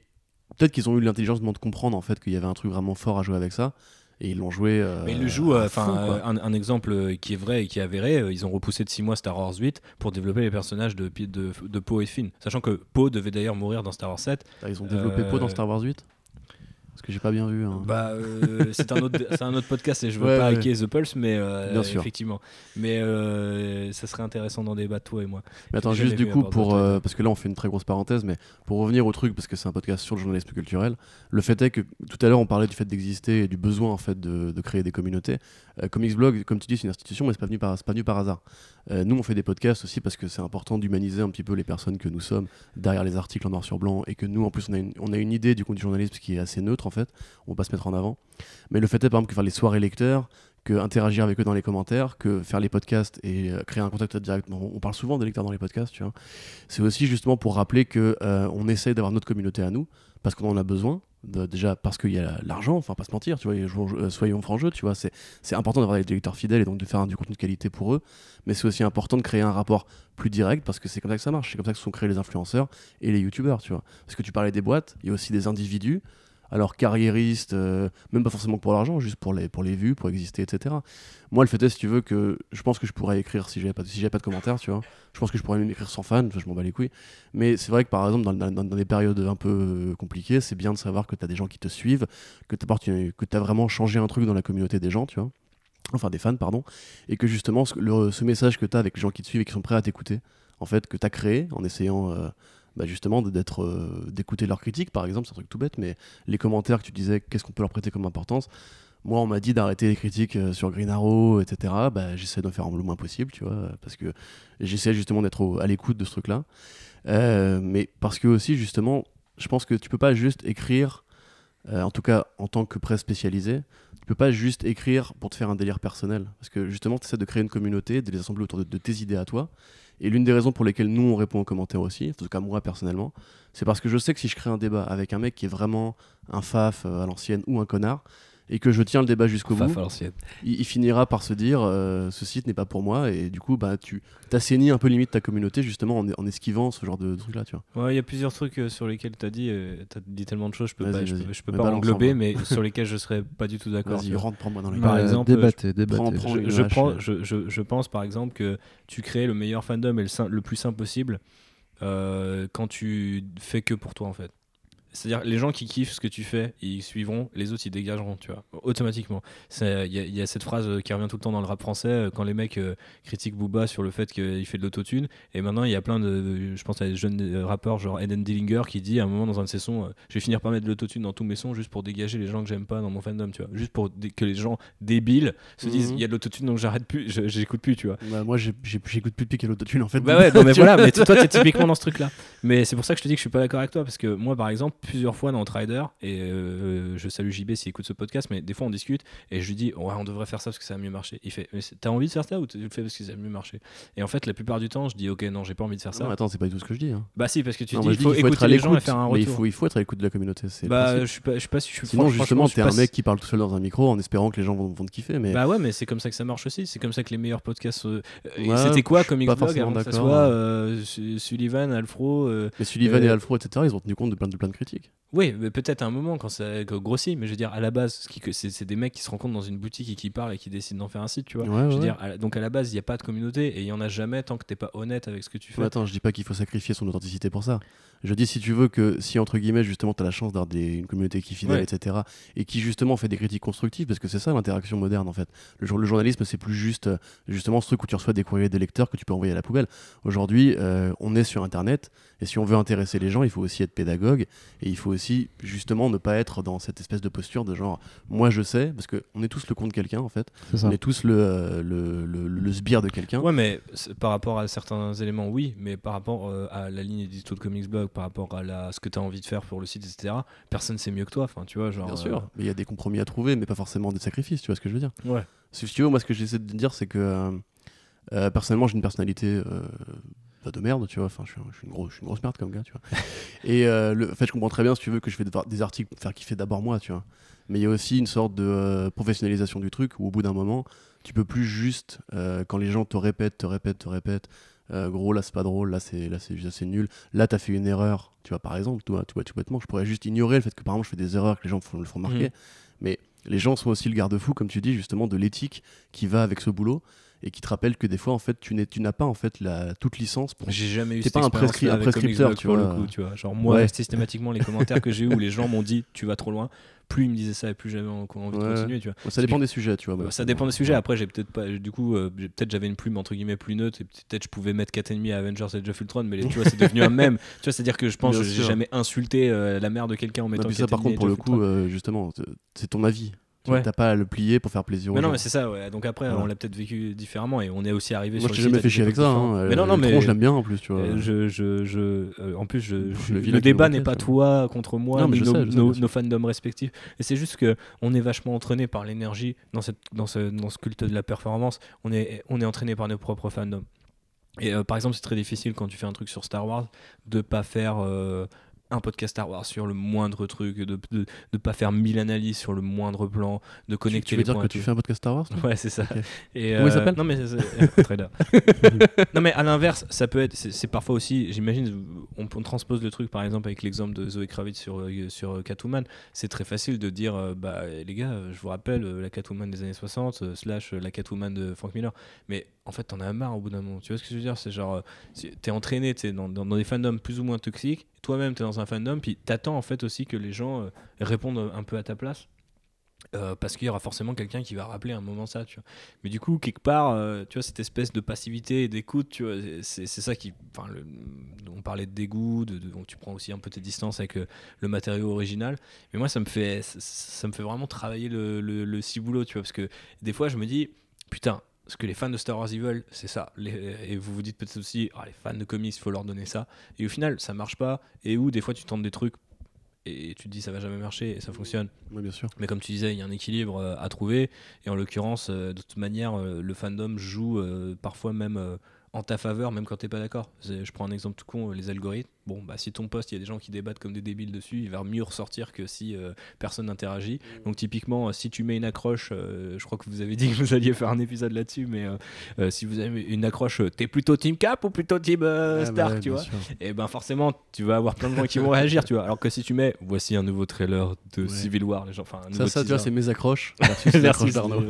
peut-être qu'ils ont eu l'intelligence de comprendre en fait qu'il y avait un truc vraiment fort à jouer avec ça et ils l'ont joué. Euh, mais ils le jouent, euh, enfin, euh, un, exemple qui est vrai et qui est avéré, ils ont repoussé de 6 mois Star Wars 8 pour développer les personnages de, de, de Poe et Finn. Sachant que Poe devait d'ailleurs mourir dans Star Wars 7. Ah, ils ont développé Poe dans Star Wars 8 Parce que j'ai pas bien vu. Hein. Bah, euh, c'est un, autre, un autre podcast et je veux pas hacker The Pulse, mais euh, bien sûr. effectivement. Mais euh, ça serait intéressant d'en débattre, toi et moi. Mais attends, juste du coup, pour, parce que là on fait une très grosse parenthèse, mais pour revenir au truc, parce que c'est un podcast sur le journalisme culturel, le fait est que tout à l'heure on parlait du fait d'exister et du besoin en fait de, de créer des communautés. Comics Blog, comme tu dis, c'est une institution, mais c'est pas venu par, pas venu par hasard. nous on fait des podcasts aussi parce que c'est important d'humaniser un petit peu les personnes que nous sommes derrière les articles en noir sur blanc et que nous en plus on a une, on a une idée du, coup, du journalisme qui est assez neutre fait, on va pas se mettre en avant. Mais le fait est par exemple que faire les soirées lecteurs, que interagir avec eux dans les commentaires, que faire les podcasts et euh, créer un contact direct. on parle souvent des lecteurs dans les podcasts. C'est aussi justement pour rappeler que euh, essaye d'avoir notre communauté à nous parce qu'on en a besoin. déjà parce qu'il y a l'argent, enfin pas se mentir, tu vois, euh, soyons francs tu vois, c'est important d'avoir des lecteurs fidèles et donc de faire du contenu de qualité pour eux, mais c'est aussi important de créer un rapport plus direct parce que c'est comme ça que ça marche, c'est comme ça que sont créés les influenceurs et les youtubeurs. Parce que tu parlais des boîtes, il y a aussi des individus alors carriériste, euh, même pas forcément pour l'argent, juste pour les, pour les vues, pour exister, etc. Moi, le fait est, si tu veux, que je pense que je pourrais écrire si j'avais pas, si pas de commentaires, tu vois. Je pense que je pourrais même écrire sans fan, je m'en bats les couilles. Mais c'est vrai que par exemple, dans, des périodes un peu euh, compliquées, c'est bien de savoir que tu as des gens qui te suivent, que tu as vraiment changé un truc dans la communauté des gens, tu vois. Enfin, des fans, pardon. Et que justement, ce, ce message que tu as avec les gens qui te suivent et qui sont prêts à t'écouter, en fait, que tu as créé en essayant. Euh, bah, justement d'être euh, d'écouter leurs critiques par exemple c'est un truc tout bête mais les commentaires que tu disais qu'est-ce qu'on peut leur prêter comme importance? Moi on m'a dit d'arrêter les critiques euh, sur Green Arrow etc bah, j'essaie d'en faire le moins possible tu vois parce que j'essaie justement d'être à l'écoute de ce truc là euh, mais parce que aussi justement je pense que tu peux pas juste écrire en tout cas en tant que presse spécialisée tu peux pas juste écrire pour te faire un délire personnel. Parce que justement tu essaies de créer une communauté de les assembler autour de tes idées à toi et l'une des raisons pour lesquelles nous on répond aux commentaires aussi, en tout cas moi personnellement, c'est parce que je sais que si je crée un débat avec un mec qui est vraiment un faf euh, à l'ancienne ou un connard, et que je tiens le débat jusqu'au bout, il, il, finira par se dire euh, ce site n'est pas pour moi et du coup bah tu t'assainis un peu limite ta communauté justement en, esquivant ce genre de truc là tu vois. Ouais, il y a plusieurs trucs euh, sur lesquels tu as dit euh, tu as dit tellement de choses, je peux pas je peux, pas englober mais sur lesquels je serais pas du tout d'accord. Vas-y, rentre prends-moi dans les Par exemple, débattez, débattez. je, je, prends, je, je, pense par exemple que tu crées le meilleur fandom et le, le plus simple possible quand tu fais que pour toi en fait. C'est-à-dire, les gens qui kiffent ce que tu fais, ils suivront, les autres, ils dégageront, tu vois, automatiquement. Il y, a cette phrase qui revient tout le temps dans le rap français, euh, quand les mecs euh, critiquent Booba sur le fait qu'il fait de l'autotune. Et maintenant, il y a plein de. Je pense à des jeunes euh, rappeurs, genre Eden Dillinger, qui dit à un moment dans un de ses sons Je vais finir par mettre de l'autotune dans tous mes sons juste pour dégager les gens que j'aime pas dans mon fandom, tu vois. Juste pour que les gens débiles se disent mhm. Il y a de l'autotune, donc j'arrête plus, j'écoute plus, tu vois. Bah, moi, j'écoute plus depuis qu'il y a l'autotune, en fait. Bah ouais, non, mais voilà, mais toi, t'es typiquement dans ce truc-là. Mais c'est pour ça que je te dis que je suis pas d'accord avec toi, parce que moi, par exemple, plusieurs fois dans le et euh, je salue JB s'il écoute ce podcast, mais des fois on discute et je lui dis ouais on devrait faire ça parce que ça a mieux marché. Il fait t'as envie de faire ça ou tu le fais parce que ça a mieux marché? Et en fait la plupart du temps je dis ok non j'ai pas envie de faire ça. Non, attends c'est pas du tout ce que je dis. Hein. Bah si parce que tu dis il faut, écouter les gens et faire un retour. Mais il faut, il faut être à l'écoute de la communauté. Bah je suis pas je suis pas si je suis Sinon justement t'es un mec qui parle tout seul dans un micro en espérant que les gens vont, vont te kiffer. Mais bah ouais mais c'est comme ça que ça marche aussi. C'est comme ça que les meilleurs podcasts. Euh, c'était quoi comme Xblog avant que ça soit euh, Sullivan, Alfro. Mais Sullivan et Alfro etc. Ils ont tenu compte de plein de plein Oui, mais peut-être à un moment quand ça grossit, mais je veux dire, à la base, c'est des mecs qui se rencontrent dans une boutique et qui parlent et qui décident d'en faire un site, tu vois. je veux dire, donc à la base, il n'y a pas de communauté et il n'y en a jamais tant que t'es pas honnête avec ce que tu fais. attends, je dis pas qu'il faut sacrifier son authenticité pour ça. Je dis si tu veux que, si entre guillemets, justement, tu as la chance d'avoir une communauté qui est fidèle, etc., et qui justement fait des critiques constructives, parce que c'est ça l'interaction moderne en fait. Le, le journalisme, c'est plus juste, justement, ce truc où tu reçois des courriers des lecteurs que tu peux envoyer à la poubelle. Aujourd'hui, euh, on est sur Internet, et si on veut intéresser les gens, il faut aussi être pédagogue, et il faut aussi, justement, ne pas être dans cette espèce de posture de genre, moi je sais, parce qu'on est tous le compte de quelqu'un en fait, on est tous le, euh, le, le, sbire de quelqu'un. Ouais, mais par rapport à certains éléments, oui, mais par rapport euh, à la ligne édito de Comics Blog, par rapport à la, ce que tu as envie de faire pour le site, etc., personne sait mieux que toi. Enfin, tu vois, genre, Bien sûr, euh, mais il y a des compromis à trouver, mais pas forcément des sacrifices, tu vois ce que je veux dire. Ouais. Si tu veux, moi ce que j'essaie de dire, c'est que personnellement j'ai une personnalité de merde, tu vois. Enfin, je suis, une grosse, une grosse merde comme gars, tu vois. et le, en fait, je comprends très bien si tu veux que je fais des articles pour faire kiffer d'abord moi, tu vois mais il y a aussi une sorte de euh, professionnalisation du truc où au bout d'un moment, tu peux plus juste, euh, quand les gens te répètent, te répètent, te répètent, euh, gros là c'est pas drôle, là c'est là c'est nul, là t'as fait une erreur, tu vois par exemple, tu vois tout bêtement, je pourrais juste ignorer le fait que par exemple je fais des erreurs que les gens font, le font marquer, mmh. mais les gens sont aussi le garde-fou, comme tu dis justement, de l'éthique qui va avec ce boulot. Et qui te rappelle que des fois en fait tu n'es tu n'as pas en fait la toute licence pour j'ai jamais eu pas un, prescri un prescripteur tu vois. Le coup, tu vois. Genre moi systématiquement les commentaires que j'ai eu où les gens m'ont dit tu vas trop loin plus il me disait ça et plus j'avais envie de continuer tu vois. ça dépend des sujets tu vois ça dépend des sujets. Après j'ai peut-être pas du coup euh, peut-être j'avais une plume entre guillemets plus neutre et peut-être je pouvais mettre 4 ennemis à Avengers et Jeff Ultron mais tu vois c'est devenu un même tu vois c'est à dire que je pense que j'ai jamais insulté euh, la mère de quelqu'un en mettant ça par contre pour le coup euh, justement c'est ton avis tu T'as pas à le plier pour faire plaisir. Mais non, mais c'est ça, ouais. Donc après, on l'a peut-être vécu différemment et on est aussi arrivé Moi, sur. Moi, j'ai jamais fait chier avec ça. Hein. Mais non, non, mais. je l'aime bien en plus, tu vois. Je, je, je, euh, en plus, je, le, débat n'est pas toi contre moi, mais nos, nos, fandoms respectifs. Et c'est juste que on est vachement entraîné par l'énergie dans, cette, dans, ce, dans ce culte de la performance. On est, on est entraîné par nos propres fandoms. Et euh, par exemple, c'est très difficile quand tu fais un truc sur Star Wars de pas faire euh, un podcast Star Wars sur le moindre truc, de ne pas faire mille analyses sur le moindre plan, de connecter tu, veux dire que tu fais un podcast Star Wars Ouais, c'est ça. Et Comment il euh, s'appelle Non mais non mais à l'inverse, ça peut être, c'est parfois aussi, j'imagine, on, transpose le truc par exemple avec l'exemple de Zoé Kravitz sur euh, sur euh, Catwoman, c'est très facile de dire, bah les gars, je vous rappelle la Catwoman des années 60 slash la Catwoman de Frank Miller, mais en fait t'en as marre au bout d'un moment. Tu vois ce que je veux dire? C'est genre, t'es entraîné, t'es dans, dans, dans des fandoms plus ou moins toxiques toi-même tu es dans un fandom, puis t'attends en fait aussi que les gens euh, répondent un peu à ta place. Euh, parce qu'il y aura forcément quelqu'un qui va rappeler un moment ça, tu vois. Mais du coup, quelque part, euh, tu vois, cette espèce de passivité et d'écoute, tu vois, c'est, ça qui, enfin, on parlait de dégoût, de, donc tu prends aussi un peu tes distances avec le matériau original. Mais moi, ça me fait, ça, me fait vraiment travailler le, le, le ciboulot, tu vois, parce que des fois, je me dis, putain, ce que les fans de Star Wars ils veulent, c'est ça. et vous vous dites peut-être aussi, ah, les fans de comics, il faut leur donner ça. Et au final, ça marche pas. Et où des fois tu tentes des trucs et tu te dis ça va jamais marcher et ça fonctionne. Oui, bien sûr. Mais comme tu disais, il y a un équilibre euh, à trouver. Et en l'occurrence, euh, de toute manière, euh, le fandom joue parfois même en ta faveur, même quand t'es pas d'accord. Je prends un exemple tout con, les algorithmes bon, bah, si ton poste, il y a des gens qui débattent comme des débiles dessus, il va mieux ressortir que si euh, personne n'interagit. Mm. Donc, typiquement, euh, si tu mets une accroche, euh, je crois que vous avez dit que vous alliez faire un épisode là-dessus, mais si vous avez une accroche, t'es plutôt Team Cap ou plutôt Team ah, Stark, bah tu vois Et ben forcément, tu vas avoir plein de gens qui vont réagir, tu vois. Alors que si tu mets, voici un nouveau trailer de Civil War, les gens, enfin, ça, ça, tu vois, c'est mes accroches. Merci d'Arnaud.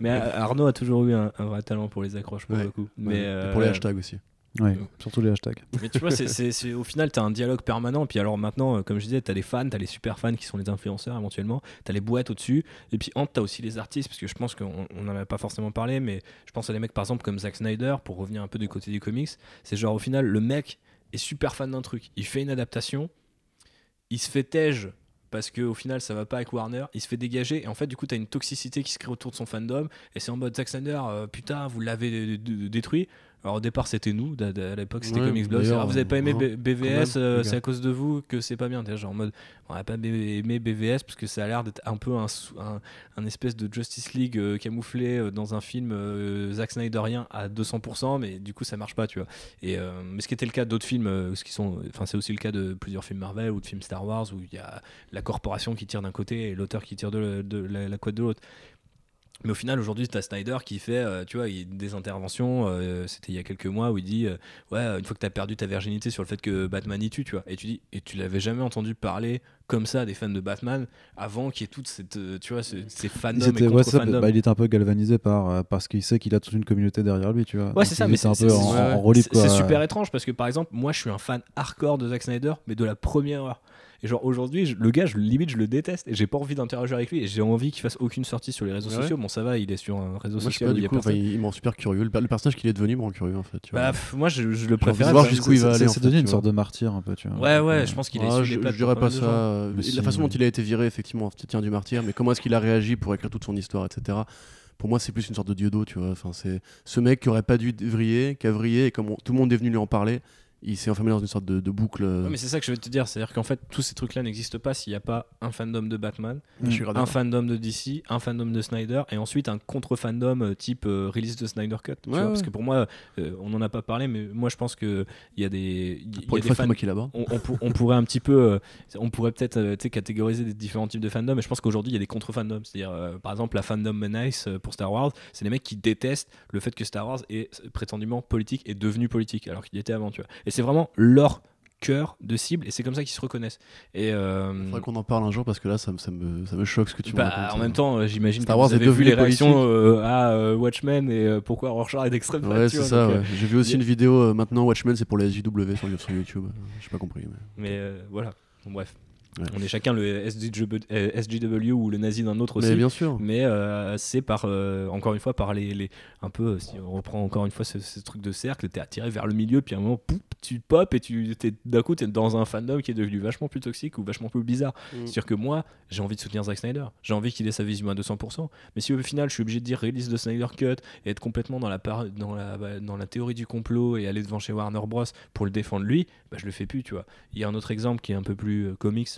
mais Arnaud a toujours eu un, vrai talent pour les accroches, pour le coup. Mais, Et pour les hashtags aussi. Ouais, surtout les hashtags. Mais tu vois, c'est, au final, tu as un dialogue permanent. Puis alors maintenant, euh, comme je disais, tu as les fans, tu as les super fans qui sont les influenceurs éventuellement, tu as les boîtes au-dessus. Et puis entre, tu as aussi les artistes, parce que je pense qu'on n'en a pas forcément parlé, mais je pense à des mecs par exemple comme Zack Snyder, pour revenir un peu du côté du comics. C'est genre au final, le mec est super fan d'un truc. Il fait une adaptation, il se fait tège parce qu'au final ça va pas avec Warner, il se fait dégager et en fait du coup tu as une toxicité qui se crée autour de son fandom et c'est en mode Zack Snyder euh, putain vous l'avez détruit alors au départ c'était nous, à l'époque c'était Comics Blog. Ah, vous avez pas aimé BVS, euh, c'est à cause de vous que c'est pas bien. Genre en mode, on n'a pas aimé BVS parce que ça a l'air d'être un peu un, un, espèce de Justice League euh, camouflé euh, dans un film Zack Snyderien à 200%, mais du coup ça marche pas, tu vois. Et, mais ce qui était le cas d'autres films, ce qui sont, enfin c'est aussi le cas de plusieurs films Marvel ou de films Star Wars où il y a la corporation qui tire d'un côté et l'auteur qui tire de, la, la, de l'autre. Mais au final, aujourd'hui, tu as Snyder qui fait, euh, tu vois, des interventions, euh, c'était il y a quelques mois, où il dit, euh, ouais, une fois que tu as perdu ta virginité sur le fait que Batman y tue, tu vois. Et tu dis, et tu l'avais jamais entendu parler comme ça des fans de Batman avant qu'il y ait toute cette, tu vois, ces fandoms et contre bah, il est un peu galvanisé par, parce qu'il sait qu'il a toute une communauté derrière lui, tu vois. Ouais, c'est ça, mais c'est C'est super étrange parce que par exemple, moi, je suis un fan hardcore de Zack Snyder, mais de la première heure. Et genre aujourd'hui, le gars, je, limite, je le déteste et j'ai pas envie d'interagir avec lui et j'ai envie qu'il fasse aucune sortie sur les réseaux sociaux. Bon, ça va, il est sur un réseau social. du coup, il, m'en super curieux. Le, personnage qu'il est devenu me rend curieux en fait. Bah, moi, je, le préfère. voir jusqu'où il va aller. C'est devenu une sorte de martyr un peu, tu vois. Ouais, ouais, je pense qu'il est ah, Je dirais pas ça. La façon dont il a été viré, effectivement, tient du martyr, mais comment est-ce qu'il a réagi pour écrire toute son histoire, etc pour moi, c'est plus une sorte de dieudo, tu vois. Enfin, c'est ce mec qui aurait pas dû vriller, qui a vrillé, et comme tout le monde est venu lui en parler, il s'est enfermé dans une sorte de, boucle. mais c'est ça que je veux te dire, c'est-à-dire qu'en fait, tous ces trucs-là n'existent pas s'il n'y a pas un fandom de Batman, un fandom de DC, un fandom de Snyder, et ensuite un contre-fandom euh, type euh, release de Snyder Cut. Parce que pour moi, euh, on n'en a pas parlé, mais moi je pense qu'il y a des, y a des fans. qui là-bas. On, pourrait un petit peu, on pourrait peut-être catégoriser des différents types de fandom, mais je pense qu'aujourd'hui il y a des contre-fandoms. C'est-à-dire, par exemple, la fandom Menace pour Star Wars, c'est les mecs qui détestent le fait que Star Wars est prétendument politique et devenu politique, alors qu'il était avant, tu vois. Et c'est vraiment leur cœur de cible et c'est comme ça qu'ils se reconnaissent. Et euh... Il faudrait qu'on en parle un jour parce que là ça, ça, me, ça me choque ce que tu bah, racontes. En même temps, j'imagine que vous avez vu les réactions euh, à euh, Watchmen et pourquoi Rorschach est d'extrême Ouais, c'est ça. Ouais. J'ai vu aussi une vidéo maintenant Watchmen c'est pour les SJW sur, sur YouTube. J'ai pas compris. Mais, mais voilà. Bon, bref. On est chacun le SJW ou le nazi d'un autre aussi. Mais bien sûr. Mais euh, c'est par, euh, encore une fois, par les, les, un peu, si on reprend encore une fois ce, truc de cercle, t'es attiré vers le milieu, puis à un moment, tu pop et tu, d'un coup, t'es dans un fandom qui est devenu vachement plus toxique ou vachement plus bizarre. Mm. C'est-à-dire que moi, j'ai envie de soutenir Zack Snyder. J'ai envie qu'il ait sa vision à 200%. Mais si au final, je suis obligé de dire release de Snyder Cut et être complètement dans la, dans la, bah, dans la théorie du complot et aller devant chez Warner Bros. pour le défendre lui, bah, je le fais plus, tu vois. Il y a un autre exemple qui est un peu plus euh, comics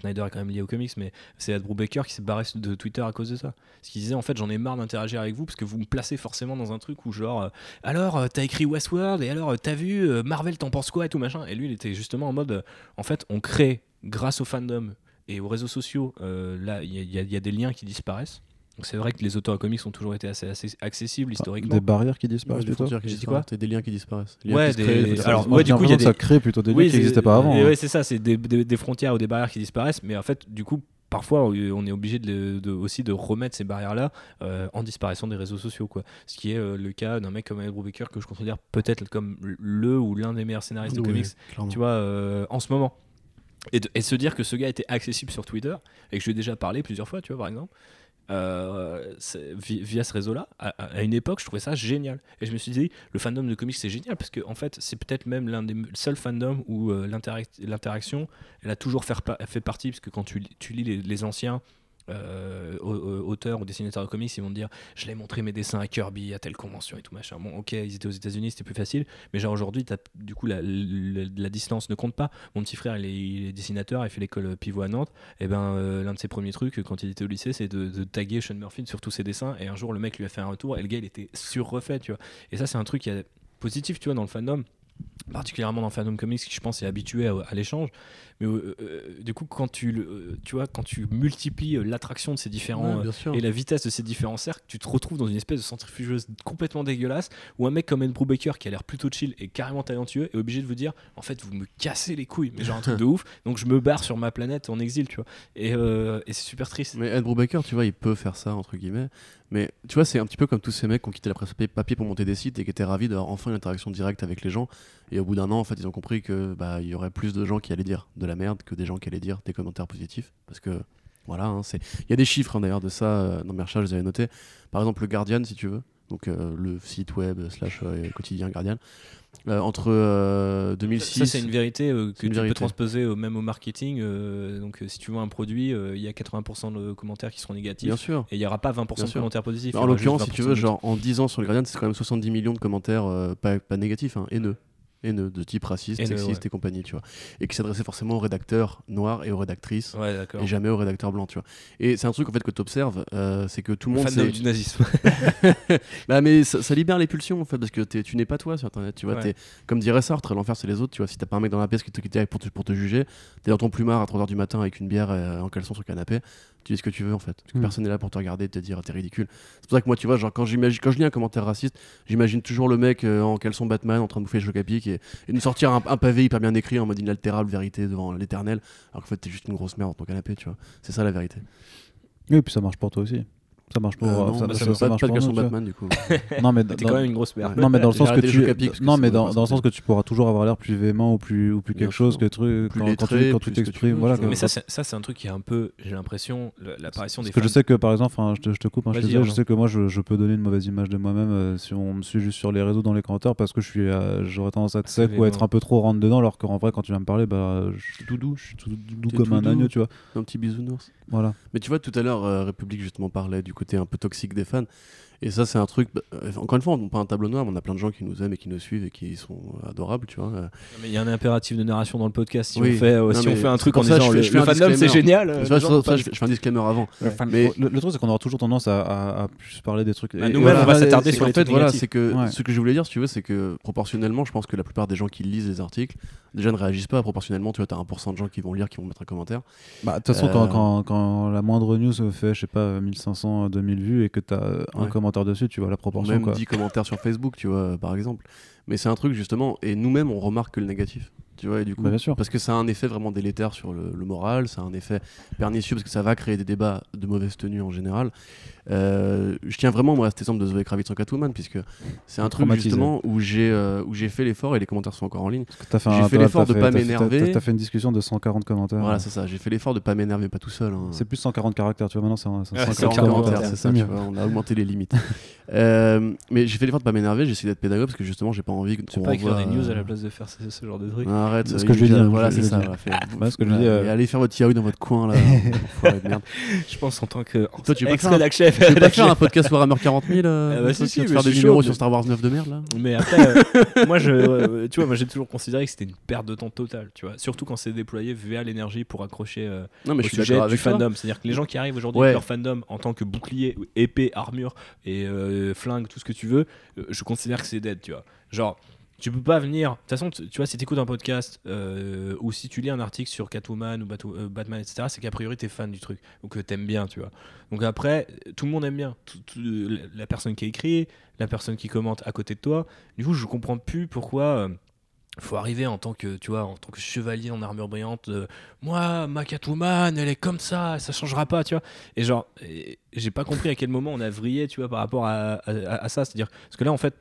Snyder est quand même lié aux comics, mais c'est Ed Brubaker qui s'est barré de Twitter à cause de ça. Parce qu'il disait en fait j'en ai marre d'interagir avec vous parce que vous me placez forcément dans un truc où genre euh, alors euh, t'as écrit Westworld et alors euh, t'as vu Marvel t'en penses quoi et tout machin. Et lui il était justement en mode en fait on crée grâce au fandom et aux réseaux sociaux là il y, a des liens qui disparaissent c'est vrai que les auteurs comics ont toujours été assez, assez accessibles historiquement. Des barrières qui disparaissent plutôt. J'ai dit quoi Des liens qui disparaissent. ouais, des... alors ouais, du coup il y a des... ça crée plutôt des liens qui n'existaient pas avant. Oui, hein. c'est ça, c'est des, des, frontières ou des barrières qui disparaissent, mais en fait du coup parfois on est obligé de, aussi de remettre ces barrières là euh, en disparaissant des réseaux sociaux quoi ce qui est euh, le cas d'un mec comme Ed Brubaker que je considère peut-être comme le ou l'un des meilleurs scénaristes de comics tu vois euh, en ce moment et, et se dire que ce gars était accessible sur Twitter et que je lui ai déjà parlé plusieurs fois tu vois par exemple euh, via ce réseau-là. À, une époque, je trouvais ça génial. Et je me suis dit, le fandom de comics, c'est génial parce que, en fait, c'est peut-être même l'un des seuls fandoms où euh, l'interaction, elle a toujours fait, partie, parce que quand tu lis les anciens, euh, auteurs ou dessinateurs de comics, ils vont dire Je l'ai montré mes dessins à Kirby, à telle convention et tout machin. Bon, ok, ils étaient aux États-Unis, c'était plus facile, mais genre aujourd'hui, du coup, la, distance ne compte pas. Mon petit frère, il est, dessinateur, il fait l'école pivot à Nantes. Et ben, euh, l'un de ses premiers trucs quand il était au lycée, c'est de, taguer Sean Murphy sur tous ses dessins. Et un jour, le mec lui a fait un retour et le gars, il était sur-refait, tu vois. Et ça, c'est un truc qui est positif, tu vois, dans le fandom particulièrement dans Fandom Comics qui je pense est habitué à l'échange mais euh, euh, du coup, quand tu, euh, tu vois, quand tu multiplies l'attraction de ces différents et la vitesse de ces différents cercles, tu te retrouves dans une espèce de centrifugeuse complètement dégueulasse où un mec comme Ed Brubaker qui a l'air plutôt chill et carrément talentueux est obligé de vous dire en fait, vous me cassez les couilles, mais genre un truc de ouf, donc je me barre sur ma planète en exil, tu vois. Et, et c'est super triste. Mais Ed Brubaker, tu vois, il peut faire ça, entre guillemets. Mais tu vois, c'est un petit peu comme tous ces mecs qui ont quitté la presse papier pour monter des sites et qui étaient ravis d'avoir enfin une interaction directe avec les gens. Et au bout d'un an, en fait, ils ont compris que bah, il y aurait plus de gens qui allaient dire de la merde que des gens qui allaient dire des commentaires positifs. Parce que voilà, hein, c'est il y a des chiffres hein, d'ailleurs de ça euh, dans mes recherches, je les avais notés. Par exemple, le Guardian, si tu veux, donc euh, le site web slash euh, quotidien Guardian. entre 2006. Ça, c'est une vérité que tu peux transposer même au marketing. donc, si tu vois un produit, il y a 80% de commentaires qui seront négatifs. Bien sûr. Et il n'y aura pas 20% de commentaires positifs. en l'occurrence, si tu veux, genre en 10 ans sur le Guardian, c'est quand même 70 millions de commentaires pas, pas, négatifs, hein, haineux haineux, de type raciste, sexiste et compagnie, tu vois. Et qui s'adressait forcément aux rédacteurs noirs et aux rédactrices, et jamais aux rédacteurs blancs, tu vois. Et c'est un truc en fait que tu observes, euh, c'est que tout le monde. Fan du nazisme. bah, mais ça, libère les pulsions en fait, parce que tu n'es pas toi sur internet, tu vois. Es, comme dirait Sartre, l'enfer c'est les autres, tu vois. Si t'as pas un mec dans la pièce qui te quitte pour te, pour te juger, t'es dans ton plumard à 3h du matin avec une bière euh, en caleçon sur le canapé, tu dis ce que tu veux en fait. Parce que mm. personne n'est là pour te regarder et te dire t'es ridicule. C'est pour ça que moi, tu vois, genre quand, j'imagine, quand je lis un commentaire raciste, j'imagine toujours le mec euh, en caleçon Batman en train de bouffer le choc à pic et, et de sortir un, pavé hyper bien écrit en mode inaltérable vérité devant l'éternel, alors qu'en fait t'es juste une grosse merde dans ton canapé, tu vois. C'est ça la vérité. Oui, et puis ça marche pour toi aussi. Ça marche pour. Euh, non, ça, bah, ça, ça, marche pas pour Batman du coup. non mais t'es quand même une grosse merde. Non mais dans le sens que tu. Non mais dans, dans le sens que tu pourras toujours avoir l'air plus véhément ou plus ou plus quelque chose que truc quand, quand tu t'exprimes. Voilà. Mais ça ça c'est un truc qui est un peu j'ai l'impression l'apparition des. Parce que je sais que par exemple, je te coupe, je sais que moi je peux donner une mauvaise image de moi-même euh, si on me suit juste sur les réseaux dans les commentaires parce que je suis euh, j'aurais tendance à être sec ou être un peu trop rentre dedans alors qu'en vrai quand tu viens me parler bah je suis tout doux, je suis tout doux comme un agneau, tu vois. Un petit bisounours. Voilà. Mais tu vois tout à l'heure République justement parlait du un peu toxique des fans. Et ça, c'est un truc. Bah, euh, encore une fois, on n'a pas un tableau noir, mais on a plein de gens qui nous aiment et qui nous suivent et qui sont adorables, tu vois. Mais il y a un impératif de narration dans le podcast. Si on fait, euh, si on fait un truc en disant le, fandom, c'est génial. Euh, je, fais un disclaimer avant. mais le, truc, c'est qu'on aura toujours tendance à, plus parler des trucs. Bah, nous-mêmes, on va s'attarder sur les fait, voilà, c'est que ce que je voulais dire, si tu veux, c'est que proportionnellement, je pense que la plupart des gens qui lisent les articles déjà ne réagissent pas proportionnellement. Tu vois, as 1% de gens qui vont lire, qui vont mettre un commentaire. Bah, de toute façon, quand la moindre news fait, je sais pas, 1500, 2000 vues et que tu as un commentaire dessus, tu vois la même 10 commentaires sur Facebook, tu vois, par exemple. Mais c'est un truc justement, et nous-mêmes on remarque que le négatif. tu vois, et du coup, Bah, bien sûr. parce que ça a un effet vraiment délétère sur le, le moral, ça a un effet pernicieux parce que ça va créer des débats de mauvaise tenue en général. Euh, je tiens vraiment moi à cet exemple de Zoé Kravitz en Catwoman puisque c'est un truc justement où j'ai euh, où j'ai fait l'effort et les commentaires sont encore en ligne. J'ai fait l'effort de fait- pas m'énerver. t'as- fait une discussion de 140 commentaires. Voilà, c'est ça. J'ai fait l'effort de pas m'énerver pas tout seul. hein. C'est plus 140 caractères, tu vois, maintenant c'est un- c'est Ouais, 140 c'est 40 caractères, commentaires, c'est ça, tu mieux. vois, on a augmenté les limites. Euh, mais j'ai fait l'effort de pas m'énerver, j'ai essayé d'être pédagogue parce que justement j'ai pas envie que Tu pas écrire des news à la place de faire ce, ce genre de truc. Arrête, C'est ce que je lui dis, Yulia, hein, Voilà, c'est ça. Allez faire votre yaoi dans votre coin là. Je pense en tant que Toi, tu veux pas ex rédac chef. Tu veux pas faire un podcast Warhammer 40 000 euh, Ah bah si, faire des numéros sur Star Wars 9 de merde là Mais après, euh, moi, je, euh, tu vois, moi, j'ai toujours considéré que c'était une perte de temps totale, tu vois. Surtout quand c'est déployé via l'énergie pour accrocher euh, Non, mais au je suis sujet du avec fandom. C'est-à-dire que les gens qui arrivent aujourd'hui Ouais. avec leur fandom en tant que bouclier, épée, armure et flingue, tout ce que tu veux, je considère que c'est dead, tu vois. Genre. Tu peux pas venir. De toute façon, tu tu vois, si tu écoutes un podcast euh, ou si tu lis un article sur Catwoman ou euh, Batman, etc., c'est qu'a priori t'es fan du truc ou que t'aimes bien, tu vois. Donc après, tout le monde aime bien. La- personne qui écrit, la personne qui commente à côté de toi. Du coup, je comprends plus pourquoi. euh, faut arriver en tant que tu vois en tant que chevalier en armure brillante moi ma Catwoman elle est comme ça ça changera pas tu vois et genre j'ai pas compris à quel moment on a vrillé tu vois par rapport à, à- à ça c'est à dire parce que là en fait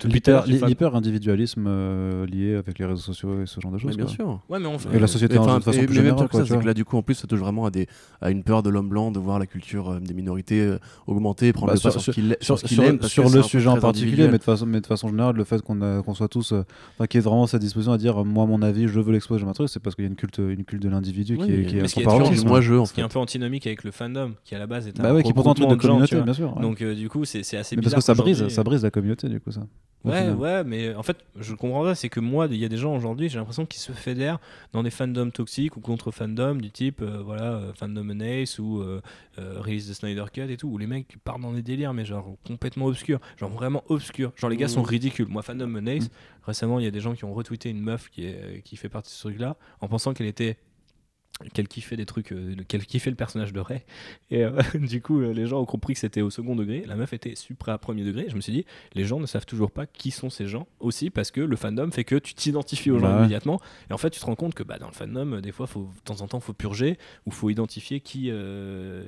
depuis tout à l'heure, L'hyper j'ai fait- l'hyper individualisme euh, lié avec les réseaux sociaux et ce genre de Mais choses. bien quoi. sûr. ouais mais on Et la société en façon et- plus générale, c'est que là, du coup, en plus, ça touche vraiment à, des, à une peur de l'homme blanc de voir la culture euh, des minorités euh, augmenter, prendre Bah, le pas sur- sur, ce qu'il a- sur, sur ce qu'il sur- aime. parce sur que c'est le sujet en particulier, mais de, façon, mais de façon générale, le fait qu'on a- qu'on soit tous, euh, enfin, qu'il y ait vraiment cette disposition à dire, moi, mon avis, je veux l'exposer, un truc, c'est parce qu'il y a une culte, une culte de l'individu qui est, qui est moi, je, en qui fait. un peu antinomique avec le fandom qui à la base est un Pourtant un truc de communauté, bien sûr. ouais. donc euh, du coup c'est assez mais parce que ça brise, qu'aujourd'hui- ça brise la communauté, du coup, ça. Ouais, ouais, mais en fait, je comprends pas, c'est que moi, il y a des gens aujourd'hui, j'ai l'impression qu'ils se fédèrent dans des fandoms toxiques ou contre fandoms du type, euh, voilà, euh, fandom Ace ou euh, euh, release de Snyder Cut et tout, où les mecs partent dans des délires, mais genre complètement obscurs, genre vraiment obscurs. Genre les gars sont Mhm. ridicules. Moi, fandom Ace, récemment, il y a des gens qui ont retweeté une meuf qui, est, qui fait partie de ce truc-là, en pensant qu'elle était qu'elle kiffait des trucs, euh, qu'elle kiffait le personnage de Ray. Et euh, du coup, euh, les gens ont compris que c'était au second degré. La meuf était supra premier degré. Je me suis dit, les gens ne savent toujours pas qui sont ces gens aussi parce que le fandom fait que tu t'identifies aux gens Bah ouais. immédiatement. Et en fait, tu te rends compte que bah, dans le fandom, des fois, faut, de temps en temps, faut purger ou faut identifier qui,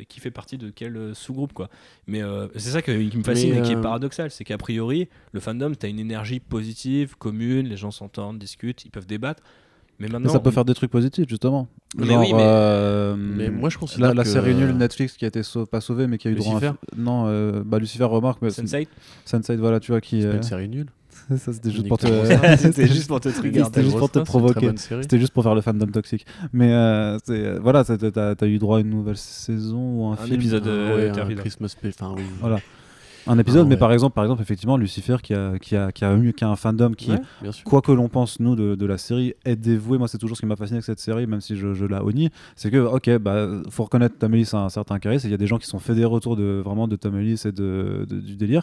qui fait partie de quel sous-groupe. quoi. Mais c'est ça que- qui me fascine et qui est paradoxal. C'est qu'a priori, le fandom, tu as une énergie positive, commune, les gens s'entendent, discutent, ils peuvent débattre. Mais maintenant, Mais ça peut on- faire des trucs positifs, justement. Mais Genre, oui, mais- euh, Mais moi, je considère la, la que- série nulle Netflix qui a été pas sauvée, mais qui a eu droit à Lucifer Non, euh, bah Lucifer remarque, mais Sense8 Sense8, voilà, tu vois, qui. C'est pas euh, une série nulle. ça, c'était juste pour te. C'était juste pour te trigger. C'était juste pour te une provoquer. C'était juste pour faire le fandom toxique. Mais euh, euh, voilà, t'as as eu droit à une nouvelle saison ou un, Un film. épisode euh, ouais, un. Christmas. Enfin, oui. Voilà. Un épisode, Ah mais ouais. par exemple, par exemple, effectivement, Lucifer qui a, qui a, qui a, eu, qui a un fandom qui, Ouais, quoi que l'on pense, nous, de, de la série, est dévoué. Moi, c'est toujours ce qui m'a fasciné avec cette série, même si je, je la honnie. C'est que, ok, bah, faut reconnaître Tom Ellis a un certain charisme. Il y a des gens qui sont fédérés autour de, vraiment de Tom Ellis et de, de- du délire.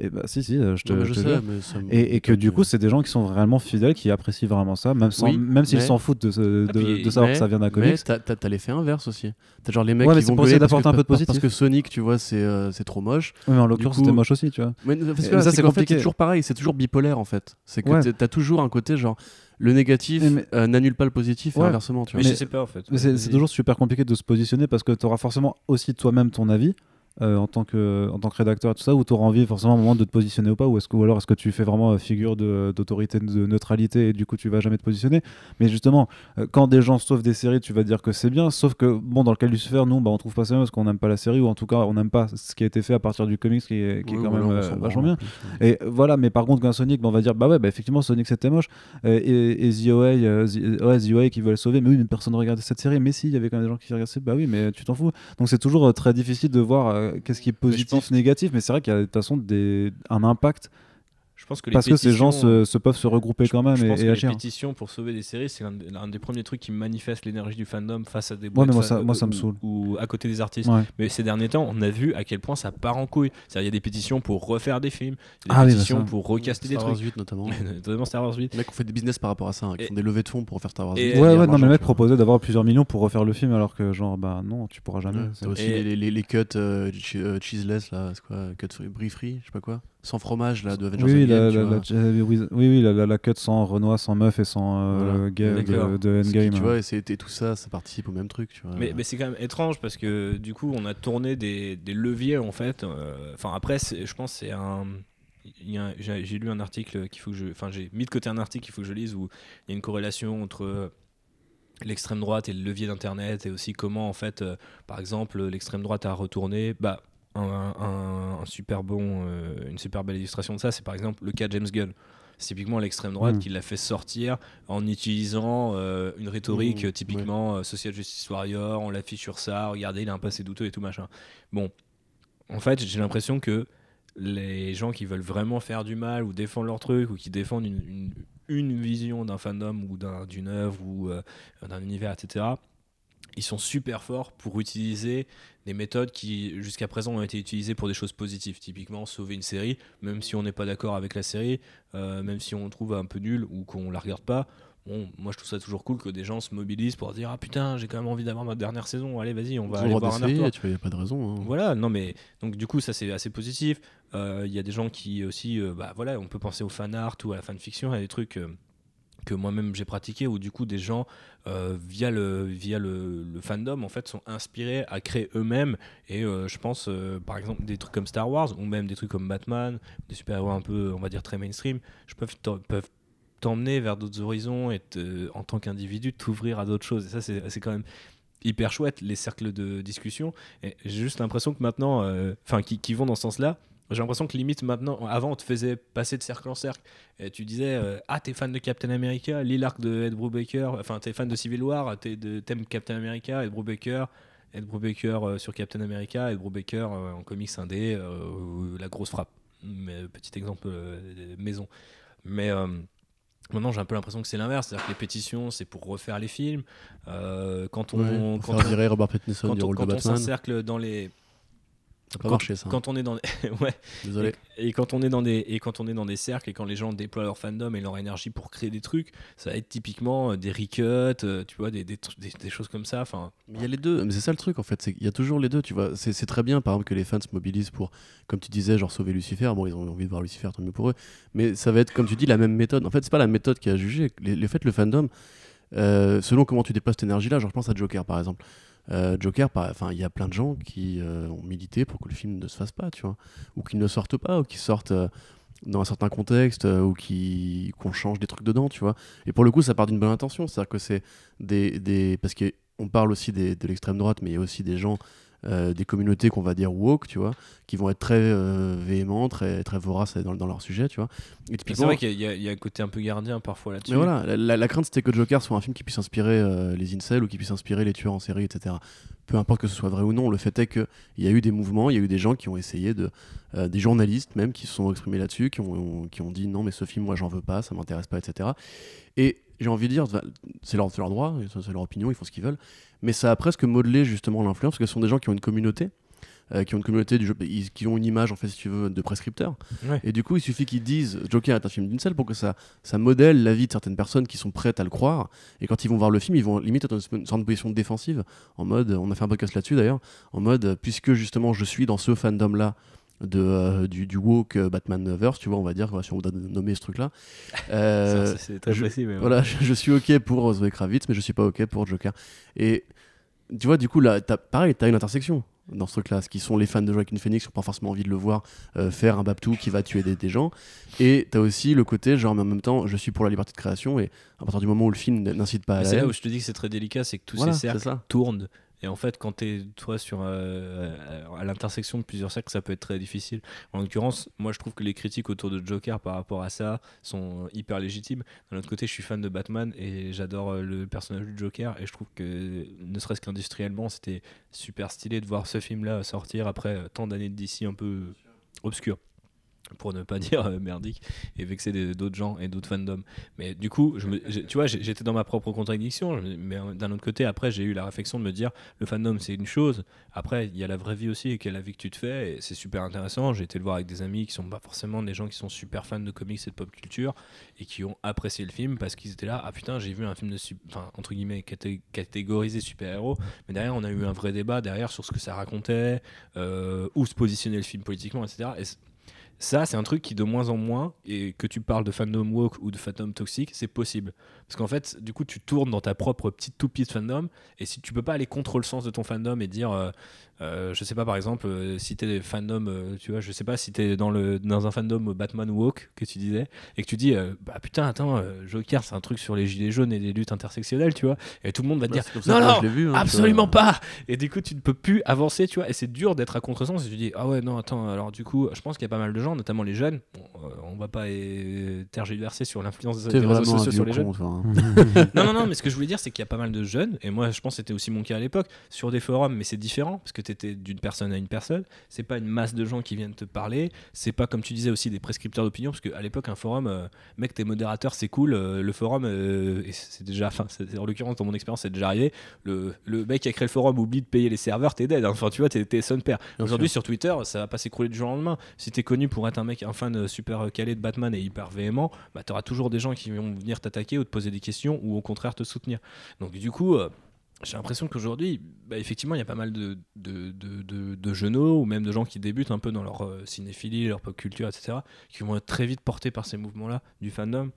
Et bah, si, si, euh, je te, Non, mais je te sais, mais me- Et, et que du coup, c'est des gens qui sont vraiment fidèles, qui apprécient vraiment ça, même, sans, Oui, même s'ils mais- s'en foutent de, Ah, puis- de savoir mais- que ça vient d'un Mais comics. t'as- t'as t'as l'effet inverse aussi. T'as genre les mecs Ouais, mais qui c'est vont gueuler parce d'apporter que- un peu de positif. Parce que Sonic, tu vois, c'est euh, c'est trop moche. Oui, mais en l'occurrence, coup- c'était moche aussi, tu vois. Mais parce que là, ça, c'est c'est qu'en fait, compliqué. c'est toujours pareil, c'est toujours bipolaire en fait. C'est que Ouais. t'as- toujours un côté genre le négatif Mais- mais- euh, n'annule pas le positif et inversement, tu Mais, vois. je sais pas en fait. Mais c'est c'est toujours super compliqué de se positionner parce que tu auras forcément aussi toi-même ton avis. Euh, en, tant que, en tant que rédacteur et tout ça, où tu auras envie forcément à un moment de te positionner ou pas, ou, est-ce que, ou alors est-ce que tu fais vraiment euh, figure de- d'autorité, de, neutralité et du coup tu vas jamais te positionner? Mais justement, euh, quand des gens sauvent des séries, tu vas dire que c'est bien, sauf que bon, dans le cas de Lucifer, nous bah, on trouve pas ça bien parce qu'on n'aime pas la série, ou en tout cas on n'aime pas ce qui a été fait à partir du comics qui est, qui est quand même euh, vachement bien. plus. Et voilà, mais par contre, qu'un Sonic, bah, on va dire, bah ouais, bah effectivement, Sonic c'était moche. Euh, et, et The OA, The, ouais, The OA qui veulent sauver, mais oui, mais personne ne regardait cette série. Mais si, il y avait quand même des gens qui regardaient bah oui, mais tu t'en fous. Donc c'est toujours très difficile de voir qu'est-ce qui est positif, pense- négatif, mais c'est vrai qu'il y a de toute façon des, un impact pense que les parce que ces gens pétitions- se, se peuvent se regrouper je- quand même je et, pense et que les pétitions pour sauver des séries, c'est l'un des, premiers trucs qui manifestent l'énergie du fandom face à des Ouais, mais moi, ça- moi, ça me ou- saoule. Ou à côté des artistes. Ouais. Mais ces derniers temps, on a vu à quel point ça part en couille. C'est-à-dire, il y a des pétitions pour refaire des films, des Ah oui, bah pétitions pour recaster des Star Wars trucs. 8 notamment. Notamment Star Wars 8. Les mecs ont fait des business par rapport à ça, hein, qui Et- font des levées de fonds pour refaire Star Wars Et- 8. Ouais, ouais, non, mais le mec proposait d'avoir plusieurs millions pour refaire le film, alors que genre, bah non, tu pourras jamais. T'as aussi Et- les, cuts euh, che- euh, cheeseless, là, c'est quoi brie free, je sais pas quoi. Sans fromage là de Avengers oui, Endgame, la, la, la- oui, la, la, la cut sans Renoir, sans meuf et sans euh, Voilà. gay de, de Ce qui, Endgame. tu vois, et, et tout ça, ça participe au même truc, tu vois. Mais, mais c'est quand même étrange parce que du coup, on a tourné des, des leviers en fait. euh, Enfin, après, je pense que c'est un. il y a un- J'ai j'ai lu un article qu'il faut que je. Enfin, j'ai mis de côté un article qu'il faut que je lise où il y a une corrélation entre euh, l'extrême droite et le levier d'internet et aussi comment en fait, euh, par exemple, l'extrême droite a retourné. Bah, un, un- un super bon, euh, une super belle illustration de ça, c'est par exemple le cas de James Gunn. C'est typiquement l'extrême droite Mm. qui l'a fait sortir en utilisant euh, une rhétorique Mm, euh, typiquement Social Justice Warrior, on l'affiche sur ça, regardez, il a un passé douteux et tout machin. Bon, en fait, j'ai l'impression que les gens qui veulent vraiment faire du mal ou défendre leur truc ou qui défendent une, une- une vision d'un fandom ou d'un- d'une œuvre ou euh, d'un univers, etc., ils sont super forts pour utiliser des méthodes qui jusqu'à présent ont été utilisées pour des choses positives. Typiquement, sauver une série, même si on n'est pas d'accord avec la série, euh, même si on le trouve un peu nul ou qu'on la regarde pas. Bon, moi je trouve ça toujours cool que des gens se mobilisent pour dire ah putain j'ai quand même envie d'avoir ma dernière saison allez vas-y on va aller voir un artwork. tu vois, y a pas de raison. hein. Voilà, non mais donc du coup ça c'est assez positif. Euh, Il y a des gens qui aussi, euh, bah voilà, on peut penser au fan art ou à la fanfiction, il y a des trucs euh, que moi-même j'ai pratiqué où du coup des gens euh, via le via le, fandom en fait sont inspirés à créer eux-mêmes. Et euh, je pense euh, par exemple des trucs comme Star Wars ou même des trucs comme Batman, des super-héros un peu on va dire très mainstream, je peux peuvent t'emmener vers d'autres horizons et en tant qu'individu t'ouvrir à d'autres choses. Et ça c'est quand même hyper chouette les cercles de discussion. Et j'ai juste l'impression que maintenant enfin qui, qui vont dans ce sens-là j'ai l'impression que limite maintenant avant on te faisait passer de cercle en cercle. Et tu disais euh, ah t'es fan de Captain America lis l'arc de Ed Brubaker enfin t'es fan de Civil War t'aimes Captain America Ed Brubaker Ed Brubaker euh, sur Captain America Ed Brubaker euh, en comics indé euh, ou la grosse frappe. Mais, petit exemple euh, maison. Mais euh, Maintenant, j'ai un peu l'impression que c'est l'inverse, c'est-à-dire que les pétitions, c'est pour refaire les films. Euh, quand on, Ouais, quand on- Robert quand on, quand on s'encercle dans les, Ça n'a pas quand, marché ça. quand on est dans, ouais, Désolé. et quand on est dans des et quand on est dans des cercles et quand les gens déploient leur fandom et leur énergie pour créer des trucs, ça va être typiquement euh, des recuts, euh, tu vois, des, des, choses comme ça. Enfin, il y a les deux, mais c'est ça le truc en fait, qu'il y a toujours les deux, tu vois. C'est très bien par exemple que les fans se mobilisent pour, comme tu disais, genre sauver Lucifer. Bon, ils ont envie de voir Lucifer, tant mieux pour eux. Mais ça va être, comme tu dis, la même méthode. En fait, c'est pas la méthode qui a jugé. Le fait, le fandom, euh, selon comment tu déplaces cette énergie-là, genre je pense à Joker par exemple. Euh, Joker, enfin, il y a plein de gens qui euh, ont milité pour que le film ne se fasse pas, tu vois, ou qu'il ne sorte pas, ou qu'il sorte euh, dans un certain contexte, ou qu'on change des trucs dedans, tu vois. Et pour le coup, ça part d'une bonne intention, c'est-à-dire que c'est des, des, parce qu'on parle aussi de l'extrême droite, mais il y a aussi des gens, euh, des communautés qu'on va dire woke, tu vois, qui vont être très euh, véhéments, très, très voraces dans, dans leur sujet, tu vois. C'est vrai qu'il y, a- il y a un côté un peu gardien parfois là-dessus. mais voilà, la, la- la crainte c'était que Joker soit un film qui puisse inspirer euh, les incels ou qui puisse inspirer les tueurs en série, etc. Peu importe que ce soit vrai ou non, le fait est qu'il y a eu des mouvements, il y a eu des gens qui ont essayé de. euh, des journalistes même qui se sont exprimés là-dessus, qui ont, qui ont dit non, mais ce film, moi j'en veux pas, ça m'intéresse pas, etc. Et j'ai envie de dire, c'est leur, droit, c'est leur opinion, ils font ce qu'ils veulent, mais ça a presque modelé justement l'influence, parce que ce sont des gens qui ont une communauté. euh, qui ont une communauté du jeu, ils- qui ont une image en fait si tu veux de prescripteurs Ouais. et du coup il suffit qu'ils disent Joker est un film d'une seule pour que ça ça modèle la vie de certaines personnes qui sont prêtes à le croire et quand ils vont voir le film ils vont limite être dans une sorte de position défensive en mode on a fait un podcast là-dessus d'ailleurs en mode puisque justement je suis dans ce fandom là de, euh, du, du woke euh, Batmanverse, tu vois, on va dire, si on doit nommer ce truc-là. Euh, c'est très je- précis. mais ouais. voilà, je, je suis ok pour Zoé Kravitz, mais je suis pas ok pour Joker. Et tu vois, du coup, là, as, pareil, t'as une intersection dans ce truc-là, ce qui sont les fans de Joaquin Phoenix qui n'ont pas forcément envie de le voir euh, faire un Babtou qui va tuer des, des gens. Et t'as aussi le côté, genre, mais en même temps, je suis pour la liberté de création, et à partir du moment où le film n'incite pas à c'est là où je te dis que c'est très délicat, c'est que tous voilà, ces cercles tournent. Et en fait, quand tu es toi sur euh, à l'intersection de plusieurs cercles, ça peut être très difficile. En l'occurrence, moi je trouve que les critiques autour de Joker par rapport à ça sont hyper légitimes. D'un autre côté, je suis fan de Batman et j'adore euh, le personnage du Joker et je trouve que ne serait-ce qu'industriellement, c'était super stylé de voir ce film-là sortir après euh, tant d'années DC un peu obscurs pour ne pas dire euh, merdique et vexer d'autres gens et d'autres fandoms. Mais du coup tu vois j'étais dans ma propre contradiction mais d'un autre côté après j'ai eu la réflexion de me dire le fandom c'est une chose. Après il y a la vraie vie aussi et quelle la vie que tu te fais et c'est super intéressant. J'ai été le voir avec des amis qui sont pas forcément des gens qui sont super fans de comics et de pop culture et qui ont apprécié le film parce qu'ils étaient là ah putain j'ai vu un film de enfin entre guillemets caté- catégorisé super héros mais derrière on a eu un vrai débat derrière sur ce que ça racontait euh, où se positionnait le film politiquement etc et Ça, c'est un truc qui de moins en moins, et que tu parles de fandom woke ou de fandom toxique, c'est possible. Parce qu'en fait, du coup, tu tournes dans ta propre petite toupie de fandom, et si tu peux pas aller contre le sens de ton fandom et dire, euh, euh, je sais pas, par exemple, euh, si t'es fandom, euh, tu vois, je sais pas si t'es dans, le, dans un fandom Batman woke que tu disais, et que tu dis, bah putain, attends, Joker, c'est un truc sur les gilets jaunes et les luttes intersectionnelles, tu vois, et tout le monde va te Bah, dire, c'est comme ça non, que non, je l'ai vu, hein, absolument pas Et du coup, tu ne peux plus avancer, tu vois, et c'est dur d'être à contresens, et tu dis, ah ouais, non, attends, alors du coup, je pense qu'il y a pas mal de gens, notamment les jeunes, bon, euh, on va pas euh, tergiverser sur l'influence des réseaux sociaux sur les jeunes. con, hein. Non, non, non, mais ce que je voulais dire, c'est qu'il y a pas mal de jeunes, et moi je pense que c'était aussi mon cas à l'époque, sur des forums, mais c'est différent, parce que tu étais d'une personne à une personne, c'est pas une masse de gens qui viennent te parler, c'est pas comme tu disais aussi des prescripteurs d'opinion, parce qu'à l'époque, un forum, euh, mec, t'es modérateur, c'est cool, euh, le forum, euh, et c'est déjà, enfin, en l'occurrence, dans mon expérience, c'est déjà arrivé, le, le mec qui a créé le forum oublie de payer les serveurs, t'es dead, hein. enfin, tu vois, t'es, son père. Aujourd'hui, sur Twitter, ça va pas s'écrouler du jour au lendemain. Si t'es connu pour être un mec, un fan super calé de Batman et hyper véhément, bah, t'auras toujours des gens qui vont venir t'attaquer ou te poser des questions ou au contraire te soutenir. Donc du coup, euh, j'ai l'impression qu'aujourd'hui, bah, effectivement, il y a pas mal de, de, de, de, jeuneaux ou même de gens qui débutent un peu dans leur euh, cinéphilie, leur pop culture, etc., qui vont être très vite portés par ces mouvements-là du fandom.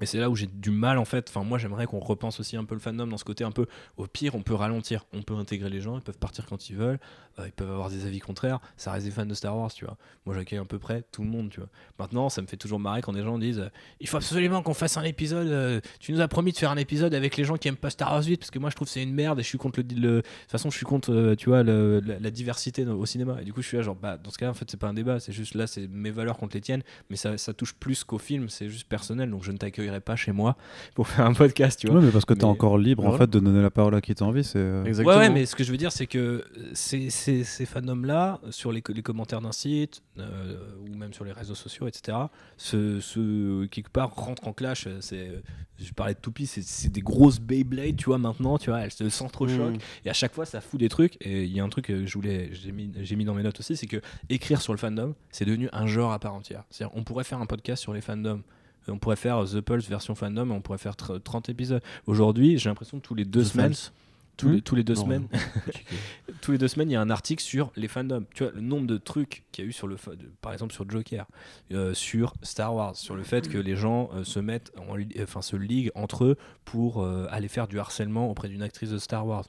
Et c'est là où j'ai du mal en fait. Enfin, moi j'aimerais qu'on repense aussi un peu le fandom dans ce côté un peu. Au pire, on peut ralentir, on peut intégrer les gens, ils peuvent partir quand ils veulent, euh, ils peuvent avoir des avis contraires. Ça reste des fans de Star Wars, tu vois. Moi j'accueille à peu près tout le monde, tu vois. Maintenant, ça me fait toujours marrer quand des gens disent euh, Il faut absolument qu'on fasse un épisode. euh, tu nous as promis de faire un épisode avec les gens qui aiment pas Star Wars 8 parce que moi je trouve c'est une merde et je suis contre le. de toute façon, je suis contre, tu vois, la, diversité au cinéma. Et du coup, je suis là, genre, bah, dans ce cas-là, en fait, c'est pas un débat, c'est juste là, c'est mes valeurs contre les tiennes, mais ça, ça touche plus qu'au film, c'est juste personnel, donc je ne t'accueillerai pas chez moi pour faire un podcast, tu vois. Ouais, mais parce que t'es Mais- encore libre en fait de donner la parole à qui t'as envie. C'est euh, Exactement. Ouais, ouais, mais ce que je veux dire, c'est que ces, ces, ces fandoms-là, sur les, les commentaires d'un site, euh, ou même sur les réseaux sociaux, etc., ce, ce- quelque part rentrent en clash. C'est, je parlais de Toupie, c'est, c'est des grosses Beyblade, tu vois, maintenant, tu vois, elles se sentent trop choc. Mm. Et à chaque fois, ça fout des trucs. Et il y a un truc que je voulais, j'ai mis, j'ai mis dans mes notes aussi, c'est que écrire sur le fandom, c'est devenu un genre à part entière. C'est-à-dire, on pourrait faire un podcast sur les fandoms. On pourrait faire The Pulse version fandom et on pourrait faire tr- 30 épisodes. Aujourd'hui, j'ai l'impression que tous les deux The semaines, Fans. tous, les, tous les deux Non, semaines, tous les deux semaines, il y a un article sur les fandoms. Tu vois, le nombre de trucs qu'il y a eu sur le, par exemple sur Joker, euh, sur Star Wars, sur le fait que les gens euh, se mettent, en, enfin se liguent entre eux pour euh, aller faire du harcèlement auprès d'une actrice de Star Wars,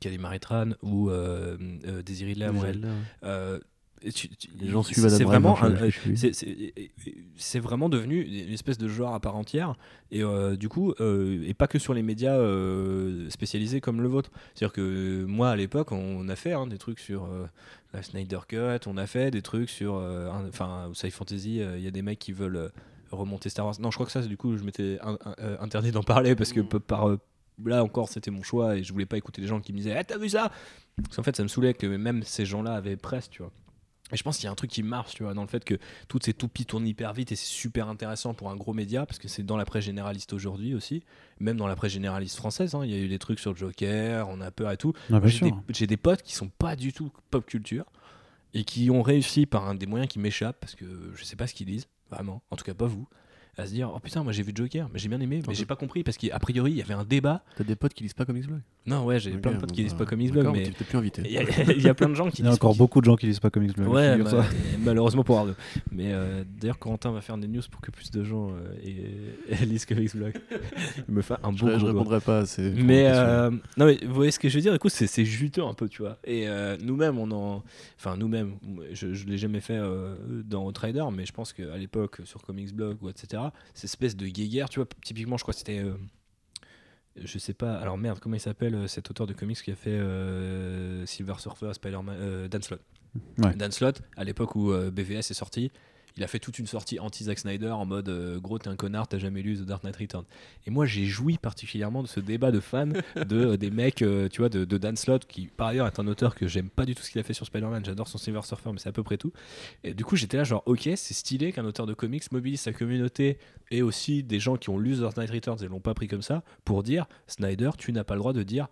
Kelly Maritran ou euh, Desiree. Euh, tu- tu- Les gens c'est- suivent Adam C'est vraiment, suis. c'est- c'est c'est vraiment devenu une espèce de genre à part entière. Et euh, du coup euh, et pas que sur les médias euh, spécialisés comme le vôtre. C'est à dire que euh, moi à l'époque on a fait hein, des trucs sur euh, la Snyder Cut on a fait des trucs sur euh, enfin au Sci Fantasy euh, il y a des mecs qui veulent euh, remonter Star Wars. Non je crois que ça c'est du coup je m'étais un- un- euh, interdit d'en parler parce que Mm. par euh, là encore c'était mon choix et je voulais pas écouter les gens qui me disaient Eh, t'as vu ça? Parce qu'en fait ça me saoulait que même ces gens là avaient presse tu vois et je pense qu'il y a un truc qui marche, tu vois, dans le fait que toutes ces toupies tournent hyper vite et c'est super intéressant pour un gros média parce que c'est dans la presse généraliste aujourd'hui aussi, même dans la presse généraliste française. hein, Il y a eu des trucs sur Joker, on a peur et tout. Ah, des, j'ai des potes qui sont pas du tout pop culture et qui ont réussi par un des moyens qui m'échappent parce que je sais pas ce qu'ils lisent, vraiment, en tout cas pas vous, à se dire oh putain, moi j'ai vu Joker, mais j'ai bien aimé, mais j'ai pas compris parce qu'a priori il y avait un débat. T'as des potes qui lisent pas comme X-Blog Non, ouais, j'ai plein de potes bon, qui lisent bah, pas Xblog, d'accord, mais T'es plus invité. il y, a- il y a plein de gens qui Il y a encore qui- beaucoup de gens qui lisent pas comme X-Blog. Ouais, ça. malheureusement pour Arnaud. Mais euh, d'ailleurs, Corentin va faire des news pour que plus de gens euh, lisent que Xblog. Il me fait un Je, beau je doigt. répondrai pas à ces. Mais euh, non, mais vous voyez ce que je veux dire? Du coup, c'est c'est juteux un peu, tu vois. Et euh, nous-mêmes, on en, enfin nous-mêmes, je, je l'ai jamais fait euh, dans Outrider, mais je pense qu'à l'époque sur Comics Blog ou etc, cette espèce de guéguerre, tu vois. Typiquement, je crois que c'était, euh, je sais pas. Alors merde, comment il s'appelle euh, cet auteur de comics qui a fait euh, Silver Surfer, Spider-Man, Dan Slott. Ouais. Dan Slott, à l'époque où BVS est sorti, il a fait toute une sortie anti-Zack Snyder en mode euh, gros, t'es un connard, t'as jamais lu The Dark Knight Returns. Et moi, j'ai joui particulièrement de ce débat de fans de euh, des mecs, euh, tu vois, de, de Dan Slott, qui par ailleurs est un auteur que j'aime pas du tout ce qu'il a fait sur Spider-Man. J'adore son Silver Surfer, mais c'est à peu près tout. Et du coup, j'étais là, genre, ok, c'est stylé qu'un auteur de comics mobilise sa communauté et aussi des gens qui ont lu The Dark Knight Returns et l'ont pas pris comme ça pour dire Snyder, tu n'as pas le droit de dire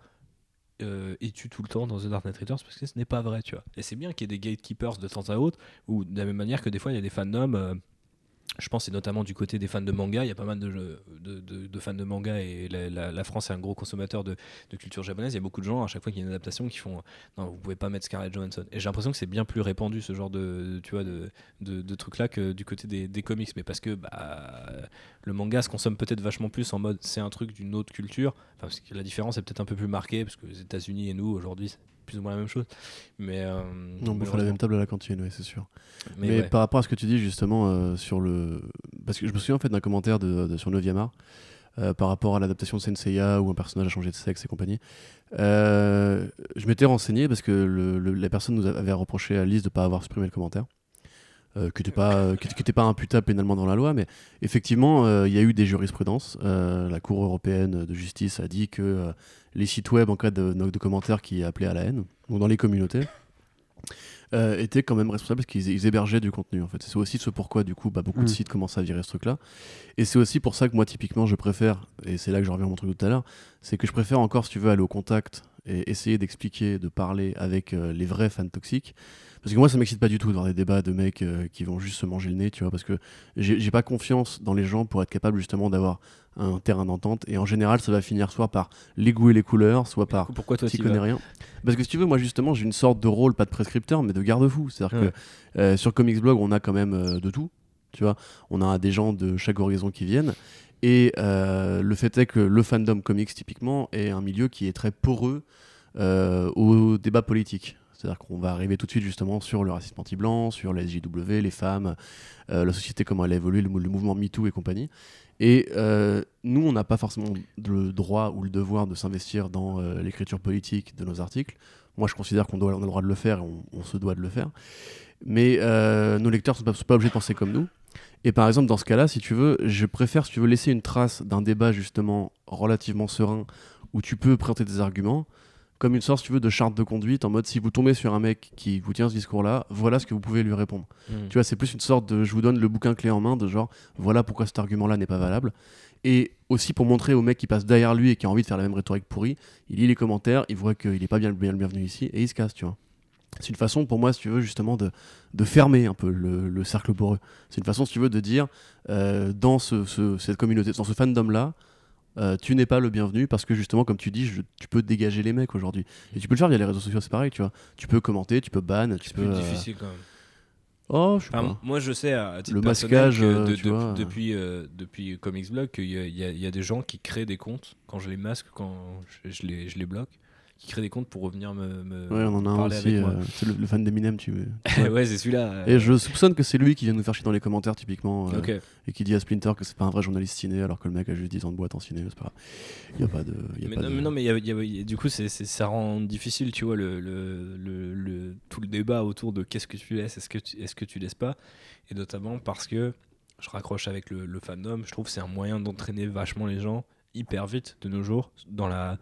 euh, es-tu tout le temps dans The Dark Knight Returns parce que ce n'est pas vrai, tu vois. Et c'est bien qu'il y ait des gatekeepers de temps à autre, ou de la même manière que des fois il y a des fandoms euh, je pense c'est notamment du côté des fans de manga. Il y a pas mal de, fans de manga et la, France est un gros consommateur de, culture japonaise. Il y a beaucoup de gens à chaque fois qu'il y a une adaptation qui font non, vous pouvez pas mettre Scarlett Johansson. Et j'ai l'impression que c'est bien plus répandu ce genre de, tu vois, de, trucs là que du côté des, comics. Mais parce que bah, le manga se consomme peut-être vachement plus en mode c'est un truc d'une autre culture. Enfin, parce que la différence est peut-être un peu plus marquée parce que les États-Unis et nous aujourd'hui plus ou moins la même chose. Mais euh, non, on la même table à la cantine, oui, c'est sûr. Mais, par rapport à ce que tu dis justement euh, sur le, parce que je me souviens en fait d'un commentaire de, sur 9 art euh, par rapport à l'adaptation de Senseiya où un personnage a changé de sexe et compagnie. je m'étais renseigné parce que le, la personne nous avait reproché à Lise de ne pas avoir supprimé le commentaire. Euh, qui n'était pas, qui, pas imputable pénalement dans la loi, mais effectivement, il y a eu des jurisprudences. la Cour européenne de justice a dit que les sites web en cas de, de commentaires qui appelaient à la haine, ou dans les communautés, euh, étaient quand même responsables parce qu'ils hébergeaient du contenu en fait. C'est aussi ce pourquoi du coup bah, beaucoup de mm. sites commencent à virer ce truc là. Et c'est aussi pour ça que moi typiquement je préfère, et c'est là que je reviens à mon truc tout à l'heure, c'est que je préfère encore si tu veux aller au contact et essayer d'expliquer, de parler avec euh, les vrais fans toxiques. Parce que moi ça m'excite pas du tout dans des débats de mecs euh, qui vont juste se manger le nez, tu vois, parce que j'ai pas confiance dans les gens pour être capable justement d'avoir un terrain d'entente. Et en général, ça va finir soit par les goûts et les couleurs, soit par coup, pourquoi toi tu connais rien. Parce que si tu veux, moi justement, j'ai une sorte de rôle, pas de prescripteur, mais de garde-fou. C'est-à-dire que euh, sur Comics Blog, on a quand même euh, de tout. Tu vois, on a des gens de chaque horizon qui viennent. Et euh, le fait est que le fandom comics, typiquement, est un milieu qui est très poreux au débat politique. C'est-à-dire qu'on va arriver tout de suite justement sur le racisme anti-blanc, sur la SJW, les femmes, la société, comment elle a évolué, le, le mouvement MeToo et compagnie. Et euh, nous, on n'a pas forcément le droit ou le devoir de s'investir dans euh, l'écriture politique de nos articles. Moi, je considère qu'on a le droit de le faire et on, se doit de le faire. Mais euh, nos lecteurs ne sont pas, obligés de penser comme nous. Et par exemple, dans ce cas-là, si tu veux, je préfère, si tu veux, laisser une trace d'un débat justement relativement serein où tu peux présenter des arguments comme une sorte, si tu veux, de charte de conduite en mode si vous tombez sur un mec qui vous tient ce discours-là, voilà ce que vous pouvez lui répondre. Hmm. Tu vois, c'est plus une sorte de je vous donne le bouquin clé en main de genre voilà pourquoi cet argument-là n'est pas valable. Et aussi pour montrer au mec qui passe derrière lui et qui a envie de faire la même rhétorique pourrie, il lit les commentaires, il voit qu'il n'est pas bien, bien le bienvenu ici et il se casse, tu vois. C'est une façon pour moi, si tu veux, justement de, de fermer un peu le, cercle poreux. C'est une façon, si tu veux, de dire euh, dans ce, cette communauté, dans ce fandom-là, euh, tu n'es pas le bienvenu parce que justement, comme tu dis, tu peux dégager les mecs aujourd'hui. Et tu peux le faire via les réseaux sociaux, c'est pareil, tu vois. Tu peux commenter, tu peux ban, tu peux. C'est euh, difficile quand même. Oh, je sais pas. Moi, je sais à titre le masquage, euh, depuis depuis Comics Blog qu'il y, y, a des gens qui créent des comptes quand je les masque, quand je, les, je les bloque qui crée des comptes pour revenir me, me ouais, on en a un aussi, euh, c'est le, fan d'Eminem tu veux. Ouais, c'est celui-là et je soupçonne que c'est lui qui vient nous faire chier dans les commentaires typiquement euh, et qui dit à Splinter que c'est pas un vrai journaliste ciné alors que le mec a juste 10 ans de boîte en ciné c'est pas il y a pas de y a mais, pas non, de... mais non mais y a, y a, du coup c'est, ça rend difficile tu vois le, le, le, tout le débat autour de qu'est-ce que tu laisses est-ce que tu, est-ce que tu laisses pas et notamment parce que je raccroche avec le, le fandom je trouve que c'est un moyen d'entraîner vachement les gens hyper vite de nos jours dans la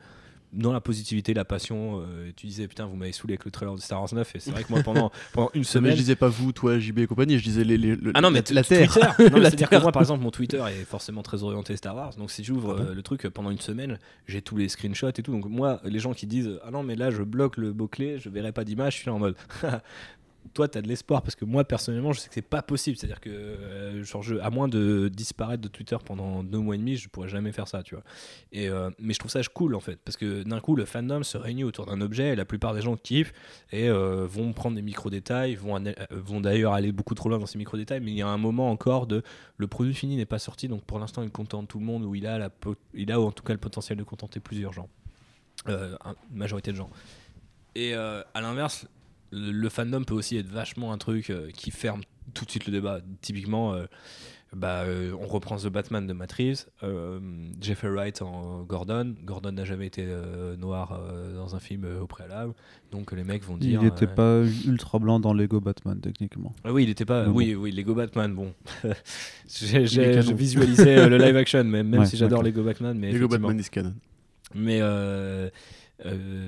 dans la positivité, la passion. Euh, tu disais, putain, vous m'avez saoulé avec le trailer de Star Wars 9. Et c'est vrai que moi, pendant, pendant une semaine. Mais je disais pas vous, toi, JB et compagnie, je disais les, les, ah non, mais la, Terre. C'est-à-dire que moi, par exemple, mon Twitter est forcément très orienté Star Wars. Donc si j'ouvre ah euh, le truc pendant une semaine, j'ai tous les screenshots et tout. Donc moi, les gens qui disent, ah non, mais là, je bloque le mot-clé, je verrai pas d'image, je suis là en mode. toi, tu as de l'espoir parce que moi, personnellement, je sais que c'est pas possible. C'est-à-dire que, euh, genre, à moins de disparaître de Twitter pendant deux mois et demi, je pourrais jamais faire ça, tu vois. Et, euh, mais je trouve ça cool en fait parce que d'un coup, le fandom se réunit autour d'un objet et la plupart des gens kiffent et euh, vont prendre des micro-détails, vont, d'ailleurs aller beaucoup trop loin dans ces micro-détails, mais il y a un moment encore de le produit fini n'est pas sorti, donc pour l'instant, il contente tout le monde ou il a, il a en tout cas le potentiel de contenter plusieurs gens, une majorité de gens. Et à l'inverse, le, fandom peut aussi être vachement un truc euh, qui ferme tout de suite le débat. Typiquement, euh, bah, euh, on reprend The Batman de Matt Reeves, Jeffrey Wright en Gordon. Gordon n'a jamais été noir dans un film au préalable, donc les mecs vont dire. Il n'était pas ultra blanc dans Lego Batman techniquement. Ah oui, il n'était pas. oui, oui, Lego Batman. Bon, j'ai visualisé le live action, même, même si j'adore Lego Batman, mais Lego Batman is canon. Mais euh,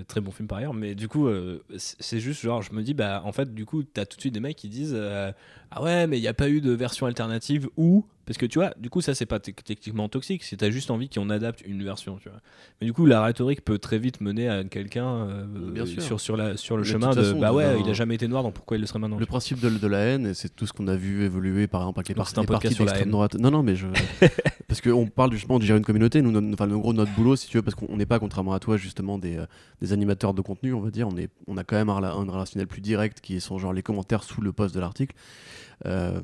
très bon film par ailleurs, mais du coup, euh, c'est juste genre, je me dis, bah en fait, du coup, t'as tout de suite des mecs qui disent euh, Ah ouais, mais il n'y a pas eu de version alternative ou Parce que tu vois, du coup, ça, c'est pas techniquement toxique, c'est t'as juste envie qu'on adapte une version, tu vois. Mais du coup, la rhétorique peut très vite mener à quelqu'un euh, sur, sur, la, sur le chemin de, bah ouais, il a jamais été noir, donc pourquoi il le serait maintenant Le principe de, de, la haine, c'est tout ce qu'on a vu évoluer, par exemple, avec les, parties sur la droite. Non, non, mais je. parce qu'on parle justement de gérer une communauté, nous, enfin, en gros, notre boulot, si tu veux, parce qu'on n'est pas, contrairement à toi, justement, des, euh, des animateurs de contenu, on va dire, on, est, on a quand même un, un relationnel plus direct qui sont genre les commentaires sous le post de l'article. Euh,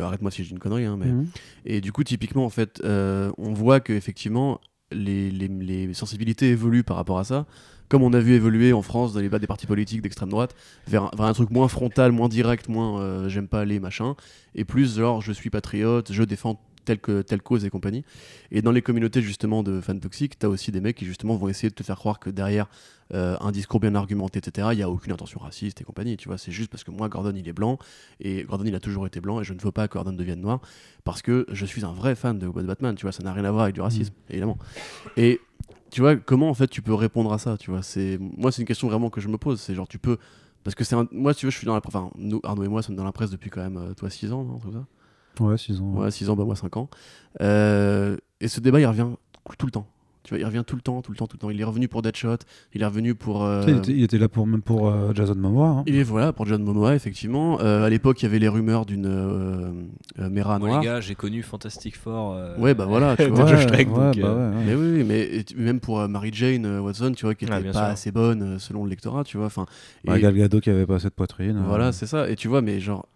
arrête-moi si j'ai une connerie, hein, mais... Mhm. Et du coup, typiquement, en fait, euh, on voit que effectivement, les, les, les, sensibilités évoluent par rapport à ça. Comme on a vu évoluer en France dans les bas des partis politiques d'extrême droite, vers, vers, un truc moins frontal, moins direct, moins euh, j'aime pas aller, machin, et plus genre je suis patriote, je défends telle, que, telle cause et compagnie. Et dans les communautés justement de fans toxiques, tu as aussi des mecs qui justement vont essayer de te faire croire que derrière euh, un discours bien argumenté, etc., il n'y a aucune intention raciste et compagnie. Tu vois, c'est juste parce que moi, Gordon, il est blanc et Gordon, il a toujours été blanc et je ne veux pas que Gordon devienne noir parce que je suis un vrai fan de Batman. Tu vois, ça n'a rien à voir avec du racisme, mmh. évidemment. Et tu vois, comment en fait tu peux répondre à ça Tu vois, c'est moi, c'est une question vraiment que je me pose. C'est genre, tu peux parce que c'est moi, tu veux, je suis dans la enfin, nous, Arnaud et moi sommes dans la presse depuis quand même, euh, toi, 6 ans, non, tout ça? Ouais, 6 ans. Ouais, 6 ans, bah moi 5 ans. Euh, et ce débat, il revient tout le temps. Tu vois, il revient tout le temps, tout le temps, tout le temps. Il est revenu pour Deadshot, il est revenu pour. Euh, il, était, là pour même pour euh, Jason Momoa. Hein. Il est voilà pour Jason Momoa effectivement. à l'époque, il y avait les rumeurs d'une Mera noire. les gars, j'ai connu Fantastic Four. ouais, bah voilà. Tu vois. Josh bah mais oui, mais même pour Mary Jane Watson, tu vois, qui était pas assez bonne selon le lectorat, tu vois. Enfin. Bah, Gal Gadot qui avait pas assez de poitrine. Voilà, c'est ça. Et tu vois, mais genre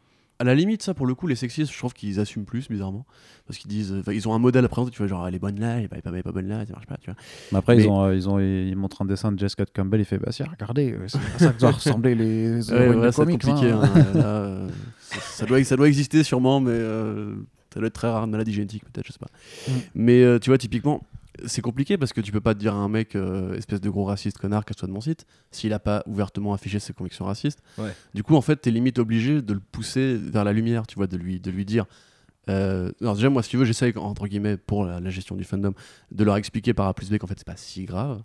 à la limite, ça pour le coup, les sexistes, je trouve qu'ils assument plus, bizarrement. Parce qu'ils disent, ils ont un modèle à présenter, tu vois, genre elle est bonne là, elle est pas, pas, bonne là, ça marche pas, tu vois. Mais après, Ils, ont, euh, ils, ont, ils montrent un dessin de Jessica Campbell, il fait, bah si, regardez, euh, c'est ça que doit ressembler les ouais, C'est compliqué, hein. Hein, euh, ça, doit, ça doit exister sûrement, mais ça doit être très rare, une maladie génétique peut-être, je sais pas. Mm. Mais tu vois, typiquement, c'est compliqué parce que tu peux pas te dire à un mec, euh, espèce de gros raciste connard, qu'elle soit de mon site, s'il a pas ouvertement affiché ses convictions racistes. Du coup, en fait, t'es limite obligé de le pousser vers la lumière, tu vois, de lui, de lui dire. Euh, alors déjà, moi, si tu veux, j'essaye, entre guillemets, pour la, gestion du fandom, de leur expliquer par A plus B qu'en fait, c'est pas si grave.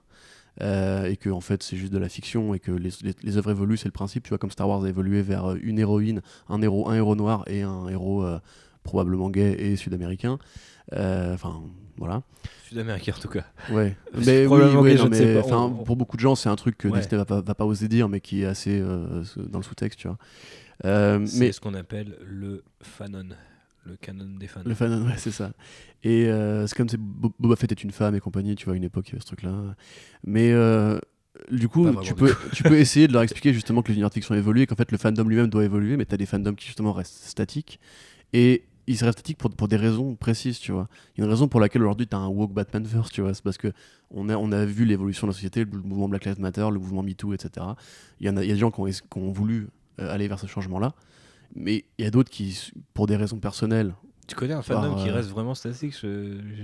Euh, et que en fait c'est juste de la fiction et que les, les, œuvres évoluent c'est le principe tu vois comme Star Wars a évolué vers une héroïne un héros un héros noir et un héros probablement gay et sud-américain enfin voilà Sud-américain en tout cas. Ouais. mais oui, mais, pour beaucoup de gens, c'est un truc que Disney va pas, va pas oser dire, mais qui est assez euh, dans le sous-texte, tu vois. Euh, c'est ce qu'on appelle le fanon, le canon des fans. Le fanon, ouais, c'est ça. Et euh, c'est comme si Boba Fett est une femme et compagnie, tu vois, une époque, il y avait ce truc-là. Mais du coup, tu peux, tu peux essayer de leur expliquer justement que l'univers de fiction évolue, qu'en fait le fandom lui-même doit évoluer, mais tu as des fandoms qui justement restent statiques. Et il serait statique pour, des raisons précises, tu vois. Il y a une raison pour laquelle aujourd'hui tu as un woke Batman first, tu vois. C'est parce que on a, on a vu l'évolution de la société, le mouvement Black Lives Matter, le mouvement MeToo, etc. Il y, en a, il y a des gens qui ont, qui ont voulu euh, aller vers ce changement-là. Mais il y a d'autres qui, pour des raisons personnelles tu connais un fandom qui euh, reste vraiment statique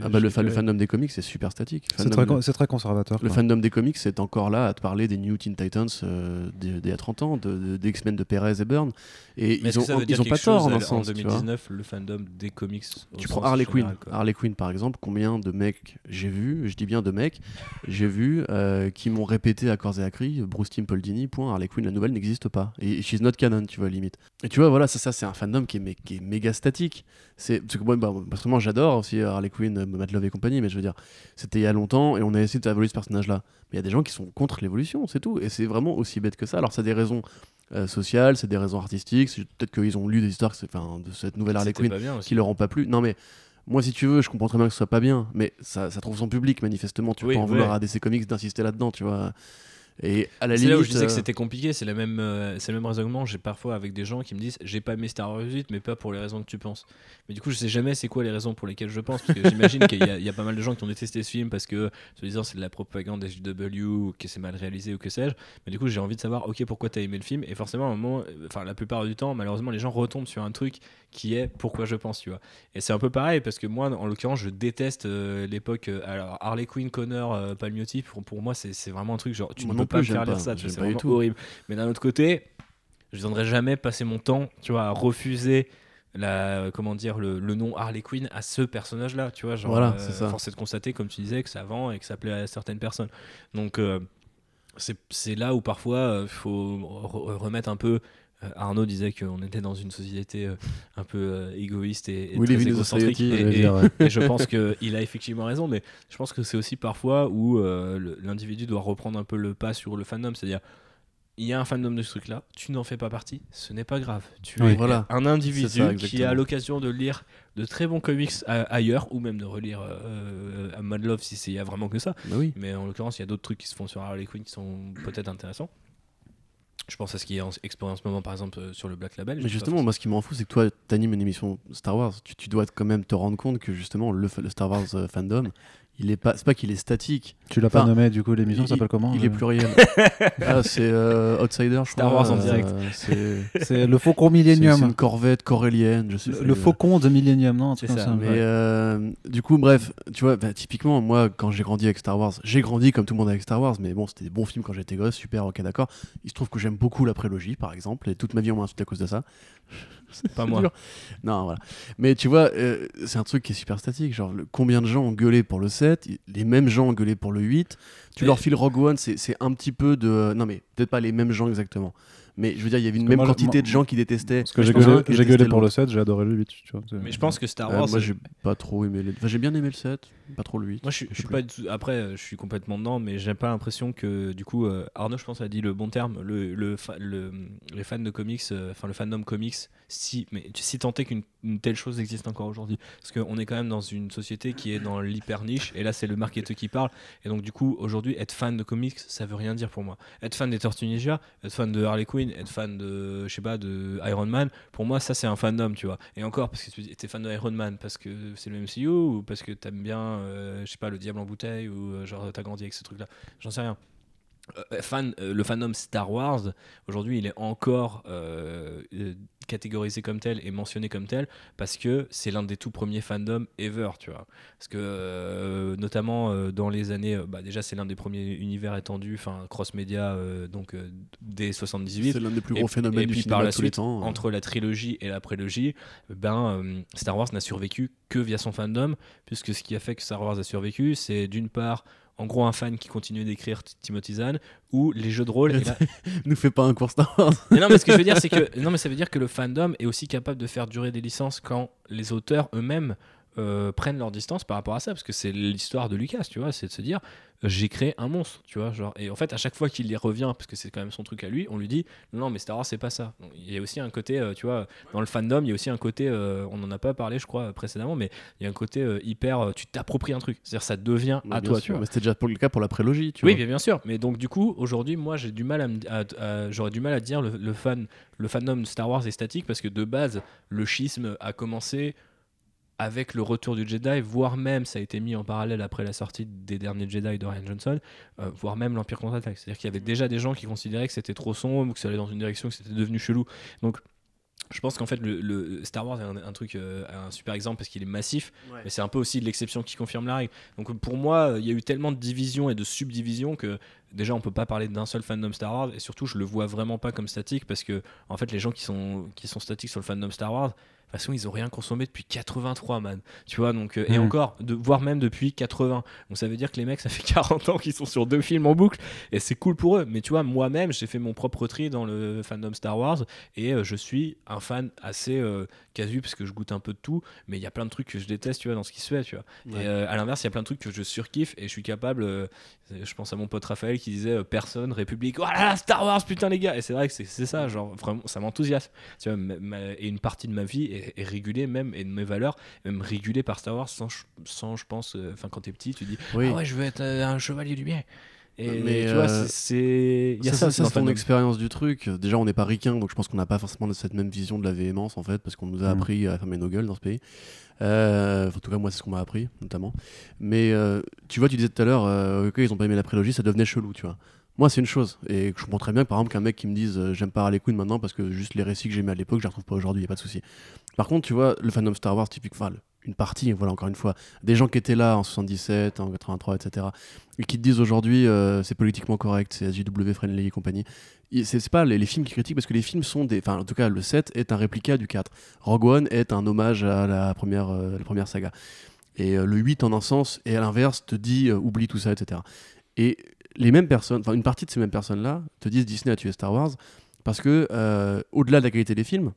ah bah le, fandom des comics, c'est super statique. C'est très, très, conservateur. Le fandom des comics, c'est encore là à te parler des New Teen Titans euh, d'il y a 30 ans, de, des X-Men de Perez et Byrne. Et ils ont, ils ont pas tort en un sens. En 2019, le fandom des comics. Tu prends Harley Quinn. Harley Quinn, par exemple, combien de mecs j'ai vu, je dis bien de mecs, j'ai vu euh, qui m'ont répété à corps et à cri Bruce Timm, Paul Dini, point, Harley Quinn, la nouvelle n'existe pas. Et she's not canon, tu vois, limite. Et tu vois, voilà, ça, ça c'est un fandom qui est, qui est méga statique c'est parce que moi bah, personnellement j'adore aussi Harley Quinn euh, Matt Love et compagnie mais je veux dire c'était il y a longtemps et on a essayé d'évoluer ce personnage là mais il y a des gens qui sont contre l'évolution c'est tout. Et c'est vraiment aussi bête que ça. Alors ça a des raisons euh, sociales c'est des raisons artistiques peut-être qu'ils ont lu des histoires de cette nouvelle Harley Quinn qui leur ont pas plu. Non mais moi, si tu veux, je comprends très bien que ce soit pas bien, mais ça, ça trouve son public, manifestement. Tu peux en vouloir à DC Comics d'insister là-dedans, tu vois. Et à la c'est là où je disais que euh, c'était compliqué, c'est la même, euh, c'est le même raisonnement. J'ai parfois avec des gens qui me disent j'ai pas aimé Star Wars 8, mais pas pour les raisons que tu penses. Mais du coup, je sais jamais c'est quoi les raisons pour lesquelles je pense, parce que j'imagine qu'il y, a pas mal de gens qui ont détesté ce film parce que, se disant c'est de la propagande des JW ou que c'est mal réalisé ou que sais-je. Mais du coup, j'ai envie de savoir ok pourquoi t'as aimé le film? Et forcément, à un moment, enfin la plupart du temps, malheureusement, les gens retombent sur un truc qui est pourquoi je pense, tu vois. Et c'est un peu pareil parce que moi, en l'occurrence, je déteste euh, l'époque. alors Harley Quinn, Connor, Palmiotti, pour, pour moi, c'est vraiment un truc genre tu ne peux pas faire lire ça c'est vraiment horrible. Mais d'un autre côté, je ne viendrai jamais passer mon temps, tu vois, à refuser la comment dire le, nom Harley Quinn à ce personnage là tu vois genre voilà, euh, ça. force est de constater comme tu disais que ça vend et que ça plaît à certaines personnes donc euh, c'est là où parfois il euh, faut remettre un peu Arnaud disait qu'on était dans une société un peu égoïste et, oui, très égocentrique. Et, et, je pense qu'il a effectivement raison, mais je pense que c'est aussi parfois où l'individu doit reprendre un peu le pas sur le fandom, c'est-à-dire il y a un fandom de ce truc-là, tu n'en fais pas partie, ce n'est pas grave. Tu es voilà. un individu qui a l'occasion de lire de très bons comics ailleurs, ou même de relire euh, Mad Love si il y a vraiment que ça. Bah oui. Mais en l'occurrence, il y a d'autres trucs qui se font sur Harley Quinn qui sont peut-être intéressants. Je pense à ce qui est en exploré en ce moment, par exemple, euh, sur le Black Label. Mais justement, moi, ce qui m'en fout, c'est que toi, tu animes une émission Star Wars. Tu, dois quand même te rendre compte que justement, le, le Star Wars euh, fandom, il est pas c'est pas qu'il est statique. Tu l'as pas nommé du coup l'émission s'appelle comment il est pluriel. Ah, c'est euh, Outsider je Star Wars en direct. euh, c'est le faucon Millennium. C'est une corvette corélienne je sais le, faucon de Millennium non c'est ça, mais euh, du coup bref tu vois bah, typiquement moi quand j'ai grandi avec Star Wars j'ai grandi comme tout le monde avec Star Wars mais bon c'était des bons films quand j'étais gosse super ok d'accord. Il se trouve que j'aime beaucoup la prélogie par exemple et toute ma vie on m'a insulté à cause de ça pas moi. Non, voilà. Mais tu vois, euh, c'est un truc qui est super statique. Genre, combien de gens ont gueulé pour le 7 Les mêmes gens ont gueulé pour le 8. Tu leur files Rogue One, c'est un petit peu de. Non, mais peut-être pas les mêmes gens exactement. Mais je veux dire, il y avait une même quantité de gens qui détestaient. Parce que j'ai gueulé, gueulé pour le 7, j'ai adoré le 8. Tu vois, mais je pense que Star euh, Wars. moi, j'ai pas trop aimé. Enfin, j'ai bien aimé le 7, pas trop le 8. Moi, je, suis pas Après, euh, je suis complètement dedans, mais j'ai pas l'impression que, du coup, euh, Arnaud, je pense, a dit le bon terme. Le, le, le les fans de comics, enfin, le fandom comics, si, mais si tant est qu'une telle chose existe encore aujourd'hui. Parce qu'on est quand même dans une société qui est dans l'hyper niche, et là, c'est le marketeur qui parle. Et donc, du coup, aujourd'hui, être fan de comics, ça veut rien dire pour moi. Être fan des Tortues Ninja, être fan de Harley Quinn, être fan de, je sais pas, de Iron Man, pour moi, ça c'est un fandom, tu vois. Et encore, parce que tu es fan de Iron Man, parce que c'est le MCU, ou parce que t'aimes bien, euh, je sais pas, le diable en bouteille, ou euh, genre t'as grandi avec ce truc-là. J'en sais rien. Euh, fan, le fandom Star Wars, aujourd'hui, il est encore catégorisé comme tel et mentionné comme tel parce que c'est l'un des tout premiers fandoms ever, tu vois. Parce que euh, notamment euh, dans les années, euh, bah déjà c'est l'un des premiers univers étendus, enfin cross-média, donc dès 78. C'est l'un des plus gros phénomènes et du puis par la suite, temps, entre la trilogie et la prélogie, ben Star Wars n'a survécu que via son fandom, puisque ce qui a fait que Star Wars a survécu, c'est d'une part en gros un fan qui continue d'écrire Timothy Zahn ou les jeux de rôle et nous fait pas un cours Star Wars. Non mais ce que je veux dire c'est que non mais ça veut dire que le fandom est aussi capable de faire durer des licences quand les auteurs eux-mêmes euh, prennent leur distance par rapport à ça parce que c'est l'histoire de Lucas tu vois c'est de se dire j'ai créé un monstre, tu vois. Genre, et en fait, à chaque fois qu'il y revient, parce que c'est quand même son truc à lui, on lui dit non, mais Star Wars, c'est pas ça. il y a aussi un côté, euh, tu vois, dans le fandom, il y a aussi un côté, euh, on en a pas parlé, je crois, précédemment, mais il y a un côté hyper, tu t'appropries un truc. C'est-à-dire, ça devient à toi, tu vois. C'était déjà pour le cas pour la prélogie, tu oui, vois. Oui, bien sûr. Mais donc, du coup, aujourd'hui, moi, j'ai du mal à, j'aurais du mal à dire le, le, fan, le fandom de Star Wars est statique parce que de base, le schisme a commencé avec le retour du Jedi, voire même, ça a été mis en parallèle après la sortie des derniers Jedi de Ryan Johnson, euh, voire même l'Empire contre-attaque. C'est-à-dire qu'il y avait déjà des gens qui considéraient que c'était trop sombre, ou que ça allait dans une direction, que c'était devenu chelou. Donc, je pense qu'en fait, le, Star Wars est un, truc, euh, un super exemple parce qu'il est massif, mais c'est un peu aussi l'exception qui confirme la règle. Donc pour moi, il y a eu tellement de divisions et de subdivisions que déjà on peut pas parler d'un seul fandom Star Wars et surtout je le vois vraiment pas comme statique parce que en fait les gens qui sont qui sont statiques sur le fandom Star Wars façon, ils ont rien consommé depuis 83, man. Tu vois, donc, euh, et mm. encore, de, voire même depuis 80. Donc ça veut dire que les mecs, ça fait 40 ans qu'ils sont sur deux films en boucle, et c'est cool pour eux. Mais tu vois, moi-même, j'ai fait mon propre tri dans le fandom Star Wars, et euh, je suis un fan assez euh, casu, parce que je goûte un peu de tout, mais il y a plein de trucs que je déteste, tu vois, dans ce qui se fait, tu vois. Et à l'inverse, il y a plein de trucs que je surkiffe, et je suis capable, je pense à mon pote Raphaël qui disait Personne, République, voilà, Star Wars, putain les gars. Et c'est vrai que c'est ça, genre, vraiment, ça m'enthousiasme. Tu vois, et une partie de ma vie est est, régulé même et de mes valeurs même régulé par Star Wars sans, sans je pense euh, enfin quand t'es petit tu dis ah ouais je veux être euh, un chevalier du bien. Et mais tu vois euh, c'est ça, c'est ton expérience du truc. Déjà on n'est pas ricain donc je pense qu'on n'a pas forcément cette même vision de la véhémence en fait parce qu'on nous a mm. appris à fermer nos gueules dans ce pays. En tout cas moi c'est ce qu'on m'a appris notamment. Mais tu vois tu disais tout à l'heure ok ils ont pas aimé la prélogie ça devenait chelou tu vois moi, c'est une chose. Et je comprends très bien, par exemple, qu'un mec qui me dise j'aime pas Harley Quinn maintenant parce que juste les récits que j'aimais à l'époque, je les retrouve pas aujourd'hui, y a pas de souci. Par contre, tu vois, le fandom Star Wars, typique, enfin, une partie, voilà, encore une fois, des gens qui étaient là en 77, en 83, etc., et qui te disent aujourd'hui euh, c'est politiquement correct, c'est SJW friendly et compagnie. C'est pas les, films qui critiquent parce que les films sont des. Enfin, en tout cas, le 7 est un réplica du 4. Rogue One est un hommage à la première, euh, la première saga. Et euh, le 8, en un sens, et à l'inverse, te dit oublie tout ça, etc. Et les mêmes personnes, enfin, une partie de ces mêmes personnes-là te disent Disney a tué Star Wars Parce que, au-delà de la qualité des films,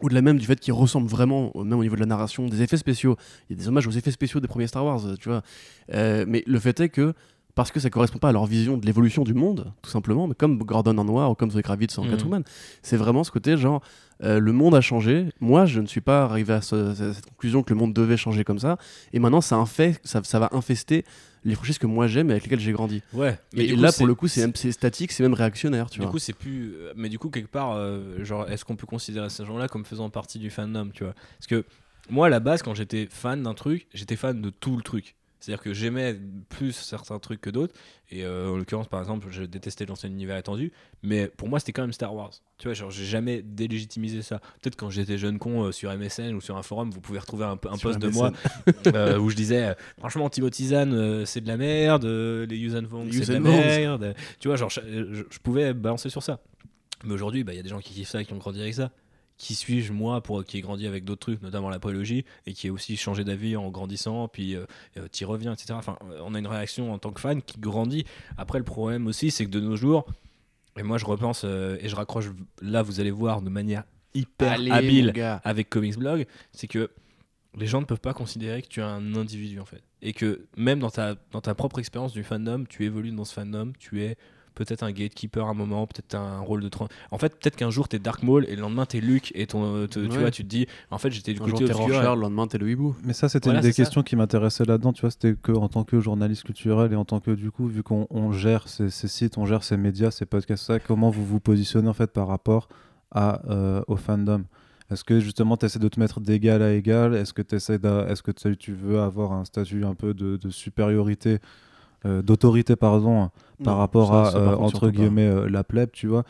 au-delà même du fait qu'ils ressemblent vraiment, même au niveau de la narration, des effets spéciaux, il y a des hommages aux effets spéciaux des premiers Star Wars, tu vois. mais le fait est que parce que ça correspond pas à leur vision de l'évolution du monde, tout simplement, mais comme Gordon en noir ou comme Zoe Kravitz en mm. Catwoman. C'est vraiment ce côté genre, euh, le monde a changé, moi je ne suis pas arrivé à, cette conclusion que le monde devait changer comme ça, et maintenant ça, ça, ça va infester les franchises que moi j'aime et avec lesquelles j'ai grandi. Ouais. Mais et, là, pour le coup, c'est statique, c'est même réactionnaire, tu du vois. coup, c'est plus. Euh, mais du coup, quelque part, euh, genre, est-ce qu'on peut considérer ces gens-là comme faisant partie du fandom, tu vois? Parce que moi, à la base, quand j'étais fan d'un truc, j'étais fan de tout le truc. C'est-à-dire que j'aimais plus certains trucs que d'autres. Et euh, en l'occurrence, par exemple, je détestais l'ancien univers étendu. Mais pour moi, c'était quand même Star Wars. Tu vois, genre, j'ai jamais délégitimisé ça. Peut-être quand j'étais jeune con euh, sur MSN ou sur un forum, vous pouvez retrouver un, un post de moi euh, où je disais Franchement, Timothy Zahn, c'est de la merde. les Yuuzhan Vong, c'est de la merde. Tu vois, genre, je, pouvais balancer sur ça. Mais aujourd'hui, bah, il y a des gens qui kiffent ça, qui ont grandi avec ça qui suis-je moi pour qui ai grandi avec d'autres trucs, notamment la prélogie, et qui a aussi changé d'avis en grandissant, puis euh, euh tu reviens, etc. Enfin, euh, on a une réaction en tant que fan qui grandit. Après, le problème aussi, c'est que de nos jours, et moi je repense euh, et je raccroche là, vous allez voir de manière hyper habile avec Comics Blog, c'est que les gens ne peuvent pas considérer que tu es un individu en fait. Et que même dans ta, dans ta propre expérience du fandom, tu évolues dans ce fandom, tu es peut-être un gatekeeper à un moment, peut-être un rôle de. En fait, peut-être qu'un jour t'es Dark Maul et le lendemain t'es Luke et ton, tu vois, tu te dis, en fait, j'étais du côté obscur. le lendemain t'es le hibou. Mais ça, c'était une des questions qui m'intéressait là-dedans, tu vois, c'était que en tant que journaliste culturel et en tant que, du coup, vu qu'on gère ces, sites, on gère ces médias, ces podcasts, ça, comment vous vous positionnez en fait par rapport à, euh, au fandom? Est-ce que justement tu essaies de te mettre d'égal à égal? Est-ce que, est-ce que tu veux avoir un statut un peu de, de supériorité euh, d'autorité pardon par rapport à euh, entre guillemets euh, la plèbe tu vois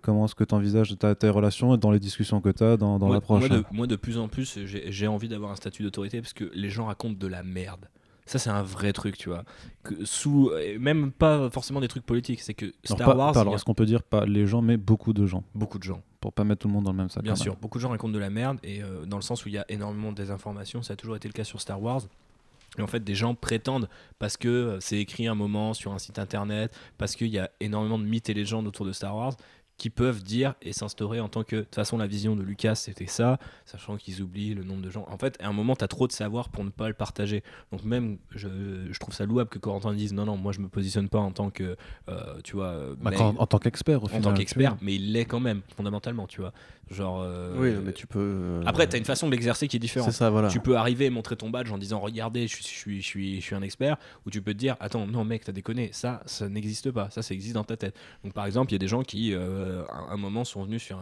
comment est-ce que tu envisages ta, tes relations dans les discussions que tu as dans, dans l'approche moi, moi, de plus en plus j'ai envie d'avoir un statut d'autorité parce que les gens racontent de la merde ça, c'est un vrai truc, tu vois. Que sous, même pas forcément des trucs politiques, c'est que Star Wars. alors, est-ce qu'on peut dire pas les gens, mais beaucoup de gens? Beaucoup de gens. Pour pas mettre tout le monde dans le même sac. Bien sûr, beaucoup de gens racontent de la merde, et dans le sens où il y a énormément de désinformation, ça a toujours été le cas sur Star Wars. Et en fait, des gens prétendent, parce que euh, c'est écrit un moment sur un site internet, parce qu'il y a énormément de mythes et légendes autour de Star Wars, qui peuvent dire et s'instaurer en tant que. De toute façon, la vision de Lucas, c'était ça, sachant qu'ils oublient le nombre de gens. En fait, à un moment, tu as trop de savoir pour ne pas le partager. Donc, même, je, je trouve ça louable que Corentin dise non, non, moi, je me positionne pas en tant que. Euh, tu vois. Bah, en, tant qu'expert, En tant qu'expert, mais il l'est quand même, fondamentalement, tu vois. Genre. Euh, oui, mais tu peux. Euh, Après, tu as une façon de l'exercer qui est différente. C'est ça, voilà. Tu peux arriver et montrer ton badge en disant regardez, je suis, je suis, je suis, un expert, ou tu peux te dire attends, non, mec, t'as déconné, ça, ça n'existe pas, ça, ça existe dans ta tête. Donc, par exemple, il y a des gens qui, à un moment, sont venus sur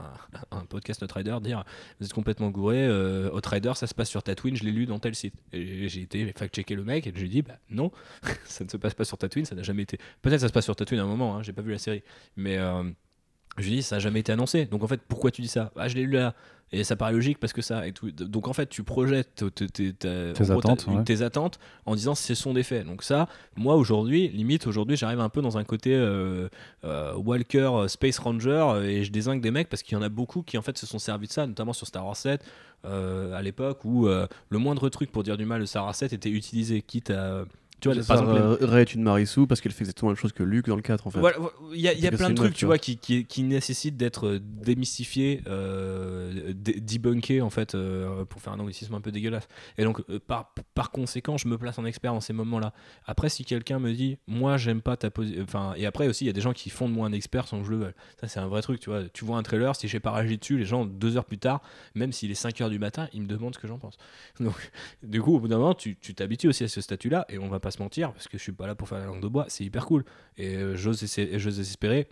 un, podcast Outrider dire vous êtes complètement gouré, euh, Outrider ça se passe sur Tatooine, je l'ai lu dans tel site. Et j'ai été fact-checker le mec et j'ai dit bah non, ça ne se passe pas sur Tatooine, ça n'a jamais été. Peut-être ça se passe sur Tatooine à un moment, hein, j'ai pas vu la série, mais euh, je lui dis ça n'a jamais été annoncé. Donc en fait pourquoi tu dis ça? Ah je l'ai lu là. Et ça paraît logique parce que ça. Et tout. Donc en fait, tu projettes tes, attentes, tes, attentes, en disant ce sont des faits. Donc ça, moi aujourd'hui, limite aujourd'hui, j'arrive un peu dans un côté euh, euh, Walker, euh, Space Ranger et je désingue des mecs parce qu'il y en a beaucoup qui en fait se sont servis de ça, notamment sur Star Wars 7 à l'époque où le moindre truc pour dire du mal de Star Wars 7 était utilisé, quitte à tu vois, par exemple, euh, Ray est une Marissou parce qu'elle fait exactement la même chose que Luke dans le 4 en fait. Il y a, y a plein de trucs, tu vois, qui, qui, qui, nécessitent d'être euh, démystifiés, euh, debunkés en fait, euh, pour faire un anglicisme un peu dégueulasse. Et donc, par, par conséquent, je me place en expert dans ces moments-là. Après, si quelqu'un me dit, moi, j'aime pas ta position. Enfin, et après aussi, il y a des gens qui font de moi un expert sans que je le veuille. Ça, c'est un vrai truc, tu vois. Tu vois un trailer, si j'ai pas réagi dessus, les gens, deux heures plus tard, même s'il est 5 heures du matin, ils me demandent ce que j'en pense. Donc, du coup, au bout d'un moment, tu t'habitues aussi à ce statut-là et on va pas se mentir, parce que je suis pas là pour faire la langue de bois, c'est hyper cool. Et euh, j'ose espérer.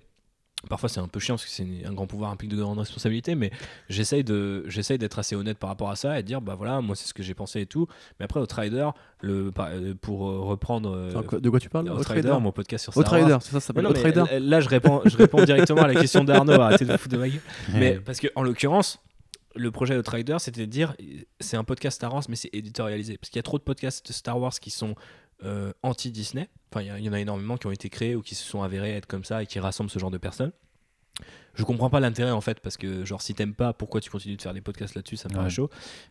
Parfois c'est un peu chiant parce que c'est un grand pouvoir implique de grandes responsabilités, mais j'essaye de j'essaye d'être assez honnête par rapport à ça et de dire bah voilà moi c'est ce que j'ai pensé et tout. Mais après au trader le euh, pour euh, reprendre de quoi tu parles au trader mon podcast sur trader c'est ça ça s'appelle trader. Là je réponds je réponds directement à la question d'Arnaud arrêtez de foutre de ma gueule. Mais parce que en l'occurrence le projet de Trader, c'était de dire c'est un podcast Star Wars, mais c'est éditorialisé. Parce qu'il y a trop de podcasts Star Wars qui sont euh, anti-Disney. Enfin, il y, en a énormément qui ont été créés ou qui se sont avérés être comme ça et qui rassemblent ce genre de personnes. Je comprends pas l'intérêt en fait, parce que genre si t'aimes pas, pourquoi tu continues de faire des podcasts là-dessus, ça me paraît chaud.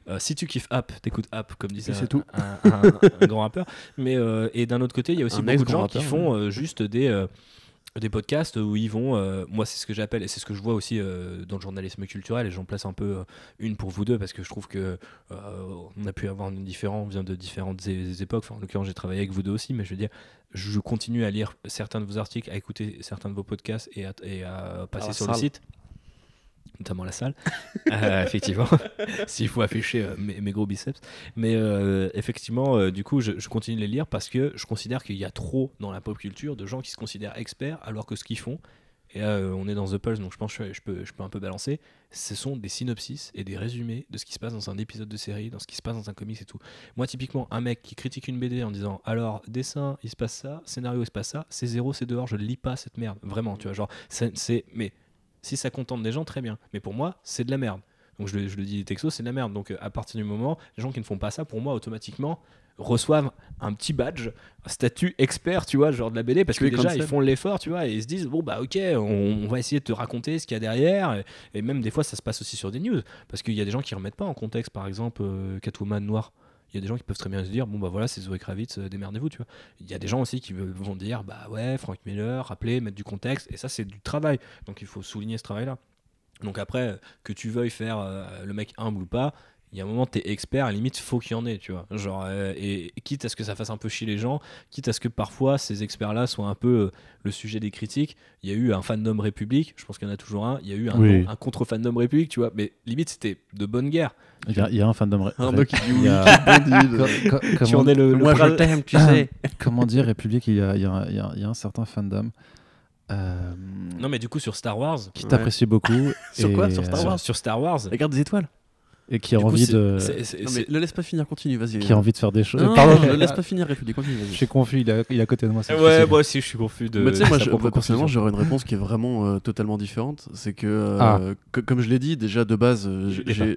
Euh, si tu kiffes App, t'écoutes App, comme disait un, tout. Un, grand rappeur. Mais, euh, et d'un autre côté, il y a aussi beaucoup de gens qui font juste des des podcasts où ils vont, euh, moi c'est ce que j'appelle, et c'est ce que je vois aussi euh, dans le journalisme culturel, et j'en place un peu euh, une pour vous deux, parce que je trouve que on a pu avoir différents, on vient de différentes époques, enfin, en l'occurrence j'ai travaillé avec vous deux aussi, mais je veux dire, je continue à lire certains de vos articles, à écouter certains de vos podcasts et à, passer sur le site notamment la salle, euh, effectivement, s'il faut afficher euh, mes, gros biceps. Mais euh, effectivement, du coup, je, continue de les lire parce que je considère qu'il y a trop dans la pop culture de gens qui se considèrent experts alors que ce qu'ils font, et là, on est dans The Pulse, donc je pense que je peux, un peu balancer, ce sont des synopsis et des résumés de ce qui se passe dans un épisode de série, dans ce qui se passe dans un comics et tout. Moi, typiquement, un mec qui critique une BD en disant alors, dessin, il se passe ça, scénario, il se passe ça, c'est zéro, c'est dehors, je lis pas cette merde. Vraiment, tu vois, genre, c'est. Mais si ça contente des gens, très bien. Mais pour moi, c'est de la merde. Donc je, le dis texto, c'est de la merde. Donc à partir du moment, les gens qui ne font pas ça, pour moi, automatiquement, reçoivent un petit badge, un statut expert, tu vois, genre de la BD, parce que déjà ils font l'effort, tu vois, et ils se disent bon bah ok, on, va essayer de te raconter ce qu'il y a derrière, et, même des fois ça se passe aussi sur des news, parce qu'il y a des gens qui remettent pas en contexte, par exemple euh, Catwoman noir. Il y a des gens qui peuvent très bien se dire bon bah voilà c'est Zoé Kravitz, euh, démerdez-vous, tu vois. Il y a des gens aussi qui vont dire bah ouais Frank Miller, rappeler, mettre du contexte, et ça c'est du travail, donc il faut souligner ce travail-là. Donc après, que tu veuilles faire euh, le mec humble ou pas, il y a un moment, tu es expert, à la limite, faut qu'il y en ait, tu vois. Genre, euh, et, quitte à ce que ça fasse un peu chier les gens, quitte à ce que parfois ces experts-là soient un peu euh, le sujet des critiques. Il y a eu un fandom République, je pense qu'il y en a toujours un. Il y a eu un, un contre-fandom République, tu vois. Mais limite, c'était de bonne guerre. Il y, a, un fandom République. Es le, Moi, je t'aime, tu sais. Comment dire, République, il y a, il y a un certain fandom. Euh, non, mais du coup, sur Star Wars. Qui t'apprécie beaucoup. sur quoi? Sur Star Wars sur, Star Wars? La garde des étoiles et qui a envie de. Non, mais le laisse pas finir, continue, vas-y. Qui a envie de faire des choses. Pardon, ne laisse pas finir, République, continue, vas-y. Je suis confus, il est à, côté de moi. Ouais, moi aussi, je suis confus de. Mais tu sais, moi, je, personnellement, j'aurais une réponse qui est vraiment euh, totalement différente. C'est que, euh, ah. comme je l'ai dit, déjà de base,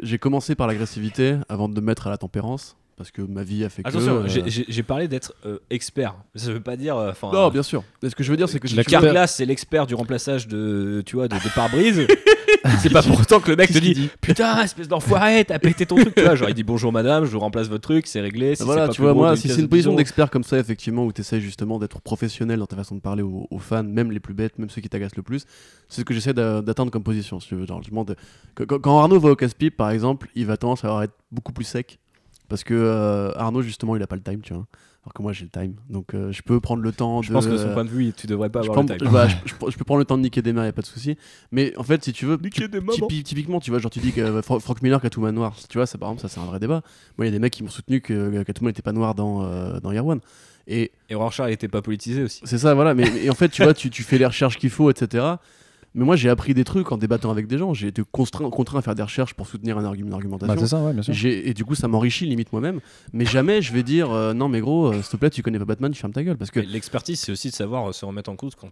j'ai commencé par l'agressivité avant de me mettre à la tempérance parce que ma vie a fait Attention, que. Attention, j'ai parlé d'être expert. Ça veut pas dire. non, bien sûr. Mais ce que je veux dire, c'est que. La Carglass, c'est l'expert du remplaçage de, tu vois, de, de pare-brise. c'est pas pour autant que le mec te dit, putain, espèce d'enfoiré, t'as pété ton truc. Tu vois, genre, il dit bonjour madame, je vous remplace votre truc, c'est réglé. Si voilà, tu vois, moi, si c'est une position d'expert comme ça, effectivement, où t'essayes justement d'être professionnel dans ta façon de parler aux, fans, même les plus bêtes, même ceux qui t'agacent le plus, c'est ce que j'essaie d'atteindre comme position. Si tu veux. Genre, quand, Arnaud va au casse-pipe, par exemple, il va tendance à être beaucoup plus sec. Parce que euh, Arnaud, justement, il a pas le time, tu vois alors que moi j'ai le time. Donc euh, je peux prendre le temps je de. pense que de son point de vue, tu devrais pas avoir le time. Bah, je, peux prendre le temps de niquer des mains, y a pas de souci. Mais en fait, si tu veux. Niquer des typiquement, tu vois, genre tu dis que euh, Frank Miller, Catwoman noir, tu vois, ça par exemple, ça c'est un vrai débat. Moi, il y a des mecs qui m'ont soutenu que Catwoman n'était pas noir dans, euh, dans Year One. Et, et Rorschach n'était pas politisé aussi. C'est ça, voilà. Mais en fait, tu vois, tu, tu fais les recherches qu'il faut, etc. Mais moi, j'ai appris des trucs en débattant avec des gens. J'ai été contraint, contraint à faire des recherches pour soutenir un argument, une argumentation. Bah, ça, ouais, bien sûr. Et du coup, ça m'enrichit limite moi-même. Mais jamais je vais dire euh, non, mais gros, euh, s'il te plaît, tu connais pas Batman, tu fermes ta gueule. Parce que l'expertise, c'est aussi de savoir euh, se remettre en cause quand.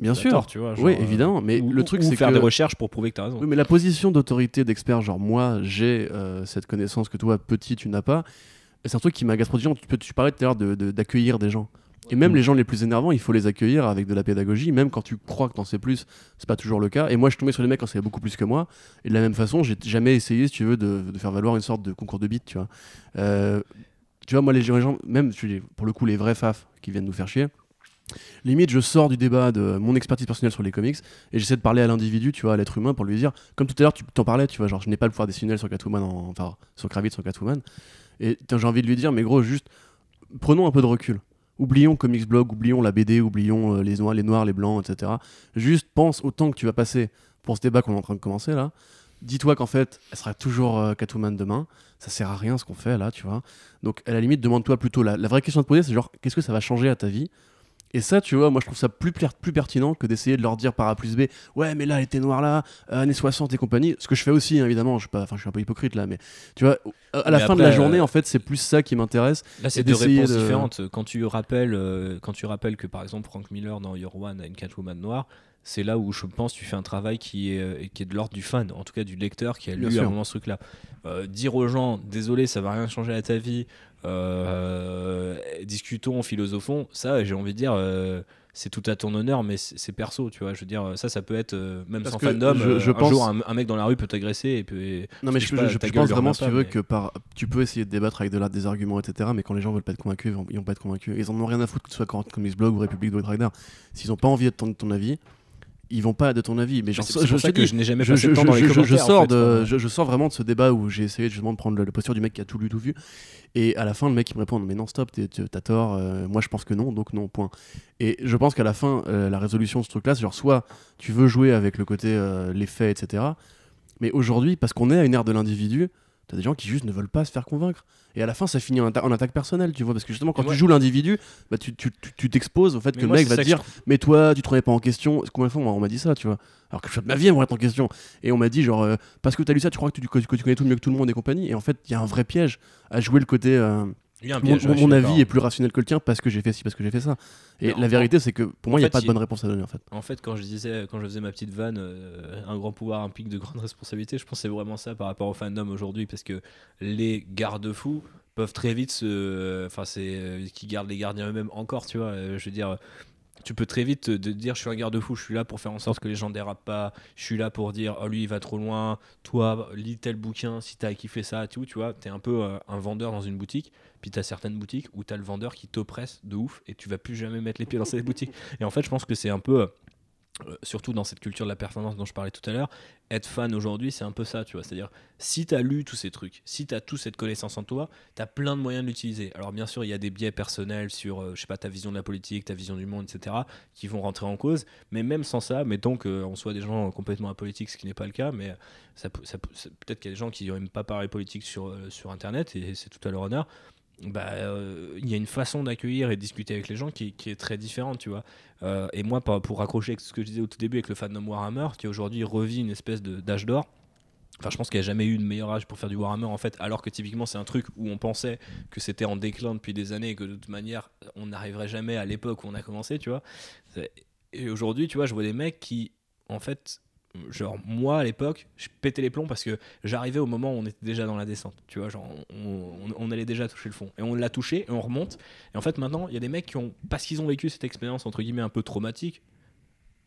Bien sûr, tu vois, oui, évidemment. Mais le truc, c'est faire des recherches pour prouver que tu as raison. Oui, mais la position d'autorité, d'expert, genre moi, j'ai cette connaissance que toi, petit, tu n'as pas. C'est un truc qui m'agace trop. Tu, tu parlais tout à l'heure d'accueillir de, des gens. Et même les gens les plus énervants, il faut les accueillir avec de la pédagogie, même quand tu crois que t'en sais plus, c'est pas toujours le cas. Et moi, je tombais sur des mecs quand savaient beaucoup plus que moi. Et de la même façon, j'ai jamais essayé, si tu veux, de, faire valoir une sorte de concours de beat, tu vois. Euh, tu vois, moi, les gens, même pour le coup, les vrais faf qui viennent nous faire chier, limite, je sors du débat de mon expertise personnelle sur les comics et j'essaie de parler à l'individu, tu vois, à l'être humain pour lui dire, comme tout à l'heure, tu t'en parlais, tu vois, genre, je n'ai pas le pouvoir décisionnel sur Catwoman, enfin, sur Kravitz, sur Catwoman. Et j'ai envie de lui dire, mais gros, juste, prenons un peu de recul oublions Comics Blog, oublions la BD, oublions euh, les noirs, les noirs, les blancs, etc. Juste pense au temps que tu vas passer pour ce débat qu'on est en train de commencer là. Dis-toi qu'en fait, elle sera toujours euh, Catwoman demain. Ça sert à rien ce qu'on fait là, tu vois. Donc à la limite, demande-toi plutôt la, la vraie question à te poser, c'est genre qu'est-ce que ça va changer à ta vie et ça, tu vois, moi je trouve ça plus, plus pertinent que d'essayer de leur dire par A plus B, ouais, mais là, elle était noire là, euh, années 60 et compagnie. Ce que je fais aussi, hein, évidemment, je suis, pas, je suis un peu hypocrite là, mais tu vois, à la fin de la journée, euh, en fait, c'est plus ça qui m'intéresse. Là, c'est deux réponses différentes. Quand tu, rappelles, euh, quand tu rappelles que par exemple, Frank Miller dans Your One a une Catwoman noire, c'est là où je pense tu fais un travail qui est, qui est de l'ordre du fan, en tout cas du lecteur qui a lu à un moment ce truc-là. dire aux gens, désolé, ça va rien changer à ta vie, discutons, philosophons. Ça, j'ai envie de dire c'est tout à ton honneur, mais c'est perso, tu vois. Je veux dire, ça, ça peut être, même sans fandom, je, un jour, un, mec dans la rue peut t'agresser et. Non, mais je, pense vraiment, si tu veux, que par, tu peux essayer de débattre avec de là des arguments, etc. Mais quand les gens veulent pas être convaincus, ils vont, pas être convaincus. Ils en ont rien à foutre que ce soit Comics Blog ou République de Rider. S'ils ont pas envie de ton, ton avis, ils vont pas de ton avis. Mais, je, je, que je n'ai jamais passé de temps dans les commentaires. Je sors, de, je, sors vraiment de ce débat où j'ai essayé justement de prendre la, posture du mec qui a tout lu, tout vu. Et à la fin, le mec il me répond Mais non, stop, t'as tort. Euh, moi, je pense que non, donc non, point. Et je pense qu'à la fin, euh, la résolution de ce truc-là, c'est genre soit tu veux jouer avec le côté euh, les faits, etc. Mais aujourd'hui, parce qu'on est à une ère de l'individu, t'as des gens qui juste ne veulent pas se faire convaincre. Et à la fin, ça finit en, attaque personnelle, tu vois. Parce que justement, quand tu joues l'individu, bah, tu t'exposes au fait que le mec va te dire Mais toi, tu te remets pas en question. Combien de fois on m'a dit ça, tu vois Alors que je ma vie, elle me remettre en question. Et on m'a dit, genre, euh, parce que t'as lu ça, tu crois que tu, connais tout mieux que tout le monde et compagnie. Et en fait, il y a un vrai piège à jouer le côté. Euh, mon, avis est plus rationnel que le tien parce que j'ai fait ci, parce que j'ai fait ça. Et la vérité, c'est que pour moi, il n'y a pas de bonne réponse à donner en fait. En fait, quand je disais, quand je faisais ma petite vanne, euh, un grand pouvoir implique de grandes responsabilités, je pensais vraiment ça par rapport au fandom aujourd'hui parce que les garde-fous peuvent très vite se. Enfin, c'est. Euh, qui gardent les gardiens eux-mêmes encore, tu vois. Euh, je veux dire tu peux très vite te dire je suis un garde-fou, je suis là pour faire en sorte que les gens dérapent pas, je suis là pour dire oh lui il va trop loin, toi lis tel bouquin si t'as kiffé ça, tout, tu vois, t'es un peu euh, un vendeur dans une boutique, puis t'as certaines boutiques où t'as le vendeur qui t'oppresse de ouf et tu vas plus jamais mettre les pieds dans cette boutique. Et en fait je pense que c'est un peu... Euh, euh, surtout dans cette culture de la performance dont je parlais tout à l'heure, être fan aujourd'hui, c'est un peu ça, tu vois. C'est-à-dire, si tu as lu tous ces trucs, si tu as toute cette connaissance en toi, tu as plein de moyens de l'utiliser. Alors, bien sûr, il y a des biais personnels sur, euh, je sais pas, ta vision de la politique, ta vision du monde, etc., qui vont rentrer en cause. Mais même sans ça, mettons qu'on soit des gens complètement apolitiques, ce qui n'est pas le cas, mais ça, peut-être qu'il y a des gens qui n'aiment pas parler politique sur, euh, sur Internet, et c'est tout à leur honneur bah, euh, il y a une façon d'accueillir et de discuter avec les gens qui, est très différente, tu vois. Euh, et moi, pour raccrocher avec ce que je disais au tout début avec le fandom Warhammer, qui aujourd'hui revit une espèce d'âge d'or. Enfin, je pense qu'il n'y a jamais eu de meilleur âge pour faire du Warhammer en fait, alors que typiquement c'est un truc où on pensait que c'était en déclin depuis des années et que de toute manière on n'arriverait jamais à l'époque où on a commencé, tu vois. Et aujourd'hui, tu vois, je vois des mecs qui en fait genre moi à l'époque je pétais les plombs parce que j'arrivais au moment où on était déjà dans la descente tu vois genre on, allait déjà toucher le fond. Et on l'a touché et on remonte. Et en fait maintenant il y a des mecs qui ont parce qu'ils ont vécu cette expérience entre guillemets un peu traumatique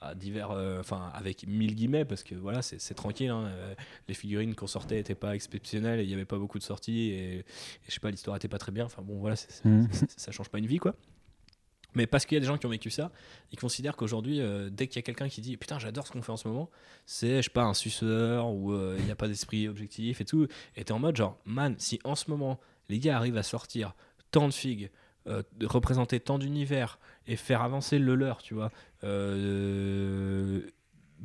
à divers euh, enfin avec mille guillemets parce que voilà c'est tranquille hein, euh, les figurines qu'on sortait n'étaient pas exceptionnelles il n'y avait pas beaucoup de sorties et, et je sais pas l'histoire était pas très bien. Enfin bon voilà mmh. ça change pas une vie quoi mais parce qu'il y a des gens qui ont vécu ça, ils considèrent qu'aujourd'hui, euh, dès qu'il y a quelqu'un qui dit Putain, j'adore ce qu'on fait en ce moment, c'est, je pas, un suceur ou euh, il n'y a pas d'esprit objectif et tout. Et t'es en mode genre, man, si en ce moment, les gars arrivent à sortir tant de figues, euh, représenter tant d'univers et faire avancer le leur, tu vois,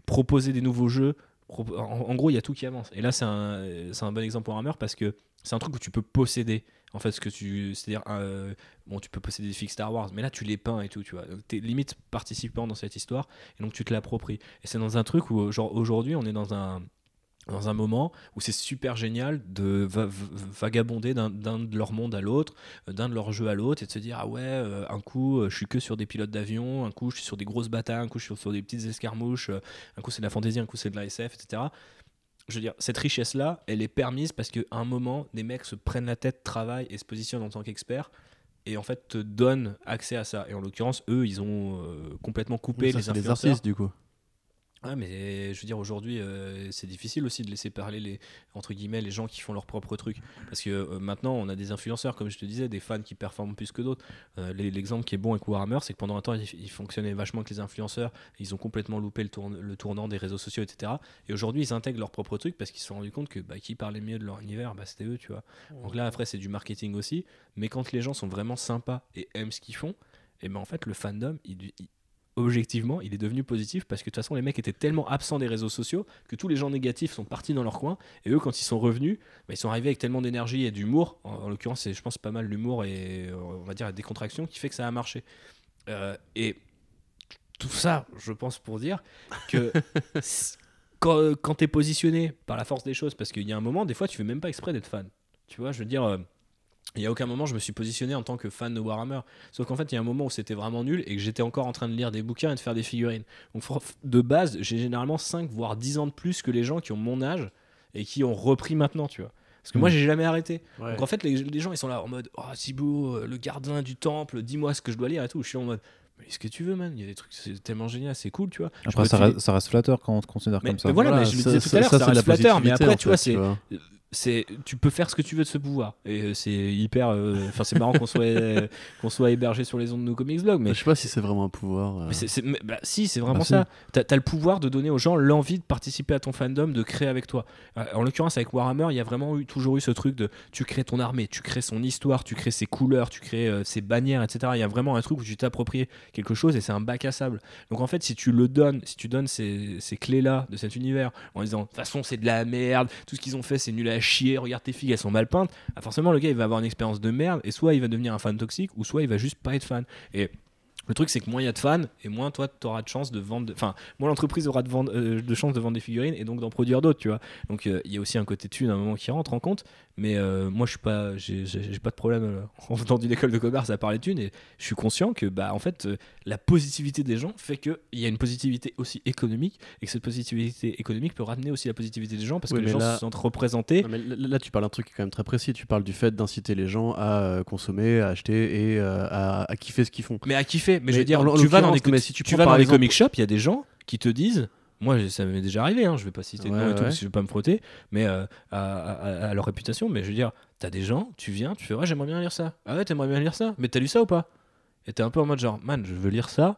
proposer des nouveaux jeux, en, gros, il y a tout qui avance. Et là, c'est un, un bon exemple pour Hammer parce que c'est un truc où tu peux posséder en fait ce que tu c'est à dire euh, bon tu peux posséder des fixes Star Wars mais là tu les peins et tout tu vois. T'es limite participant dans cette histoire et donc tu te l'appropries. Et c'est dans un truc où genre aujourd'hui on est dans un dans un moment où c'est super génial de vagabonder d'un de leur monde à l'autre, euh, d'un de leur jeu à l'autre, et de se dire ah ouais, euh, un coup je suis que sur des pilotes d'avion, un coup je suis sur des grosses batailles, un coup je suis sur des petites escarmouches, un coup c'est de la fantaisie, un coup c'est de la SF, etc je veux dire, cette richesse-là, elle est permise parce qu'à un moment, des mecs se prennent la tête, travaillent et se positionnent en tant qu'experts et en fait te donnent accès à ça. Et en l'occurrence, eux, ils ont euh, complètement coupé les influenceurs. du coup. Ouais, mais je veux dire, aujourd'hui, euh, c'est difficile aussi de laisser parler les, entre guillemets, les gens qui font leur propre truc. Parce que euh, maintenant, on a des influenceurs, comme je te disais, des fans qui performent plus que d'autres. Euh, l'exemple qui est bon avec Warhammer, c'est que pendant un temps, ils, fonctionnaient vachement avec les influenceurs. Ils ont complètement loupé le, tournant des réseaux sociaux, etc. Et aujourd'hui, ils intègrent leur propre truc parce qu'ils se sont rendus compte que bah, qui parlait mieux de leur univers, bah, c'était eux, tu vois. Donc là, après, c'est du marketing aussi. Mais quand les gens sont vraiment sympas et aiment ce qu'ils font, et ben en fait, le fandom, il objectivement, il est devenu positif parce que de toute façon, les mecs étaient tellement absents des réseaux sociaux que tous les gens négatifs sont partis dans leur coin. Et eux, quand ils sont revenus, bah, ils sont arrivés avec tellement d'énergie et d'humour. En, l'occurrence, je pense pas mal l'humour et euh, on va dire la décontraction qui fait que ça a marché. Euh, et tout ça, je pense pour dire que quand, quand tu es positionné par la force des choses, parce qu'il y a un moment, des fois, tu fais même pas exprès d'être fan. Tu vois, je veux dire. Euh, il n'y a aucun moment je me suis positionné en tant que fan de Warhammer. Sauf qu'en fait, il y a un moment où c'était vraiment nul et que j'étais encore en train de lire des bouquins et de faire des figurines. Donc, de base, j'ai généralement 5 voire 10 ans de plus que les gens qui ont mon âge et qui ont repris maintenant, tu vois. Parce que moi, j'ai jamais arrêté. Donc en fait, les, gens, ils sont là en mode Oh, Thibaut, le gardien du temple, dis-moi ce que je dois lire et tout. Je suis en mode mais ce que tu veux, man? Il y a des trucs, c'est tellement génial, c'est cool, tu vois. Après, ça, reste, ça, reste, flatteur quand on te considère comme ça. Mais voilà, mais je le disais tout à l'heure, ça, reste flatteur. Mais après, tu vois, c'est c'est tu peux faire ce que tu veux de ce pouvoir. Et euh, c'est hyper euh, enfin c'est marrant qu'on soit qu'on soit hébergé sur les ondes de nos comics blog mais je sais pas si c'est vraiment un pouvoir euh. mais bah, si c'est vraiment bah, ça. t'as as le pouvoir de donner aux gens l'envie de participer à ton fandom de créer avec toi. En l'occurrence avec Warhammer il y a vraiment eu, toujours eu ce truc de tu crées ton armée tu crées son histoire tu crées ses couleurs tu crées ses bannières etc il y a vraiment un truc où tu t'appropries quelque chose et c'est un bac à sable. Donc en fait si tu le donnes si tu donnes ces, ces clés là de cet univers en disant de toute façon c'est de la merde tout ce qu'ils ont fait c'est nul à chier, regarde tes filles, elles sont mal peintes, ah, forcément le gars il va avoir une expérience de merde et soit il va devenir un fan toxique ou soit il va juste pas être fan. Et le truc, c'est que moins il y a de fans, et moins toi, tu auras de chance de vendre. Enfin, moins l'entreprise aura de, vendre, euh, de chance de vendre des figurines et donc d'en produire d'autres, tu vois. Donc, euh, il y a aussi un côté thune à un moment qui rentre en compte. Mais euh, moi, je suis pas, j'ai pas de problème en venant d'une école de commerce à parler de thunes, et je suis conscient que, bah, en fait, la positivité des gens fait qu'il y a une positivité aussi économique, et que cette positivité économique peut ramener aussi la positivité des gens parce que les gens se sentent représentés. là, tu parles d'un truc quand même très précis. Tu parles du fait d'inciter les gens à consommer, à acheter et à, à kiffer ce qu'ils font. Mais à kiffer mais, je veux dire, tu vas dans des, si tu, vas dans les comic shops, il y a des gens qui te disent moi ça m'est déjà arrivé hein, je vais pas citer de nom et tout parce que je vais pas me frotter mais euh, à, leur réputation mais je veux dire t'as des gens tu viens tu fais ouais j'aimerais bien lire ça. Ah ouais t'aimerais bien lire ça mais t'as lu ça ou pas? Et t'es un peu en mode genre man je veux lire ça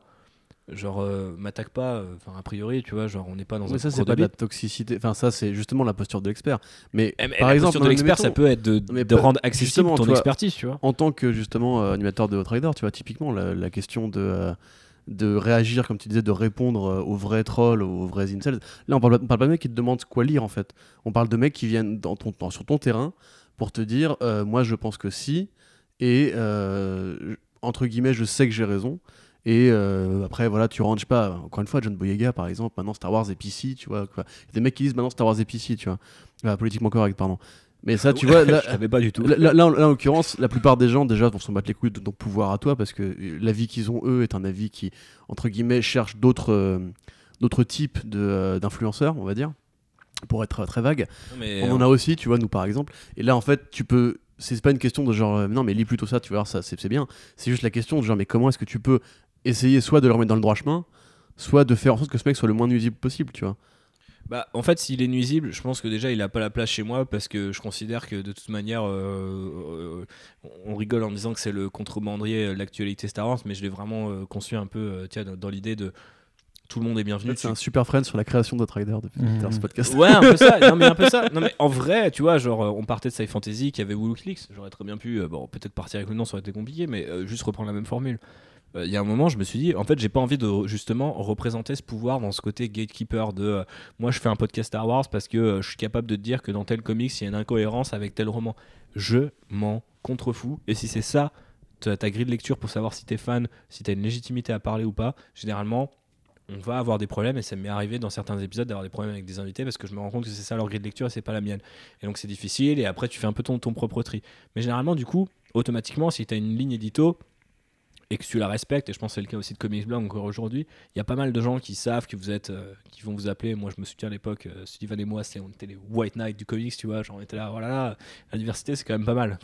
genre euh, m'attaque pas euh, enfin a priori tu vois genre on n'est pas dans mais un ça c'est pas de la toxicité. Enfin ça c'est justement la posture de l'expert. Mais, eh, par la exemple posture de l'expert ça peut être de, de rendre accessible ton expertise tu vois. en tant que justement euh, animateur de Outrider tu vois typiquement la, question de de réagir comme tu disais de répondre aux vrais trolls aux vrais incels. Là on parle, parle pas de mecs qui te demandent quoi lire en fait. On parle de mecs qui viennent dans ton, sur ton terrain pour te dire moi je pense que si et entre guillemets je sais que j'ai raison et euh, après, voilà, tu ranges pas. Encore une fois, John Boyega, par exemple, maintenant Star Wars PC, tu vois. Quoi. Il y a des mecs qui disent maintenant Star Wars et PC, tu vois. Ah, politiquement correct, pardon. Mais ça, tu vois, là, je pas du tout. Là, en, l'occurrence, la plupart des gens déjà vont s'en battre les couilles de ton pouvoir à toi parce que l'avis qu'ils ont eux est un avis qui, entre guillemets, cherche d'autres euh, d'autres types euh, d'influenceurs, on va dire, pour être très vague. on en a aussi, tu vois, nous par exemple. Et là, en fait, tu peux c'est pas une question de genre non mais lis plutôt ça tu vois ça c'est bien c'est juste la question de genre mais comment est-ce que tu peux essayer soit de le remettre dans le droit chemin, soit de faire en sorte que ce mec soit le moins nuisible possible, tu vois. Bah, en fait, s'il est nuisible, je pense que déjà il a pas la place chez moi parce que je considère que de toute manière, euh, euh, on rigole en disant que c'est le contrebandier de l'actualité Star Wars, mais je l'ai vraiment euh, conçu un peu tiens, dans, l'idée de tout le monde est bienvenu. C'est un super friend sur la création de Rider depuis mmh. ce podcast. Ouais, un peu ça. Non, mais un peu ça. Non, mais en vrai, tu vois, genre, on partait de Sci Fantasy qui avait Woolix. J'aurais très bien pu, bon, peut-être partir avec le nom, ça aurait été compliqué, mais juste reprendre la même formule. Euh, il y a un moment, je me suis dit, en fait, j'ai pas envie de justement représenter ce pouvoir dans ce côté gatekeeper de euh, moi, je fais un podcast Star Wars parce que euh, je suis capable de dire que dans tel comics, il y a une incohérence avec tel roman. Je m'en contrefous. Et si c'est ça, ta, ta grille de lecture pour savoir si t'es fan, si t'as une légitimité à parler ou pas, généralement, on va avoir des problèmes et ça m'est arrivé dans certains épisodes d'avoir des problèmes avec des invités parce que je me rends compte que c'est ça leur grille de lecture et c'est pas la mienne. Et donc c'est difficile et après tu fais un peu ton, ton propre tri. Mais généralement, du coup, automatiquement, si tu as une ligne édito, et que tu la respectes, et je pense que c'est le cas aussi de Comics Blog encore aujourd'hui, il y a pas mal de gens qui savent que vous êtes, euh, qui vont vous appeler. Moi, je me souviens à l'époque, euh, Steven et moi, on était les White Knight du comics, tu vois, genre on était là, voilà, la diversité c'est quand même pas mal.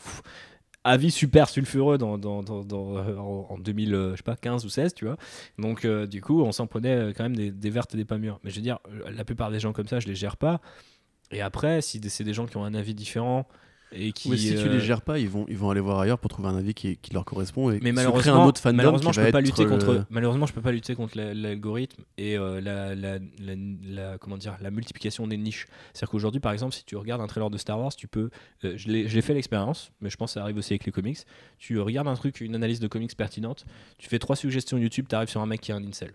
avis super sulfureux dans, euh, en 2015 ou 16, tu vois. Donc, du coup, on s'en prenait quand même des, des, vertes et des pas mûres. Mais je veux dire, la plupart des gens comme ça, je les gère pas. Et après, si c'est des gens qui ont un avis différent, et qui, si tu les euh, gères pas, ils vont, ils vont aller voir ailleurs pour trouver un avis qui, qui leur correspond et mais malheureusement, un autre fandom malheureusement, je peux pas lutter contre, euh, malheureusement, je peux pas lutter contre l'algorithme et euh, la, la, la, comment dire, la multiplication des niches. C'est-à-dire qu'aujourd'hui, par exemple, si tu regardes un trailer de Star Wars, tu peux, je l'ai fait l'expérience, mais je pense que ça arrive aussi avec les comics. Tu regardes un truc, une analyse de comics pertinente, tu fais trois suggestions YouTube, tu arrives sur un mec qui a un incel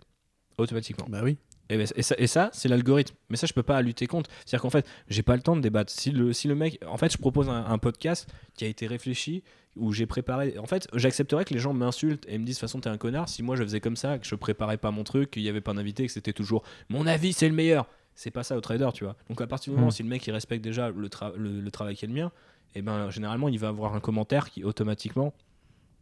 automatiquement. Bah oui. Ben, et, ça, et ça c'est l'algorithme. Mais ça, je peux pas lutter contre. C'est-à-dire qu'en fait, j'ai pas le temps de débattre. Si le, si le mec. En fait, je propose un, podcast qui a été réfléchi, où j'ai préparé. En fait, j'accepterais que les gens m'insultent et me disent de toute façon, t'es un connard. Si moi, je faisais comme ça, que je préparais pas mon truc, qu'il y avait pas d'invité, que c'était toujours mon avis, c'est le meilleur. C'est pas ça au trader, tu vois. Donc, à partir du moment, où hmm. si le mec, il respecte déjà le, le, travail qui est le mien, et eh ben, généralement, il va avoir un commentaire qui automatiquement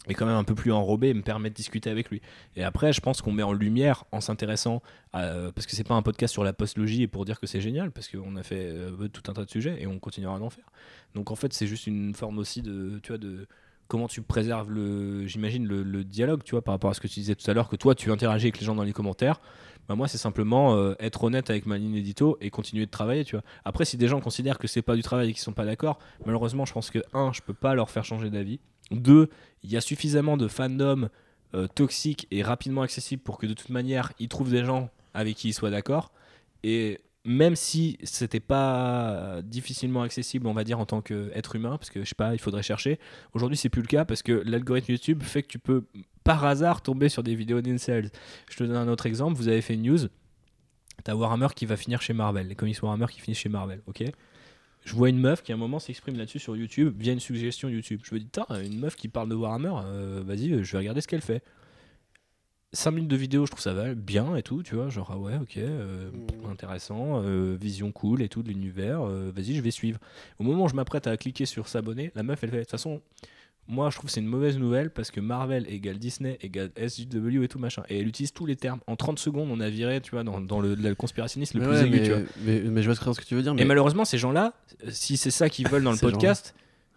est quand même un peu plus enrobé et me permet de discuter avec lui. Et après, je pense qu'on met en lumière en s'intéressant à, parce que c'est pas un podcast sur la postlogie et pour dire que c'est génial, parce qu'on a fait euh, tout un tas de sujets et on continuera d'en faire. Donc en fait, c'est juste une forme aussi de, tu vois, de comment tu préserves le, j'imagine le, dialogue, tu vois, par rapport à ce que tu disais tout à l'heure, que toi tu interagis avec les gens dans les commentaires. Bah moi, c'est simplement euh, être honnête avec ma ligne édito et continuer de travailler, tu vois. Après, si des gens considèrent que c'est pas du travail et qu'ils sont pas d'accord, malheureusement, je pense que un, je peux pas leur faire changer d'avis. Deux, il y a suffisamment de fandom euh, toxiques et rapidement accessibles pour que de toute manière, ils trouvent des gens avec qui ils soient d'accord. Et même si c'était pas difficilement accessible, on va dire, en tant qu'être humain, parce que je sais pas, il faudrait chercher. Aujourd'hui, c'est plus le cas parce que l'algorithme YouTube fait que tu peux par hasard tomber sur des vidéos d'incels. Je te donne un autre exemple. Vous avez fait une news. T'as Warhammer qui va finir chez Marvel, les comics Warhammer qui finissent chez Marvel, ok? Je vois une meuf qui à un moment s'exprime là-dessus sur YouTube via une suggestion YouTube. Je me dis, une meuf qui parle de Warhammer, euh, vas-y, je vais regarder ce qu'elle fait. 5 minutes de vidéo, je trouve ça va bien et tout, tu vois, genre ah ouais, ok, euh, mm. intéressant, euh, vision cool et tout de l'univers, vas-y, je vais suivre. Au moment où je m'apprête à cliquer sur s'abonner, la meuf elle fait, de toute façon, moi je trouve que c'est une mauvaise nouvelle parce que Marvel égale Disney égale SJW et tout machin. Et elle utilise tous les termes. En 30 secondes, on a viré, tu vois, dans, dans le, le conspirationnisme le plus aigu, mais, tu vois. Mais, je vois ce que tu veux dire. Mais... Et malheureusement, ces gens-là, si c'est ça qu'ils veulent dans le podcast,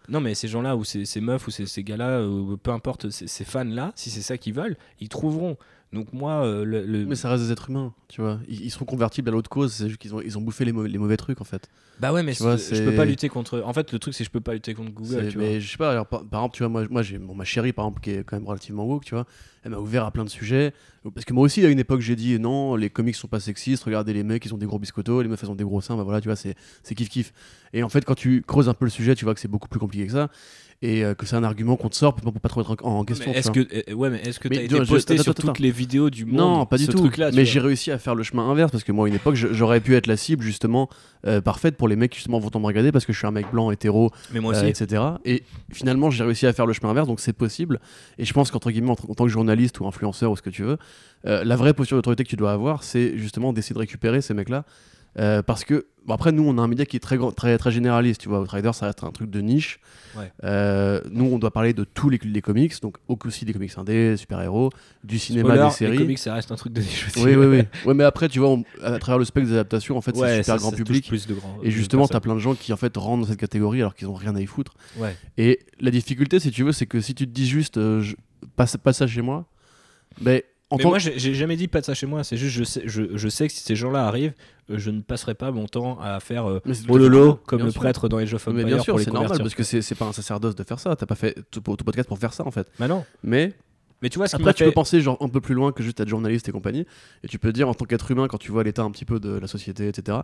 non, mais ces gens-là, ou ces, ces meufs, ou ces, ces gars-là, ou peu importe, ces, ces fans-là, si c'est ça qu'ils veulent, ils trouveront. Donc moi, euh, le, Mais ça reste des êtres humains, tu vois. Ils, seront convertibles à l'autre cause, c'est juste qu'ils ont, ils ont bouffé les, mauvais, les mauvais trucs, en fait. Bah ouais, mais je peux pas lutter contre... En fait, le truc, c'est que je peux pas lutter contre Google, tu mais je sais pas, par, exemple, tu vois, moi, moi j'ai ma chérie, par exemple, qui est quand même relativement woke, tu vois. Elle m'a ouvert à plein de sujets. Parce que moi aussi, à une époque, j'ai dit, non, les comics sont pas sexistes, regardez les mecs, ils ont des gros biscottos, les meufs, elles ont des gros seins, bah voilà, tu vois, c'est kiff-kiff. Et en fait, quand tu creuses un peu le sujet, tu vois que c'est beaucoup plus compliqué que ça et euh, que c'est un argument qu'on te sort pour, pas trop être en, question. Est-ce que, euh, ouais, mais est-ce que tu as été posté sur toutes les vidéos du monde Non, pas du tout. mais j'ai réussi à faire le chemin inverse parce que moi, à une époque, j'aurais pu être la cible justement euh, parfaite pour les mecs qui justement vont me regarder parce que je suis un mec blanc, hétéro, mais moi aussi. etc. Et finalement, j'ai réussi à faire le chemin inverse, donc c'est possible. Et je pense qu'entre guillemets, en, tant que journaliste ou influenceur ou ce que tu veux, la vraie posture d'autorité que tu dois avoir, c'est justement d'essayer de récupérer ces mecs-là euh, parce que, bon, après, nous, on a un média qui est très, très, très généraliste. Tu vois, Outrider, ça reste un truc de niche. Euh, nous, on doit parler de tous les, les comics, donc aussi des comics indés, super-héros, du cinéma, des séries. Les comics, ça reste un truc de niche aussi. Oui, oui, oui. ouais, mais après, tu vois, à travers le spectre des adaptations, en fait, c'est super grand public. Plus de grand, et justement, tu as plein de gens qui, en fait, rentrent dans cette catégorie alors qu'ils ont rien à y foutre. Et la difficulté, si tu veux, c'est que si tu te dis juste, euh, je, passe, passe ça chez moi, ben mais moi, j'ai jamais dit pas de ça chez moi. C'est juste, je sais, je, je, sais que si ces gens-là arrivent, euh, je ne passerai pas mon temps à faire euh, Ololo comme le prêtre dans Age of Empires. Mais bien sûr, c'est normal parce que c'est pas un sacerdoce de faire ça. T'as pas fait tout, tout, podcast pour faire ça en fait. Bah non. Mais mais tu vois, ce Après, tu peux penser genre un peu plus loin que juste être journaliste et compagnie. Et tu peux dire, en tant qu'être humain, quand tu vois l'état un petit peu de la société, etc.,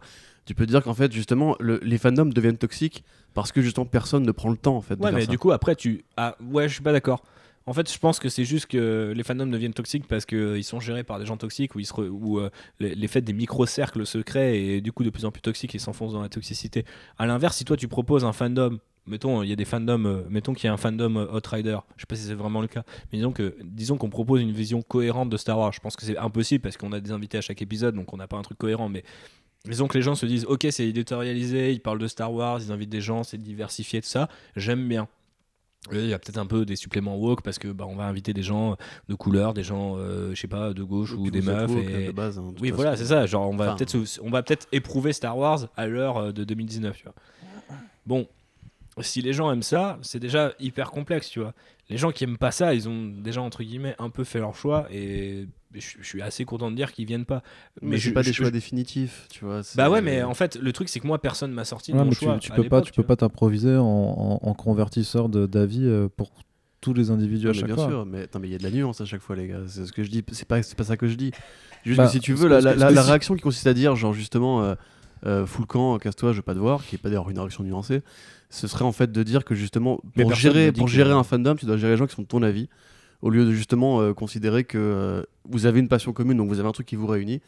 tu peux dire qu'en fait, justement, les fandoms deviennent toxiques parce que justement personne ne prend le temps en fait. Ouais, mais du coup, après, tu. Ah, ouais, je suis pas d'accord. En fait, je pense que c'est juste que les fandoms deviennent toxiques parce qu'ils sont gérés par des gens toxiques ou, se euh, les, faits des micro-cercles se créent et du coup de plus en plus toxiques et s'enfoncent dans la toxicité. À l'inverse, si toi tu proposes un fandom, mettons, il y a des fandoms, euh, mettons qu'il y a un fandom euh, Outrider, je sais pas si c'est vraiment le cas, mais disons que disons qu'on propose une vision cohérente de Star Wars. Je pense que c'est impossible parce qu'on a des invités à chaque épisode, donc on n'a pas un truc cohérent, mais Disons que les gens se disent, ok, c'est éditorialisé, ils parlent de Star Wars, ils invitent des gens, c'est diversifié, tout ça. J'aime bien. Il y a peut-être un peu des suppléments woke parce que bah, on va inviter des gens de couleur, des gens, euh, je sais pas, de gauche ou, des meufs. Et... base, hein, oui, voilà, c'est ça. Genre, on va peut-être, on va peut-être éprouver Star Wars à l'heure euh, de 2019. Tu vois. Bon, si les gens aiment ça, c'est déjà hyper complexe, tu vois. Les gens qui aiment pas ça, ils ont déjà entre guillemets un peu fait leur choix et je, suis assez content de dire qu'ils viennent pas. Mais, je, pas des choix définitifs, tu vois. Bah ouais, mais en fait, le truc c'est que moi personne m'a sorti de mon choix. Tu, peux pas, tu, peux pas t'improviser en, en, convertisseur d'avis euh, pour tous les individus à chaque bien fois. sûr, mais il y a de la nuance à chaque fois, les gars. C'est ce que je dis. C'est pas, pas ça que je dis. Juste bah, que si tu veux, la, la, réaction qui consiste à dire, genre justement, euh, euh, full camp, casse-toi, je veux pas te voir, qui est pas d'ailleurs une réaction nuancée, ce serait en fait de dire que justement, pour gérer, pour gérer un fandom, tu dois gérer les gens qui sont de ton avis au lieu de justement euh, considérer que euh, vous avez une passion commune, donc vous avez un truc qui vous réunit,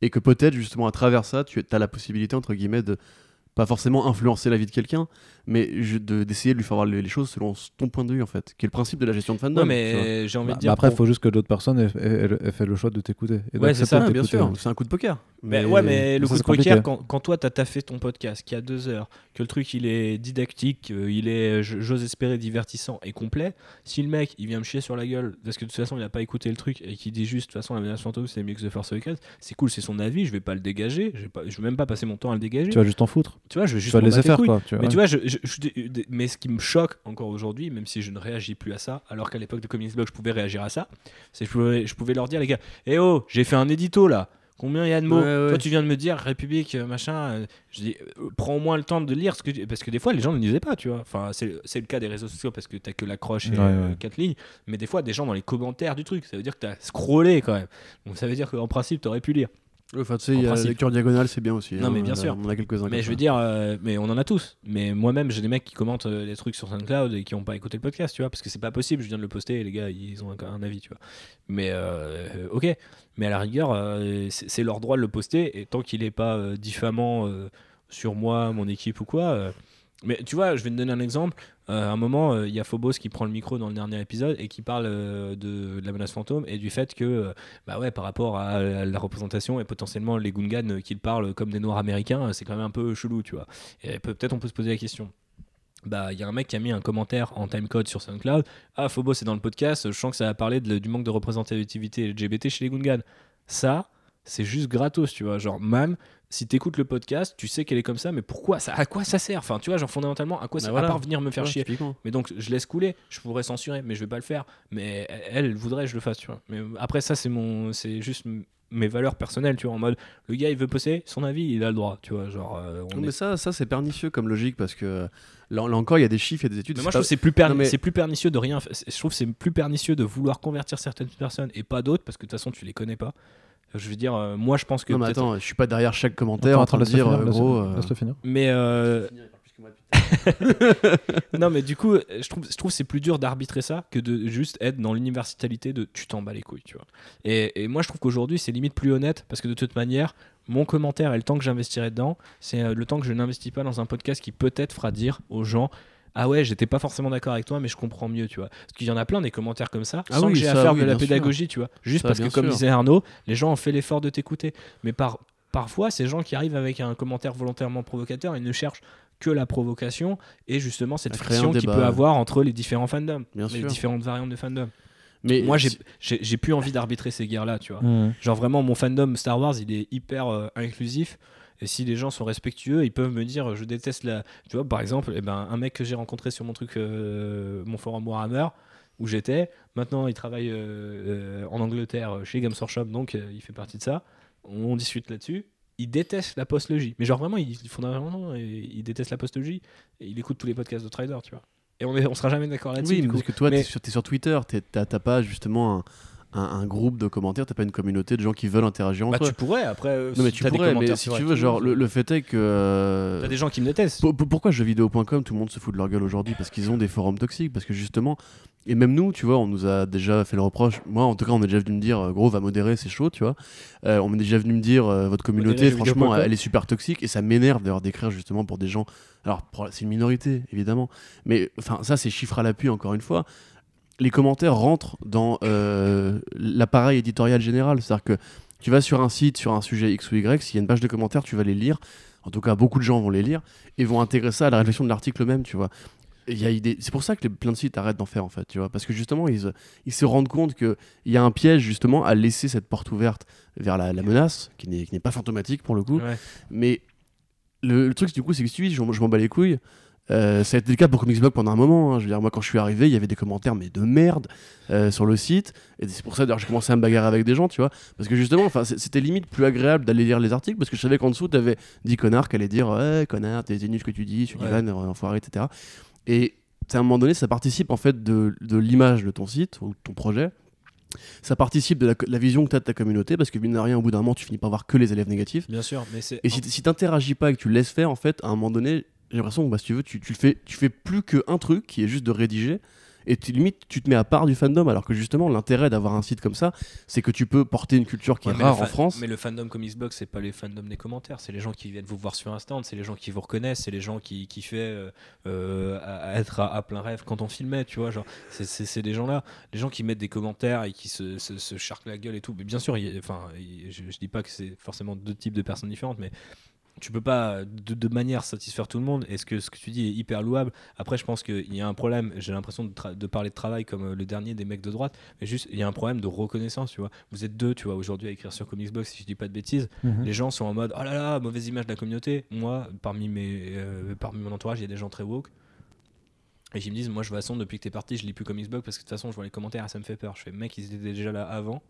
et que peut-être justement à travers ça, tu as la possibilité, entre guillemets, de pas forcément influencer la vie de quelqu'un, mais d'essayer de, lui faire voir les, choses selon ton point de vue en fait, qui est le principe de la gestion de fandom. Non, mais j'ai envie de bah, dire. après, il faut juste que d'autres personnes aient, fait le choix de t'écouter. Ouais, c'est ça, bien sûr. C'est un coup de poker. Mais, ouais, mais le coup de poker, quand, quand toi, t'as taffé ton podcast qui a deux heures, que le truc il est didactique, euh, il est, j'ose espérer, divertissant et complet, si le mec il vient me chier sur la gueule parce que de toute façon il a pas écouté le truc et qui dit juste de toute façon la menace fantôme c'est mieux que The Force Awakens, c'est cool, c'est son avis, je vais pas le dégager, je vais, pas, je vais même pas passer mon temps à le dégager. Tu vas juste t'en foutre. Tu vois, je vais juste tu vas laisser faire quoi. Tu vois, mais tu vois, je, mais ce qui me choque encore aujourd'hui, même si je ne réagis plus à ça, alors qu'à l'époque de Comics Blog je pouvais réagir à ça, c'est que je pouvais, je pouvais leur dire les gars, eh oh, j'ai fait un édito là. Combien il y a de mots Toi, tu viens de me dire République, euh, machin. Euh, je dis, euh, prends au moins le temps de lire, ce que parce que des fois, les gens ne lisaient pas, tu vois. Enfin, c'est le cas des réseaux sociaux parce que t'as que l'accroche et quatre lignes. Mais des fois, des gens dans les commentaires du truc, ça veut dire que t'as scrollé quand même. Donc ça veut dire qu'en principe, t'aurais pu lire. Enfin, tu sais, il y a la lecture diagonale, c'est bien aussi. Non, mais hein, bien sûr. On a quelques-uns. Mais je veux dire, mais on en a tous. Mais moi-même, j'ai des mecs qui commentent des trucs sur SoundCloud et qui n'ont pas écouté le podcast, tu vois, parce que c'est pas possible. Je viens de le poster et les gars, ils ont un, un avis, tu vois. Mais ok. Mais à la rigueur, euh, c'est leur droit de le poster, et tant qu'il n'est pas euh, diffamant euh, sur moi, mon équipe ou quoi. mais tu vois, je vais te donner un exemple. À un moment, il y a Phobos qui prend le micro dans le dernier épisode et qui parle de, la menace fantôme et du fait que, bah ouais, par rapport à, la représentation et potentiellement les Gungans qui parlent comme des Noirs américains, c'est quand même un peu chelou, tu vois. Et peut-être on peut se poser la question bah il y a un mec qui a mis un commentaire en timecode sur SoundCloud. Ah Phobos c'est dans le podcast, je sens que ça va parler du manque de représentativité LGBT chez les Gungans. Ça, c'est juste gratos, tu vois. Genre, man, si t'écoutes le podcast, tu sais qu'elle est comme ça, mais pourquoi ça, À quoi ça sert? Enfin, tu vois, genre fondamentalement, à quoi ça va À part venir me faire chier. Mais donc, je laisse couler. Je pourrais censurer, mais je vais pas le faire. Mais elle, elle voudrait que je le fasse, tu vois. Mais après, ça, c'est mon, c'est juste mes valeurs personnelles, tu vois, en mode le gars il veut poser son avis, il a le droit, tu vois, genre. Euh, mais ça, ça c'est pernicieux comme logique parce que là, encore il y a des chiffres, il y a des études. Mais moi je trouve c'est plus, c'est plus pernicieux de rien. Je trouve c'est plus pernicieux de vouloir convertir certaines personnes et pas d'autres parce que de toute façon tu les connais pas. Je veux dire, euh, moi je pense que. Non, mais attends, je suis pas derrière chaque commentaire en train de dire, euh, gros. Mais. non, mais du coup, je trouve, je trouve c'est plus dur d'arbitrer ça que de juste être dans l'universalité de tu t'en bats les couilles, tu vois. Et, et moi, je trouve qu'aujourd'hui, c'est limite plus honnête parce que de toute manière, mon commentaire et le temps que j'investirai dedans, c'est euh, le temps que je n'investis pas dans un podcast qui peut-être fera dire aux gens ah ouais, j'étais pas forcément d'accord avec toi, mais je comprends mieux, tu vois. Parce qu'il y en a plein des commentaires comme ça, ah sans que j'ai à faire de la pédagogie, tu vois. Juste parce que, comme disait Arnaud, les gens ont fait l'effort de t'écouter. Mais par, parfois, ces gens qui arrivent avec un commentaire volontairement provocateur, ils ne cherchent que la provocation et justement cette friction qu'il peut avoir entre les différents fandoms, les différentes variantes de fandom. Mais moi, j'ai plus envie d'arbitrer ces guerres-là, tu vois. Mmh. Genre vraiment, mon fandom Star Wars, il est hyper euh, inclusif. Et si les gens sont respectueux, ils peuvent me dire, je déteste la. Tu vois, par exemple, eh ben, un mec que j'ai rencontré sur mon truc, euh, mon forum Warhammer, où j'étais, maintenant il travaille euh, en Angleterre chez Games Workshop, donc il fait partie de ça. On discute là-dessus il déteste la postlogie. Mais genre vraiment, il, fondamentalement, il déteste la postlogie. Et il écoute tous les podcasts de Trader, tu vois. Et on, est, on sera jamais d'accord là-dessus. Oui, parce que toi, tu es, sur Twitter, t'as pas justement un, groupe de commentaires, t'as pas une communauté de gens qui veulent interagir bah, entre eux. tu pourrais, après. Euh, non, mais tu pourrais, mais si tu veux, genre, le, fait est que. Euh, t'as des gens qui me détestent. pourquoi jeuxvideo.com, tout le monde se fout de leur gueule aujourd'hui? Parce qu'ils ont des forums toxiques, parce que justement, et même nous, tu vois, on nous a déjà fait le reproche. Moi, en tout cas, on est déjà venu me dire, euh, gros, va modérer, c'est chaud, tu vois. Euh, on est déjà venu me dire, votre communauté, franchement, elle est super toxique. Et ça m'énerve d'avoir d'écrire justement pour des gens. Alors, c'est une minorité, évidemment. Mais enfin, ça, c'est chiffre à l'appui, encore une fois. Les commentaires rentrent dans l'appareil éditorial général. C'est-à-dire que tu vas sur un site, sur un sujet X ou Y, s'il y a une page de commentaires, tu vas les lire. En tout cas, beaucoup de gens vont les lire et vont intégrer ça à la réflexion de l'article même, tu vois c'est pour ça que les, plein de sites arrêtent d'en faire en fait, tu vois, parce que justement ils, ils se rendent compte qu'il y a un piège justement à laisser cette porte ouverte vers la, menace, qui n'est pas fantomatique pour le coup. Mais le, truc du coup, c'est que si je, je m'en bats les couilles. Euh, ça a été le cas pour Comicsblog pendant un moment. Hein. Je veux dire, moi, quand je suis arrivé, il y avait des commentaires, mais de merde, euh, sur le site. Et c'est pour ça, d'ailleurs, j'ai commencé à me bagarrer avec des gens, tu vois. Parce que justement, c'était limite plus agréable d'aller lire les articles, parce que je savais qu'en dessous, t'avais 10 connards qui allaient dire, ouais, connard, t'es nul ce que tu dis, Sullivan, ouais. enfoiré, etc. Et à un moment donné, ça participe en fait de, l'image de ton site ou de ton projet. Ça participe de la, vision que tu as de ta communauté, parce que mine de rien, au bout d'un moment, tu finis par voir que les élèves négatifs. Bien sûr, mais Et si, si tu n'interagis pas et que tu laisses faire, en fait, à un moment donné, j'ai l'impression que bah, si tu veux, tu, tu, fais, tu fais plus qu'un truc qui est juste de rédiger et tu, limite tu te mets à part du fandom alors que justement l'intérêt d'avoir un site comme ça c'est que tu peux porter une culture qui est rare en France. mais le fandom comme Xbox c'est pas les fandoms des commentaires c'est les gens qui viennent vous voir sur un stand c'est les gens qui vous reconnaissent c'est les gens qui qui fait euh, euh, à, être à, plein rêve quand on filmait tu vois genre c'est des gens là les gens qui mettent des commentaires et qui se, se, charquent la gueule et tout. Mais bien sûr enfin je, je dis pas que c'est forcément deux types de personnes différentes mais tu peux pas de, manière satisfaire tout le monde. Est-ce que ce que tu dis est hyper louable Après, je pense qu'il y a un problème. J'ai l'impression de, parler de travail comme euh, le dernier des mecs de droite, mais juste il y a un problème de reconnaissance. Tu vois, vous êtes deux, tu vois, aujourd'hui à écrire sur Comicsbox, si je dis pas de bêtises, mhm. les gens sont en mode oh là là, mauvaise image de la communauté. Moi, parmi mes, euh, parmi mon entourage, il y a des gens très woke. Et qui me disent, moi, je façon, depuis que t'es parti, je lis plus Comicsbox parce que de toute façon, je vois les commentaires et ça me fait peur. Je fais, mec, ils étaient déjà là avant.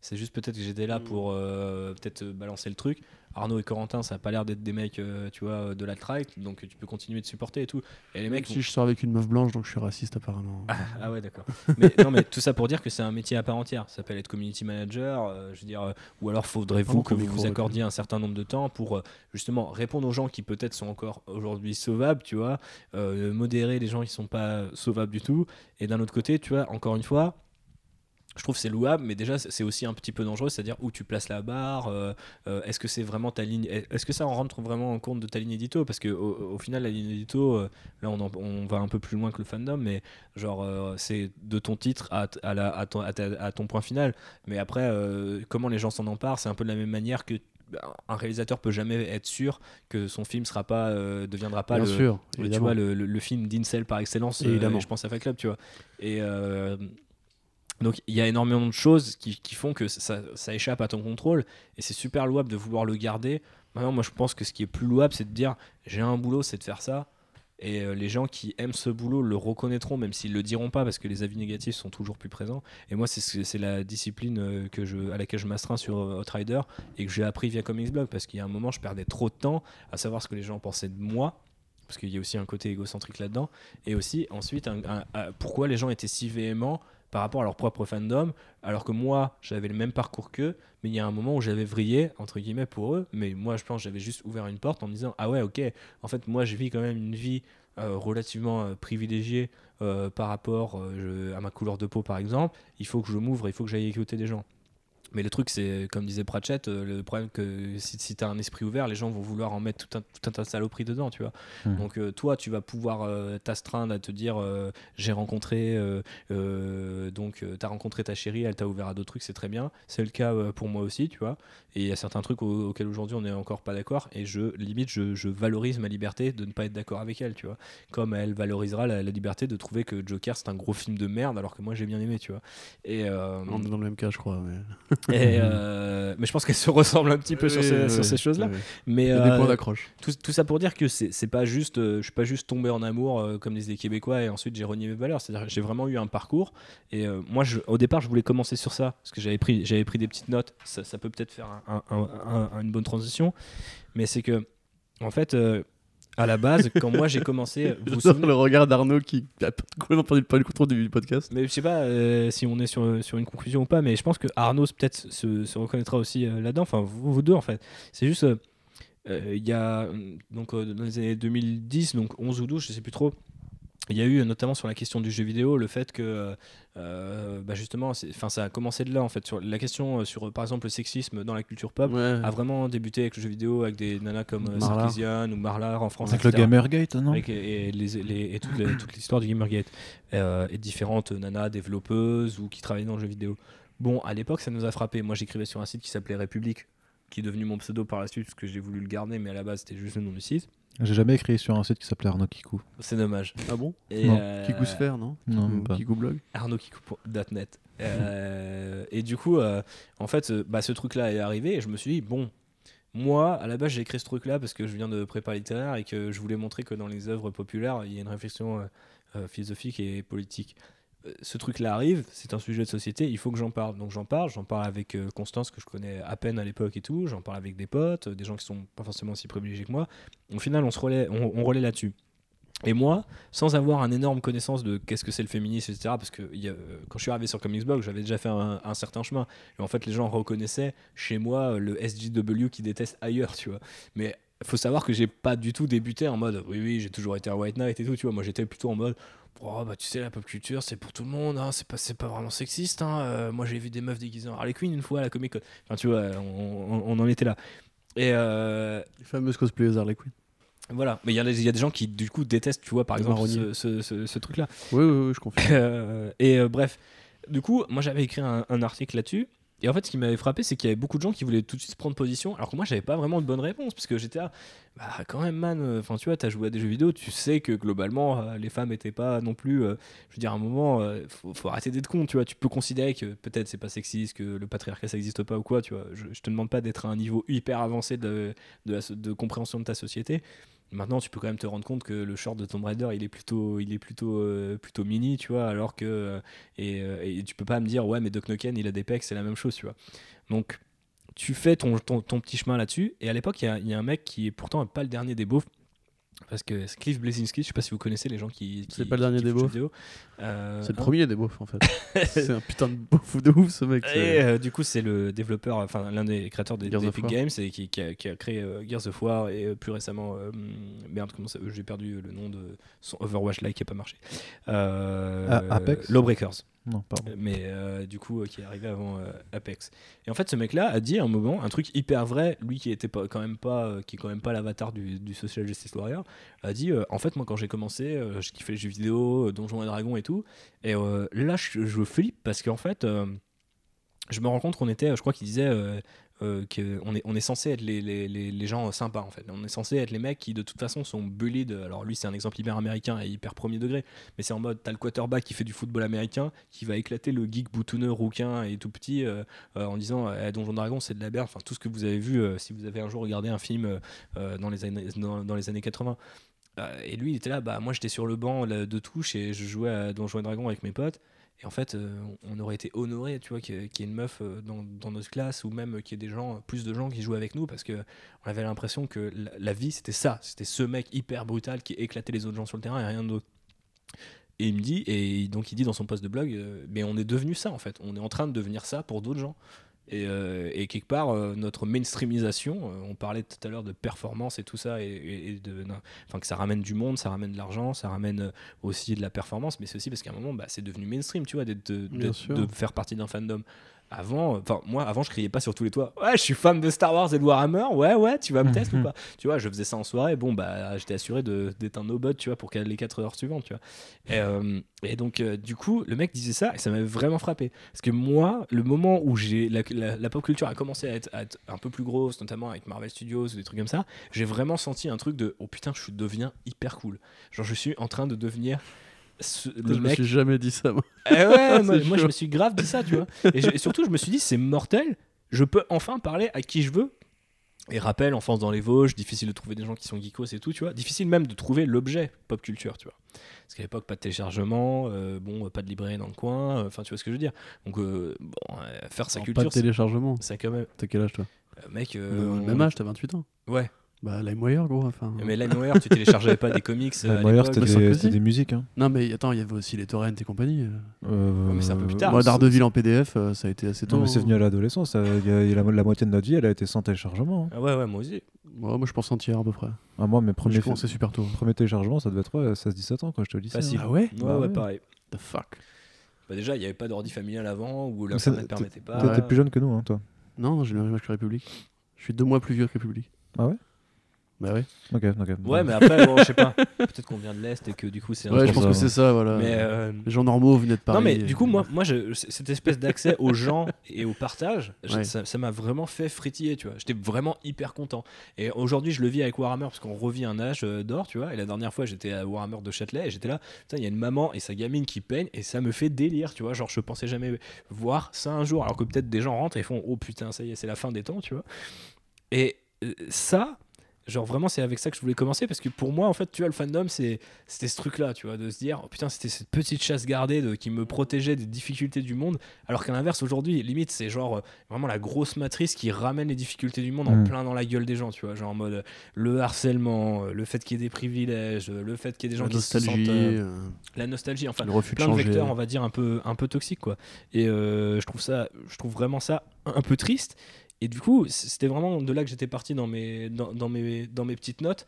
C'est juste peut-être que j'étais là mm. pour euh, peut-être balancer le truc. Arnaud et Corentin, ça a pas l'air d'être des mecs, euh, tu vois, de la right donc tu peux continuer de supporter et tout. Et les mecs. Si je sors avec une meuf blanche, donc je suis raciste apparemment. Ah, ah ouais, d'accord. mais non, mais tout ça pour dire que c'est un métier à part entière. Ça s'appelle être community manager, euh, je veux dire, ou alors faudrait-vous que vous vous accordiez un certain nombre de temps pour justement répondre aux gens qui peut-être sont encore aujourd'hui sauvables, tu vois, modérer les gens qui sont pas sauvables du tout. Et d'un autre côté, tu vois, encore une fois je trouve c'est louable, mais déjà c'est aussi un petit peu dangereux, c'est-à-dire où tu places la barre, euh, euh, est-ce que c'est vraiment ta ligne, est-ce que ça en rentre vraiment en compte de ta ligne édito? Parce que au, final la ligne édito, euh, là on, on, va un peu plus loin que le fandom, mais genre c'est de ton titre à, à, la, à, ton, à, ton, point final. Mais après, comment les gens s'en emparent, c'est un peu de la même manière que un réalisateur peut jamais être sûr que son film sera pas deviendra pas le, sûr, tu vois, le, le, film d'Incel par excellence je pense à Fight Club tu vois. Et donc il y a énormément de choses qui, font que ça, échappe à ton contrôle et c'est super louable de vouloir le garder. Maintenant, moi je pense que ce qui est plus louable, c'est de dire j'ai un boulot, c'est de faire ça. Et euh, les gens qui aiment ce boulot le reconnaîtront, même s'ils le diront pas, parce que les avis négatifs sont toujours plus présents. Et moi, c'est la discipline euh, que je, à laquelle je m'astreins sur euh, Outrider et que j'ai appris via Comics Blog, parce qu'il y a un moment, je perdais trop de temps à savoir ce que les gens pensaient de moi, parce qu'il y a aussi un côté égocentrique là-dedans. Et aussi, ensuite, pourquoi les gens étaient si véhéments par rapport à leur propre fandom, alors que moi, j'avais le même parcours qu'eux, mais il y a un moment où j'avais vrillé, entre guillemets, pour eux, mais moi, je pense j'avais juste ouvert une porte en me disant, ah ouais, ok, en fait, moi, je vis quand même une vie euh, relativement euh, privilégiée euh, par rapport à ma couleur de peau, par exemple, il faut que je m'ouvre, il faut que j'aille écouter des gens. Mais le truc, c'est, comme disait Pratchett, euh, le problème que si, si tu as un esprit ouvert, les gens vont vouloir en mettre tout un, tout un tas de saloperies dedans, tu vois. Hmm. Donc, euh, toi, tu vas pouvoir euh, t'astreindre à te dire j'ai rencontré, donc, tu as rencontré ta chérie, elle t'a ouvert à d'autres trucs, c'est très bien. C'est le cas pour moi aussi, tu vois. Et il y a certains trucs auxquels aujourd'hui on n'est encore pas d'accord. Et je, limite, je, je, valorise ma liberté de ne pas être d'accord avec elle, tu vois. Comme elle valorisera la, liberté de trouver que Joker, c'est un gros film de merde, alors que moi, j'ai bien aimé, tu vois. Et, on est dans le même cas, je crois. Mais... Euh, mais je pense qu'elles se ressemblent un petit peu sur, ces, choses-là. Mais euh, d'accroche. Tout, ça pour dire que c'est pas juste, euh, je suis pas juste tombé en amour comme disent les Québécois et ensuite j'ai renié mes valeurs. C'est-à-dire j'ai vraiment eu un parcours. Et moi, je, au départ, je voulais commencer sur ça parce que j'avais pris, j'avais pris des petites notes. Ça, peut peut-être faire une bonne transition. Mais c'est que, en fait à la base, quand moi j'ai commencé. Vous souvenez... le regard d'Arnaud qui a complètement perdu le contrôle du podcast. Mais je sais pas euh, si on est sur, sur une conclusion ou pas, mais je pense que Arnaud peut-être se, se, reconnaîtra aussi euh, là-dedans. Enfin, vous, vous, deux en fait. C'est juste. Euh, il y a. Donc, dans les années 2010, donc 11 ou 12, je sais plus trop. Il y a eu notamment sur la question du jeu vidéo le fait que euh, bah justement, enfin ça a commencé de là en fait. Sur la question euh, sur par exemple le sexisme dans la culture pop a vraiment débuté avec le jeu vidéo, avec des nanas comme euh, Sarkisian ou Marlar en France. Avec le Gamergate, non avec, et, les, et toute, l'histoire du Gamergate. et différentes nanas développeuses ou qui travaillaient dans le jeu vidéo. Bon, à l'époque, ça nous a frappé. Moi, j'écrivais sur un site qui s'appelait République, qui est devenu mon pseudo par la suite, parce que j'ai voulu le garder, mais à la base, c'était juste le nom du site. J'ai jamais écrit sur un site qui s'appelait Arnaud Kikou. C'est dommage. Ah bon et non. Euh... Kikou Sphere, non Non, Kikou, Kikou Blog ArnaudKikou.net. euh, et du coup, euh, en fait, euh, bah, ce truc-là est arrivé et je me suis dit, bon, moi, à la base, j'ai écrit ce truc-là parce que je viens de prépa littéraire et que je voulais montrer que dans les œuvres populaires, il y a une réflexion euh, philosophique et politique ce truc-là arrive, c'est un sujet de société, il faut que j'en parle. Donc j'en parle, j'en parle avec euh, Constance que je connais à peine à l'époque et tout, j'en parle avec des potes, des gens qui sont pas forcément aussi privilégiés que moi. Au final, on se relaie, on, relaie là-dessus. Et moi, sans avoir un énorme connaissance de qu'est-ce que c'est le féminisme, etc., parce que euh, quand je suis arrivé sur Comicsblog, j'avais déjà fait un, un, certain chemin. Et en fait, les gens reconnaissaient chez moi le SJW qui déteste ailleurs, tu vois. Mais faut savoir que j'ai pas du tout débuté en mode oui oui j'ai toujours été un white knight et tout tu vois moi j'étais plutôt en mode oh, bah tu sais la pop culture c'est pour tout le monde hein, c'est pas pas vraiment sexiste hein. Euh, moi j'ai vu des meufs déguisées en Harley Quinn une fois à la Comic Con. Enfin tu vois on, on, en était là. Et euh, les fameuses cosplayers Harley Quinn. voilà, mais il y, y, a des gens qui du coup détestent, tu vois, par exemple, ce, ce, ce, truc-là. Oui, oui, oui, je confirme. Euh, et bref, du coup, moi j'avais écrit un, un article là-dessus et en fait, ce qui m'avait frappé, c'est qu'il y avait beaucoup de gens qui voulaient tout de suite prendre position, alors que moi, j'avais pas vraiment de bonne réponse, parce que j'étais là, bah quand même, man, euh, enfin, tu vois, t'as joué à des jeux vidéo, tu sais que globalement, euh, les femmes étaient pas non plus, euh, je veux dire, à un moment, faut, faut, arrêter d'être con, tu vois, tu peux considérer que peut-être c'est pas sexiste, que le patriarcat ça existe pas ou quoi, tu vois, je, je te demande pas d'être à un niveau hyper avancé de, de compréhension de ta société, Maintenant, tu peux quand même te rendre compte que le short de Tomb Raider, il est plutôt, il plutôt, euh, plutôt mini, tu vois, alors que euh, euh, et, tu peux pas me dire ouais, mais Doc Nukem, il a des pecs, c'est la même chose, tu vois. Donc, tu fais ton, ton, petit chemin là-dessus. Et à l'époque, il y, y, a un mec qui est pourtant pas le dernier des beaufs, parce que Cliff Blazinski, je sais pas si vous connaissez les gens qui. c'est pas le dernier des beaufs. Euh, c'est le premier des beaufs en fait. c'est un putain de beauf de ouf ce mec. Et euh, du coup, c'est le développeur, enfin l'un des créateurs des, Epic Games et qui, qui, a, qui, a, créé euh, Gears of War et plus récemment, merde, comment ça, j'ai perdu le nom de son Overwatch Like qui a pas marché. Ah, Apex. Lawbreakers. Non, pardon. Mais euh, du coup, euh, qui est arrivé avant euh, Apex. Et en fait, ce mec-là a dit à un moment un truc hyper vrai, lui qui était pas, quand même pas, qui est quand même pas l'avatar du, du, Social Justice Warrior, a dit en fait, moi quand j'ai commencé, je kiffais les jeux vidéo, Donjons et Dragons et tout. Et là, je, je flippe parce qu'en fait, je me rends compte qu'on était, je crois qu'il disait, euh, qu'on est, on est censé être les, les, les, gens sympas en fait. On est censé être les mecs qui de toute façon sont bullied. Alors lui c'est un exemple hyper américain et hyper premier degré, mais c'est en mode t'as le quarterback qui fait du football américain qui va éclater le geek boutonneux rouquin et tout petit euh, euh, en disant eh, Donjon Dragon c'est de la merde. Enfin tout ce que vous avez vu si vous avez un jour regardé un film dans, les années, dans, les années 80. et lui il était là, bah moi j'étais sur le banc de touche et je jouais à Donjon Dragon avec mes potes. Et en fait, euh, on aurait été honoré, tu vois, qu'il y, ait une meuf euh, dans, notre classe ou même qu'il y ait des gens, plus de gens qui jouent avec nous parce que on avait l'impression que la, vie c'était ça, c'était ce mec hyper brutal qui éclatait les autres gens sur le terrain et rien d'autre. Et il me dit, et donc il dit dans son post de blog, euh, mais on est devenu ça en fait, on est en train de devenir ça pour d'autres gens. Euh, et, quelque part, euh, notre mainstreamisation, euh, on parlait tout à l'heure de performance et tout ça, et, de, enfin, que ça ramène du monde, ça ramène de l'argent, ça ramène aussi de la performance, mais c'est aussi parce qu'à un moment, bah, c'est devenu mainstream, tu vois, de, de faire partie d'un fandom avant, enfin moi avant je criais pas sur tous les toits. Ouais, je suis fan de Star Wars et de Warhammer. Ouais, ouais, tu vas me tester ou pas Tu vois, je faisais ça en soirée. Bon bah j'étais assuré d'être un no-bot, tu vois, pour les 4 heures suivantes, tu vois. Et, euh, et donc euh, du coup, le mec disait ça et ça m'avait vraiment frappé parce que moi, le moment où j'ai la, la, pop culture a commencé à être, un peu plus grosse, notamment avec Marvel Studios ou des trucs comme ça, j'ai vraiment senti un truc de oh putain, je deviens hyper cool. Genre je suis en train de devenir le je me suis jamais dit ça, moi. Eh ouais, moi, je me suis grave dit ça, tu vois. Et, surtout, je me suis dit, c'est mortel, je peux enfin parler à qui je veux. Et rappel, enfance dans les Vosges, difficile de trouver des gens qui sont geekos et tout, tu vois. Difficile même de trouver l'objet pop culture, tu vois. Parce qu'à l'époque, pas de téléchargement, euh, bon, pas de librairie dans le coin, enfin, tu vois ce que je veux dire. Donc, euh, bon, faire sa culture. Pas de téléchargement. C'est quand même. T'as quel âge, toi? Mec. Même âge, t'as 28 ans. Ouais. Bah, LimeWire, gros. Enfin... Mais LimeWire, tu téléchargeais pas des comics. Euh, LimeWire, c'était des, musiques. Hein. Non, mais attends, il y avait aussi les torrents et compagnie. Euh, mais c'est un peu plus tard. Moi, Daredevil en PDF, euh, ça a été assez tôt. Non, mais c'est venu à l'adolescence. La, la, moitié de notre vie, elle a été sans téléchargement. Hein. Ah ouais, ouais, moi aussi. moi, je pense entière à peu près. Ah, moi, mes premiers. c'est super tôt. Premier téléchargement, ça devait être ouais, 16-17 ans, quand je te dis ça. Hein. Ah ouais Ouais, ouais, pareil. The fuck. Bah, déjà, il n'y avait pas d'ordi familial avant, ou l'internet ne permettait pas. T'étais plus jeune que nous, hein, toi Non, j'ai le même âge que République. Je suis deux mois plus vieux que République. Ah ouais? Bah ouais. Ok, ok. Ouais, mais après, bon, je sais pas. Peut-être qu'on vient de l'Est et que du coup, c'est Ouais, je pense que c'est ça, voilà. Mais, euh, Les gens normaux venaient de Paris. Non, mais du coup, moi, moi je, cette espèce d'accès aux gens et au partage, ça m'a vraiment fait frétiller, tu vois. J'étais vraiment hyper content. Et aujourd'hui, je le vis avec Warhammer parce qu'on revit un âge euh, d'or, tu vois. Et la dernière fois, j'étais à Warhammer de Châtelet et j'étais là, putain, il y a une maman et sa gamine qui peigne et ça me fait délire, tu vois. Genre, je pensais jamais voir ça un jour. Alors que peut-être des gens rentrent et font, oh putain, ça y est, c'est la fin des temps, tu vois. Et euh, ça, genre vraiment c'est avec ça que je voulais commencer parce que pour moi en fait tu vois le fandom c'est c'était ce truc là tu vois de se dire oh, putain c'était cette petite chasse gardée de, qui me protégeait des difficultés du monde alors qu'à l'inverse aujourd'hui limite c'est genre euh, vraiment la grosse matrice qui ramène les difficultés du monde en mm. plein dans la gueule des gens tu vois genre en mode le harcèlement euh, le fait qu'il y ait des privilèges le fait qu'il y ait des gens la qui se sentent la nostalgie enfin le plein de, vecteurs on va dire un peu un peu toxiques quoi. Et je trouve ça je trouve vraiment ça un peu triste Et du coup, c'était vraiment de là que j'étais parti dans mes, dans, mes, dans mes petites notes.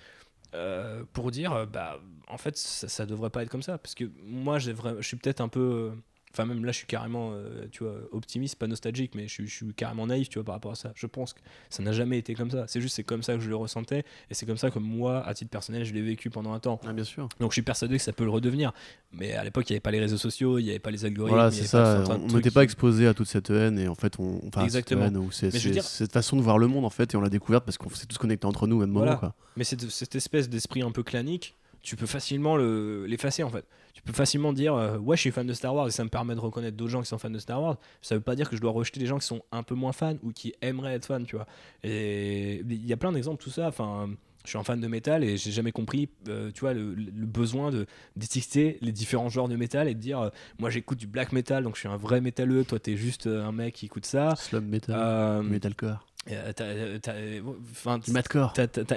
pour dire bah en fait ça, ça devrait pas être comme ça parce que moi je suis peut-être un peu Enfin, même là, je suis carrément, euh, tu vois, optimiste, pas nostalgique, mais je, suis carrément naïf, tu vois, par rapport à ça. Je pense que ça n'a jamais été comme ça. C'est juste, c'est comme ça que je le ressentais, et c'est comme ça que moi, à titre personnel, je l'ai vécu pendant un temps. Ah, bien sûr. Donc, je suis persuadé que ça peut le redevenir. Mais à l'époque, il n'y avait pas les réseaux sociaux, il n'y avait pas les algorithmes. Voilà, c'est ça. on n'était pas exposé à toute cette haine, et en fait, on. Enfin, Exactement. c'est cette façon de voir le monde, en fait, et on l'a découverte parce qu'on s'est tous connectés entre nous au même moment. Quoi. Mais cette, cette espèce d'esprit un peu clanique, tu peux facilement l'effacer en fait. Tu peux facilement dire euh, ouais je suis fan de Star Wars et ça me permet de reconnaître d'autres gens qui sont fans de Star Wars. Ça veut pas dire que je dois rejeter des gens qui sont un peu moins fans ou qui aimeraient être fans, tu vois. Et il y a plein d'exemples tout ça. Enfin, je suis un fan de métal et j'ai jamais compris, euh, tu vois, le, besoin de d'étiqueter les différents genres de métal et de dire, euh, moi j'écoute du black metal, donc je suis un vrai métalleux, toi t'es juste un mec qui écoute ça. Slum metal, metalcore. Euh, t'as, euh,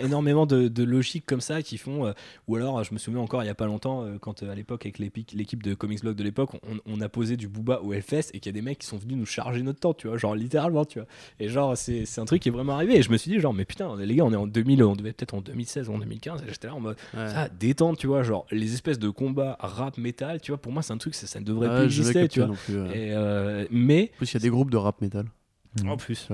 énormément de, de logiques comme ça qui font. Euh, ou alors, je me souviens encore il y a pas longtemps, quand à l'époque, avec l'équipe de Comics Blog de l'époque, on, a posé du booba au Hellfest et qu'il y a des mecs qui sont venus nous charger notre temps, tu vois, genre littéralement, tu vois. Et genre, c'est, un truc qui est vraiment arrivé. Et je me suis dit, genre, mais putain, les gars, on est en 2000, on devait peut-être en 2016 ou en 2015. Et j'étais là en mode, ça, détente, tu vois, genre, les espèces de combats rap metal, tu vois, pour moi, c'est un truc, ça, ça ne devrait plus exister, tu vois. et, mais. En plus, il y a des groupes de rap metal. En plus.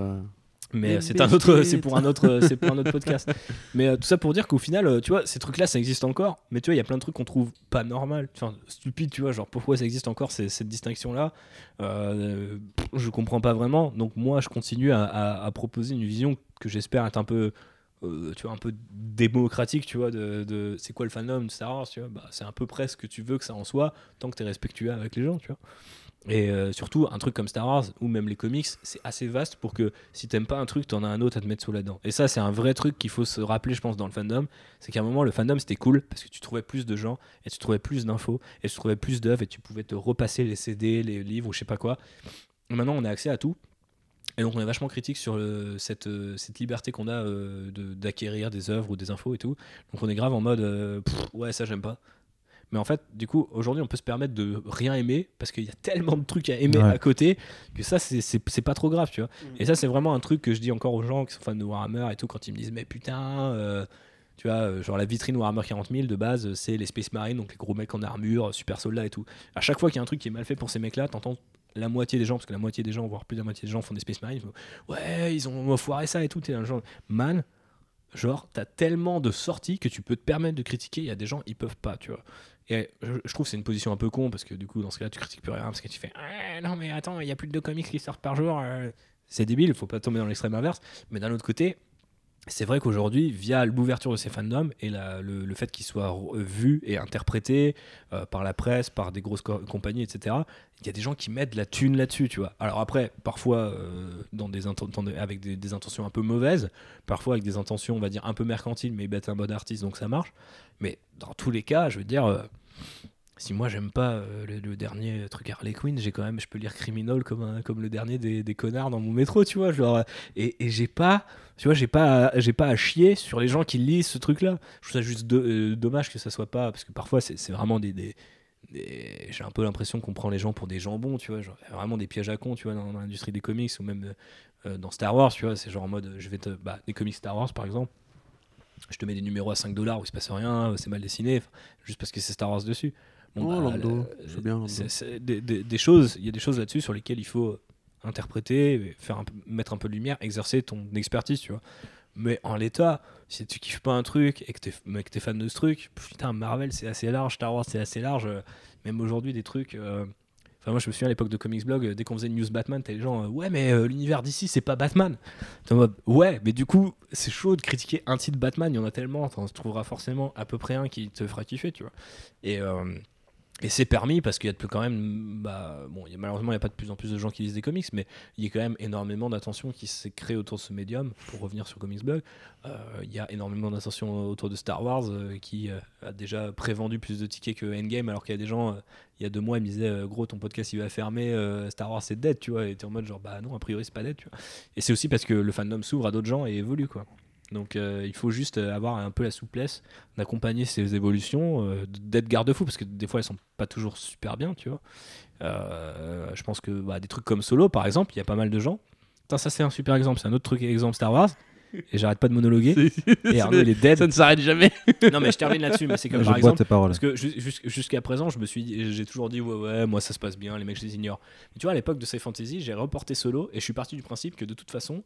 Mais c'est un autre, c'est pour un autre, c'est pour un autre podcast. Mais euh, tout ça pour dire qu'au final, euh, tu vois, ces trucs-là, ça existe encore. Mais tu vois, il y a plein de trucs qu'on trouve pas normal, enfin stupide, tu vois, genre pourquoi ça existe encore cette distinction-là? Euh, je comprends pas vraiment. Donc moi, je continue à, proposer une vision que j'espère être un peu, tu vois, un peu démocratique, tu vois, de, de c'est quoi le fandom de Star Wars, tu vois? Bah, c'est un peu près ce que tu veux que ça en soit, tant que tu es respectueux avec les gens, tu vois. Et euh, surtout, un truc comme Star Wars ou même les comics, c'est assez vaste pour que si t'aimes pas un truc, t'en as un autre à te mettre sous la dent. Et ça, c'est un vrai truc qu'il faut se rappeler, je pense, dans le fandom. C'est qu'à un moment, le fandom c'était cool parce que tu trouvais plus de gens et tu trouvais plus d'infos et tu trouvais plus d'œuvres et tu pouvais te repasser les CD, les livres ou je sais pas quoi. maintenant, on a accès à tout. Et donc on est vachement critique sur cette, euh, cette, liberté qu'on a euh, d'acquérir des œuvres ou des infos et tout. Donc on est grave en mode ouais ça j'aime pas. Mais en fait, du coup, aujourd'hui, on peut se permettre de rien aimer parce qu'il y a tellement de trucs à aimer à côté que ça, c'est pas trop grave, tu vois. Mm. Et ça, c'est vraiment un truc que je dis encore aux gens qui sont fans de Warhammer et tout quand ils me disent, mais putain. Euh, tu vois, euh, genre la vitrine Warhammer 40 000 de base, c'est les Space Marines, donc les gros mecs en armure, super soldats et tout. À chaque fois qu'il y a un truc qui est mal fait pour ces mecs-là, t'entends la moitié des gens, parce que la moitié des gens, voire plus de la moitié des gens font des Space Marines, ouais, ils ont foiré ça et tout. T'es un genre, man, genre, t'as tellement de sorties que tu peux te permettre de critiquer. Il y a des gens, ils peuvent pas, tu vois. Et je, trouve que c'est une position un peu con parce que du coup, dans ce cas-là, tu critiques plus rien parce que tu fais non, mais attends, il y a plus de deux comics qui sortent par jour. Euh. c'est débile, il faut pas tomber dans l'extrême inverse. Mais d'un autre côté, c'est vrai qu'aujourd'hui, via l'ouverture de ces fandoms et le, fait qu'ils soient vus et interprétés euh, par la presse, par des grosses compagnies, etc., il y a des gens qui mettent de la thune là-dessus, tu vois. Alors après, parfois euh, dans des avec des, intentions un peu mauvaises, parfois avec des intentions, on va dire, un peu mercantiles, mais ils mettent un bon artiste, donc ça marche. Mais dans tous les cas, je veux dire si moi j'aime pas euh, le, dernier truc Harley Quinn, j'ai quand même, je peux lire Criminal comme, comme le dernier des, des, connards dans mon métro, tu vois. Genre, et, et j'ai pas, tu vois, j'ai pas, j'ai pas à chier sur les gens qui lisent ce truc-là. Je trouve ça juste euh, dommage que ça soit pas, parce que parfois c'est vraiment des, j'ai un peu l'impression qu'on prend les gens pour des jambons, tu vois, genre, vraiment des pièges à con, tu vois, dans, l'industrie des comics ou même euh, dans Star Wars, tu vois, c'est genre en mode, je vais te, bah, des comics Star Wars par exemple je te mets des numéros à 5 dollars où il se passe rien, c'est mal dessiné, juste parce que c'est Star Wars dessus. Bon, oh, bah, bien. C'est des, choses, il y a des choses là-dessus sur lesquelles il faut interpréter, faire mettre un peu de lumière, exercer ton expertise, tu vois. Mais en l'état, si tu kiffes pas un truc et que t'es es fan de ce truc, putain, Marvel c'est assez large, Star Wars c'est assez large. Euh, même aujourd'hui, des trucs. Euh, enfin, moi je me souviens à l'époque de Comics Blog, euh, dès qu'on faisait une news Batman, t'as les gens, ouais, mais l'univers d'ici c'est pas Batman. Mode, ouais, mais du coup, c'est chaud de critiquer un titre Batman, il y en a tellement, t'en trouveras forcément à peu près un qui te fera kiffer, tu vois. Et. Et c'est permis parce qu'il y a quand même, bah, bon, malheureusement, il n'y a pas de plus en plus de gens qui lisent des comics, mais il y a quand même énormément d'attention qui s'est créée autour de ce médium, pour revenir sur Comics Blog. Euh, il y a énormément d'attention autour de Star Wars, euh, qui euh, a déjà prévendu plus de tickets que Endgame, alors qu'il y a des gens, il y a deux mois, ils me disaient, gros, ton podcast il va fermer, Star Wars c'est dead, tu vois, et tu en mode genre, bah non, a priori c'est pas dead, tu vois. Et c'est aussi parce que le fandom s'ouvre à d'autres gens et évolue, quoi. Donc euh, il faut juste euh, avoir un peu la souplesse d'accompagner ces évolutions, euh, d'être garde-fou, parce que des fois elles sont pas toujours super bien, tu vois. je pense que bah, des trucs comme Solo, par exemple, il y a pas mal de gens ça c'est un super exemple. C'est un autre truc, exemple Star Wars. Et j'arrête pas de monologuer. et Arnaud, il est dead. Ça ne s'arrête jamais. non, mais je termine là-dessus. Mais c'est comme par exemple. Parce que jusqu'à présent, je me suis, j'ai toujours dit ouais, ouais, moi ça se passe bien. Les mecs, je les ignore. Mais tu vois, à l'époque de ces fantasy, j'ai reporté solo et je suis parti du principe que de toute façon,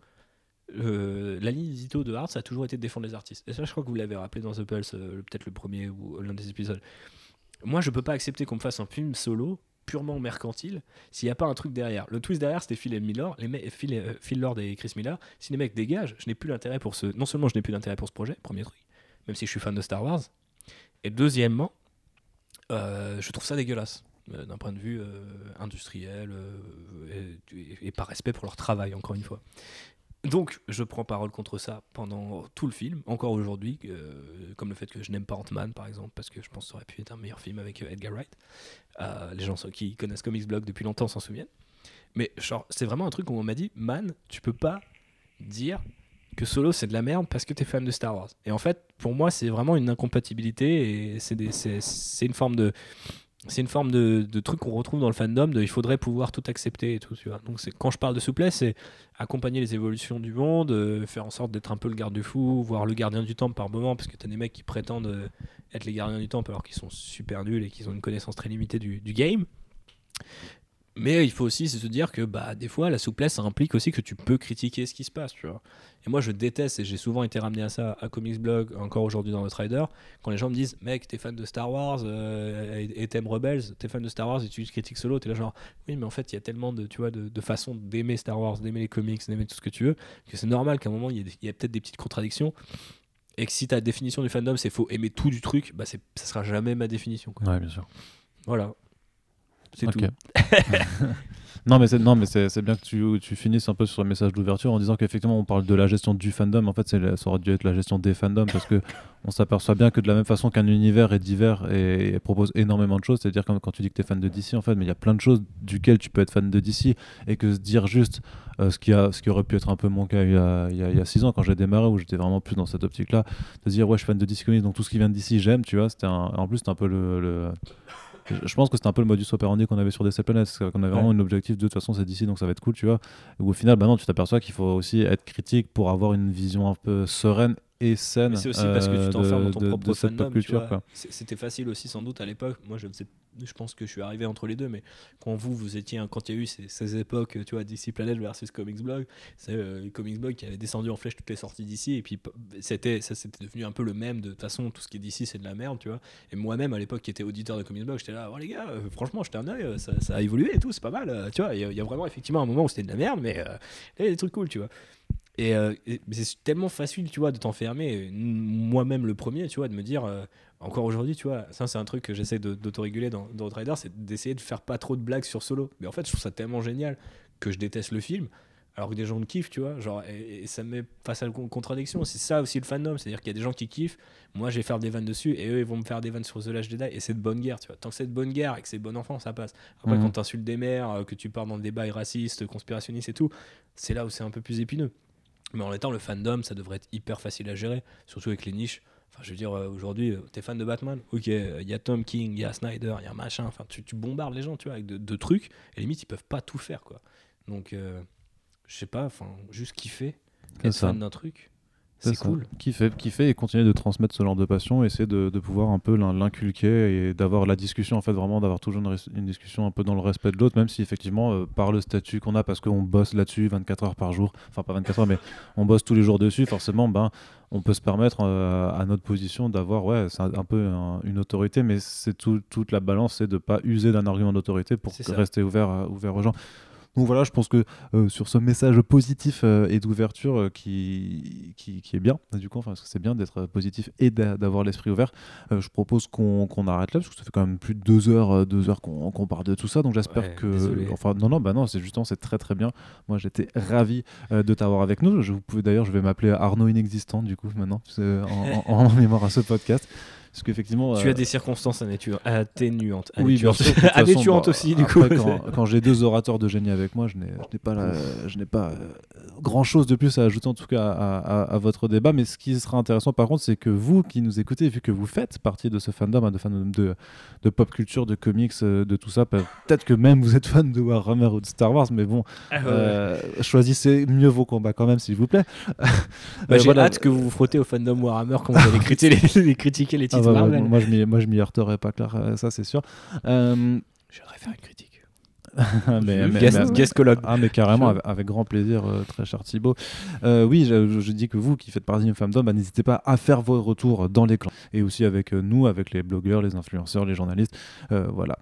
euh, la ligne édito de Hard, ça a toujours été de défendre les artistes. Et ça, je crois que vous l'avez rappelé dans The Pulse, euh, peut-être le premier ou l'un des épisodes. Moi, je peux pas accepter qu'on me fasse un film solo purement mercantile s'il n'y a pas un truc derrière. Le twist derrière, c'était Phil et Miller, les Phil, euh, Phil, Lord et Chris Miller. Si les mecs dégagent, je n'ai plus l'intérêt pour ce. Non seulement je n'ai plus l'intérêt pour ce projet, premier truc, même si je suis fan de Star Wars. Et deuxièmement, euh, je trouve ça dégueulasse d'un point de vue industriel et, et, par respect pour leur travail, encore une fois. Donc, je prends parole contre ça pendant tout le film, encore aujourd'hui, euh, comme le fait que je n'aime pas Ant-Man, par exemple, parce que je pense que ça aurait pu être un meilleur film avec euh, Edgar Wright. Euh, les gens qui connaissent Comics Blog depuis longtemps s'en souviennent. Mais c'est vraiment un truc où on m'a dit, man, tu peux pas dire que Solo c'est de la merde parce que tu es fan de Star Wars. Et en fait, pour moi, c'est vraiment une incompatibilité et c'est une forme de c'est une forme de, truc qu'on retrouve dans le fandom de il faudrait pouvoir tout accepter et tout tu donc c'est quand je parle de souplesse c'est accompagner les évolutions du monde euh, faire en sorte d'être un peu le garde-fou voire le gardien du temps par moment parce que tu as des mecs qui prétendent euh, être les gardiens du temps alors qu'ils sont super nuls et qu'ils ont une connaissance très limitée du, du game mais il faut aussi se dire que bah, des fois, la souplesse, ça implique aussi que tu peux critiquer ce qui se passe, tu vois. Et moi, je déteste, et j'ai souvent été ramené à ça à Comics Blog, encore aujourd'hui dans notre Rider, quand les gens me disent, mec, t'es fan de Star Wars euh, et t'aimes Rebels, t'es fan de Star Wars et tu critiques solo, t'es là genre, oui, mais en fait, il y a tellement de, tu vois, de, de façons d'aimer Star Wars, d'aimer les comics, d'aimer tout ce que tu veux, que c'est normal qu'à un moment, il y ait, peut-être des petites contradictions. Et que si ta définition du fandom, c'est faut aimer tout du truc, bah, ça sera jamais ma définition. Quoi. Ouais, bien sûr. Voilà. C'est tout. non, mais c'est non, mais c'est bien que tu, tu, finisses un peu sur le message d'ouverture en disant qu'effectivement on parle de la gestion du fandom. En fait, ça aurait dû être la gestion des fandoms parce que on s'aperçoit bien que de la même façon qu'un univers est divers et, propose énormément de choses, c'est-à-dire quand, quand, tu dis que tu es fan de DC, en fait, mais il y a plein de choses duquel tu peux être fan de DC et que se dire juste euh, ce, qui a, ce qui aurait pu être un peu mon cas il y a, il y a, six ans quand j'ai démarré où j'étais vraiment plus dans cette optique-là, de dire ouais, je suis fan de DC Comics donc tout ce qui vient de DC, j'aime, tu vois. C'était en plus, c'était un peu le je pense que c'était un peu le modus operandi qu'on avait sur DC Planets, qu'on avait vraiment un objectif de, toute façon c'est d'ici donc ça va être cool, tu vois. Où au final, bah non, tu t'aperçois qu'il faut aussi être critique pour avoir une vision un peu sereine et saine. C'est aussi parce que tu t'enfermes dans ton propre fandom, culture. C'était facile aussi sans doute à l'époque. Moi, je, je pense que je suis arrivé entre les deux, mais quand vous, vous étiez, quand il y a eu ces, époques, tu vois, DC Planet versus Comics Blog, c'est euh, Comics Blog qui avait descendu en flèche toutes les sorties d'ici, et puis c'était, ça c'était devenu un peu le même. De toute façon, tout ce qui est d'ici, c'est de la merde, tu vois. Et moi-même, à l'époque, qui était auditeur de Comics Blog, j'étais là, oh les gars, euh, franchement, j'étais un œil, euh, ça, ça, a évolué et tout, c'est pas mal, tu vois. Il y, a vraiment effectivement un moment où c'était de la merde, mais il y a des trucs cool, tu vois. Euh, et, c'est tellement facile, tu vois, de t'enfermer, moi-même le premier, tu vois, de me dire, euh, encore aujourd'hui, tu vois, ça c'est un truc que j'essaie d'autoréguler dans, dans Rider, c'est d'essayer de faire pas trop de blagues sur Solo. Mais en fait, je trouve ça tellement génial que je déteste le film, alors que des gens le kiffent, tu vois, genre, et, ça me met face à la contradiction. C'est ça aussi le fandom, c'est-à-dire qu'il y a des gens qui kiffent, moi je vais faire des vannes dessus, et eux ils vont me faire des vannes sur The Last Jedi, et c'est de bonne guerre, tu vois. Tant que c'est de bonne guerre et que c'est bon enfant, ça passe. Après, mhm. quand t'insultes des mères, euh, que tu pars dans le débat raciste, conspirationniste et tout, c'est là où c'est un peu plus épineux. Mais en étant le fandom, ça devrait être hyper facile à gérer, surtout avec les niches. Enfin, je veux dire, euh, aujourd'hui, euh, t'es fan de Batman Ok, il y a Tom King, il y a Snyder, il y a machin. Enfin, tu, tu, bombardes les gens, tu vois, avec de, trucs. Et limite, ils peuvent pas tout faire, quoi. Donc, euh, je sais pas, enfin, juste kiffer, être fan d'un truc. C'est cool. Kiffer, kiffer et continuer de transmettre ce genre de passion, essayer de, de pouvoir un peu l'inculquer et d'avoir la discussion, en fait, vraiment d'avoir toujours une, discussion un peu dans le respect de l'autre, même si effectivement, euh, par le statut qu'on a, parce qu'on bosse là-dessus 24 heures par jour, enfin pas 24 heures, mais on bosse tous les jours dessus, forcément, ben, on peut se permettre euh, à notre position d'avoir, ouais, c'est un, peu une autorité, mais c'est toute la balance, c'est de pas user d'un argument d'autorité pour rester ouvert, euh, ouvert aux gens. Donc voilà, je pense que euh, sur ce message positif euh, et d'ouverture euh, qui, qui, est bien, du coup, enfin, c'est bien d'être positif et d'avoir l'esprit ouvert, je propose qu'on arrête là, parce que ça fait quand même plus de deux heures, deux heures qu'on parle de tout ça. Donc j'espère que. Enfin, non, non, bah non, c'est justement, c'est très très bien. Moi, j'étais ravi de t'avoir avec nous. Je, vous pouvez d'ailleurs, je vais m'appeler Arnaud Inexistant, du coup, maintenant, en, en mémoire à ce podcast. Parce qu'effectivement. Tu as euh, des circonstances atténuantes. Oui, atténuantes aussi, du coup. quand, j'ai deux orateurs de génie avec moi. Je n'ai pas, je n'ai pas grand chose de plus à ajouter en tout cas à, votre débat. Mais ce qui sera intéressant par contre, c'est que vous qui nous écoutez, vu que vous faites partie de ce fandom, hein, de fandom de, de, pop culture, de comics, de tout ça, peut-être que même vous êtes fan de Warhammer ou de Star Wars, mais bon, ah choisissez mieux vos combats quand même, s'il vous plaît. Bah, j'ai hâte que vous vous frottez au fandom Warhammer quand vous allez critiquer les, critiquer bah, Marvel. Moi, je m'y heurterai pas, clair, ça c'est sûr. Euh, je voudrais faire une critique. mais, mais, Ah, mais carrément, avec, grand plaisir, euh, très cher Thibaut. Euh, oui, je, dis que vous qui faites partie d'une femme d'homme, bah, n'hésitez pas à faire vos retours dans les clans. Et aussi avec nous, avec les blogueurs, les influenceurs, les journalistes. voilà.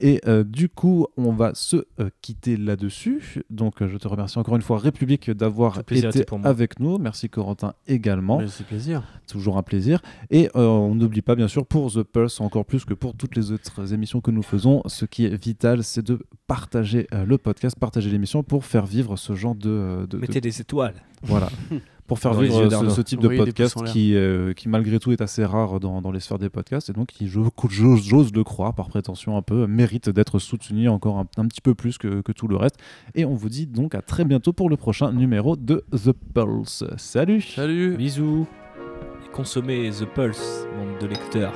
Et euh, du coup, on va se euh, quitter là-dessus. Donc, euh, je te remercie encore une fois, République, d'avoir été avec nous. Merci, Corentin, également. C'est plaisir. Toujours un plaisir. Et on n'oublie pas, bien sûr, pour The Pulse, encore plus que pour toutes les autres émissions que nous faisons, ce qui est vital, c'est de partager le podcast, partager l'émission pour faire vivre ce genre de. de Mettez des étoiles. Voilà. pour faire vivre ce, type de podcast qui, euh, qui, malgré tout, est assez rare dans, dans les sphères des podcasts et donc qui, j'ose le croire, par prétention un peu, mérite d'être soutenu encore un, petit peu plus que, que, tout le reste. Et on vous dit donc à très bientôt pour le prochain numéro de The Pulse. Salut Salut Bisous Et consommez The Pulse, monde de lecteurs.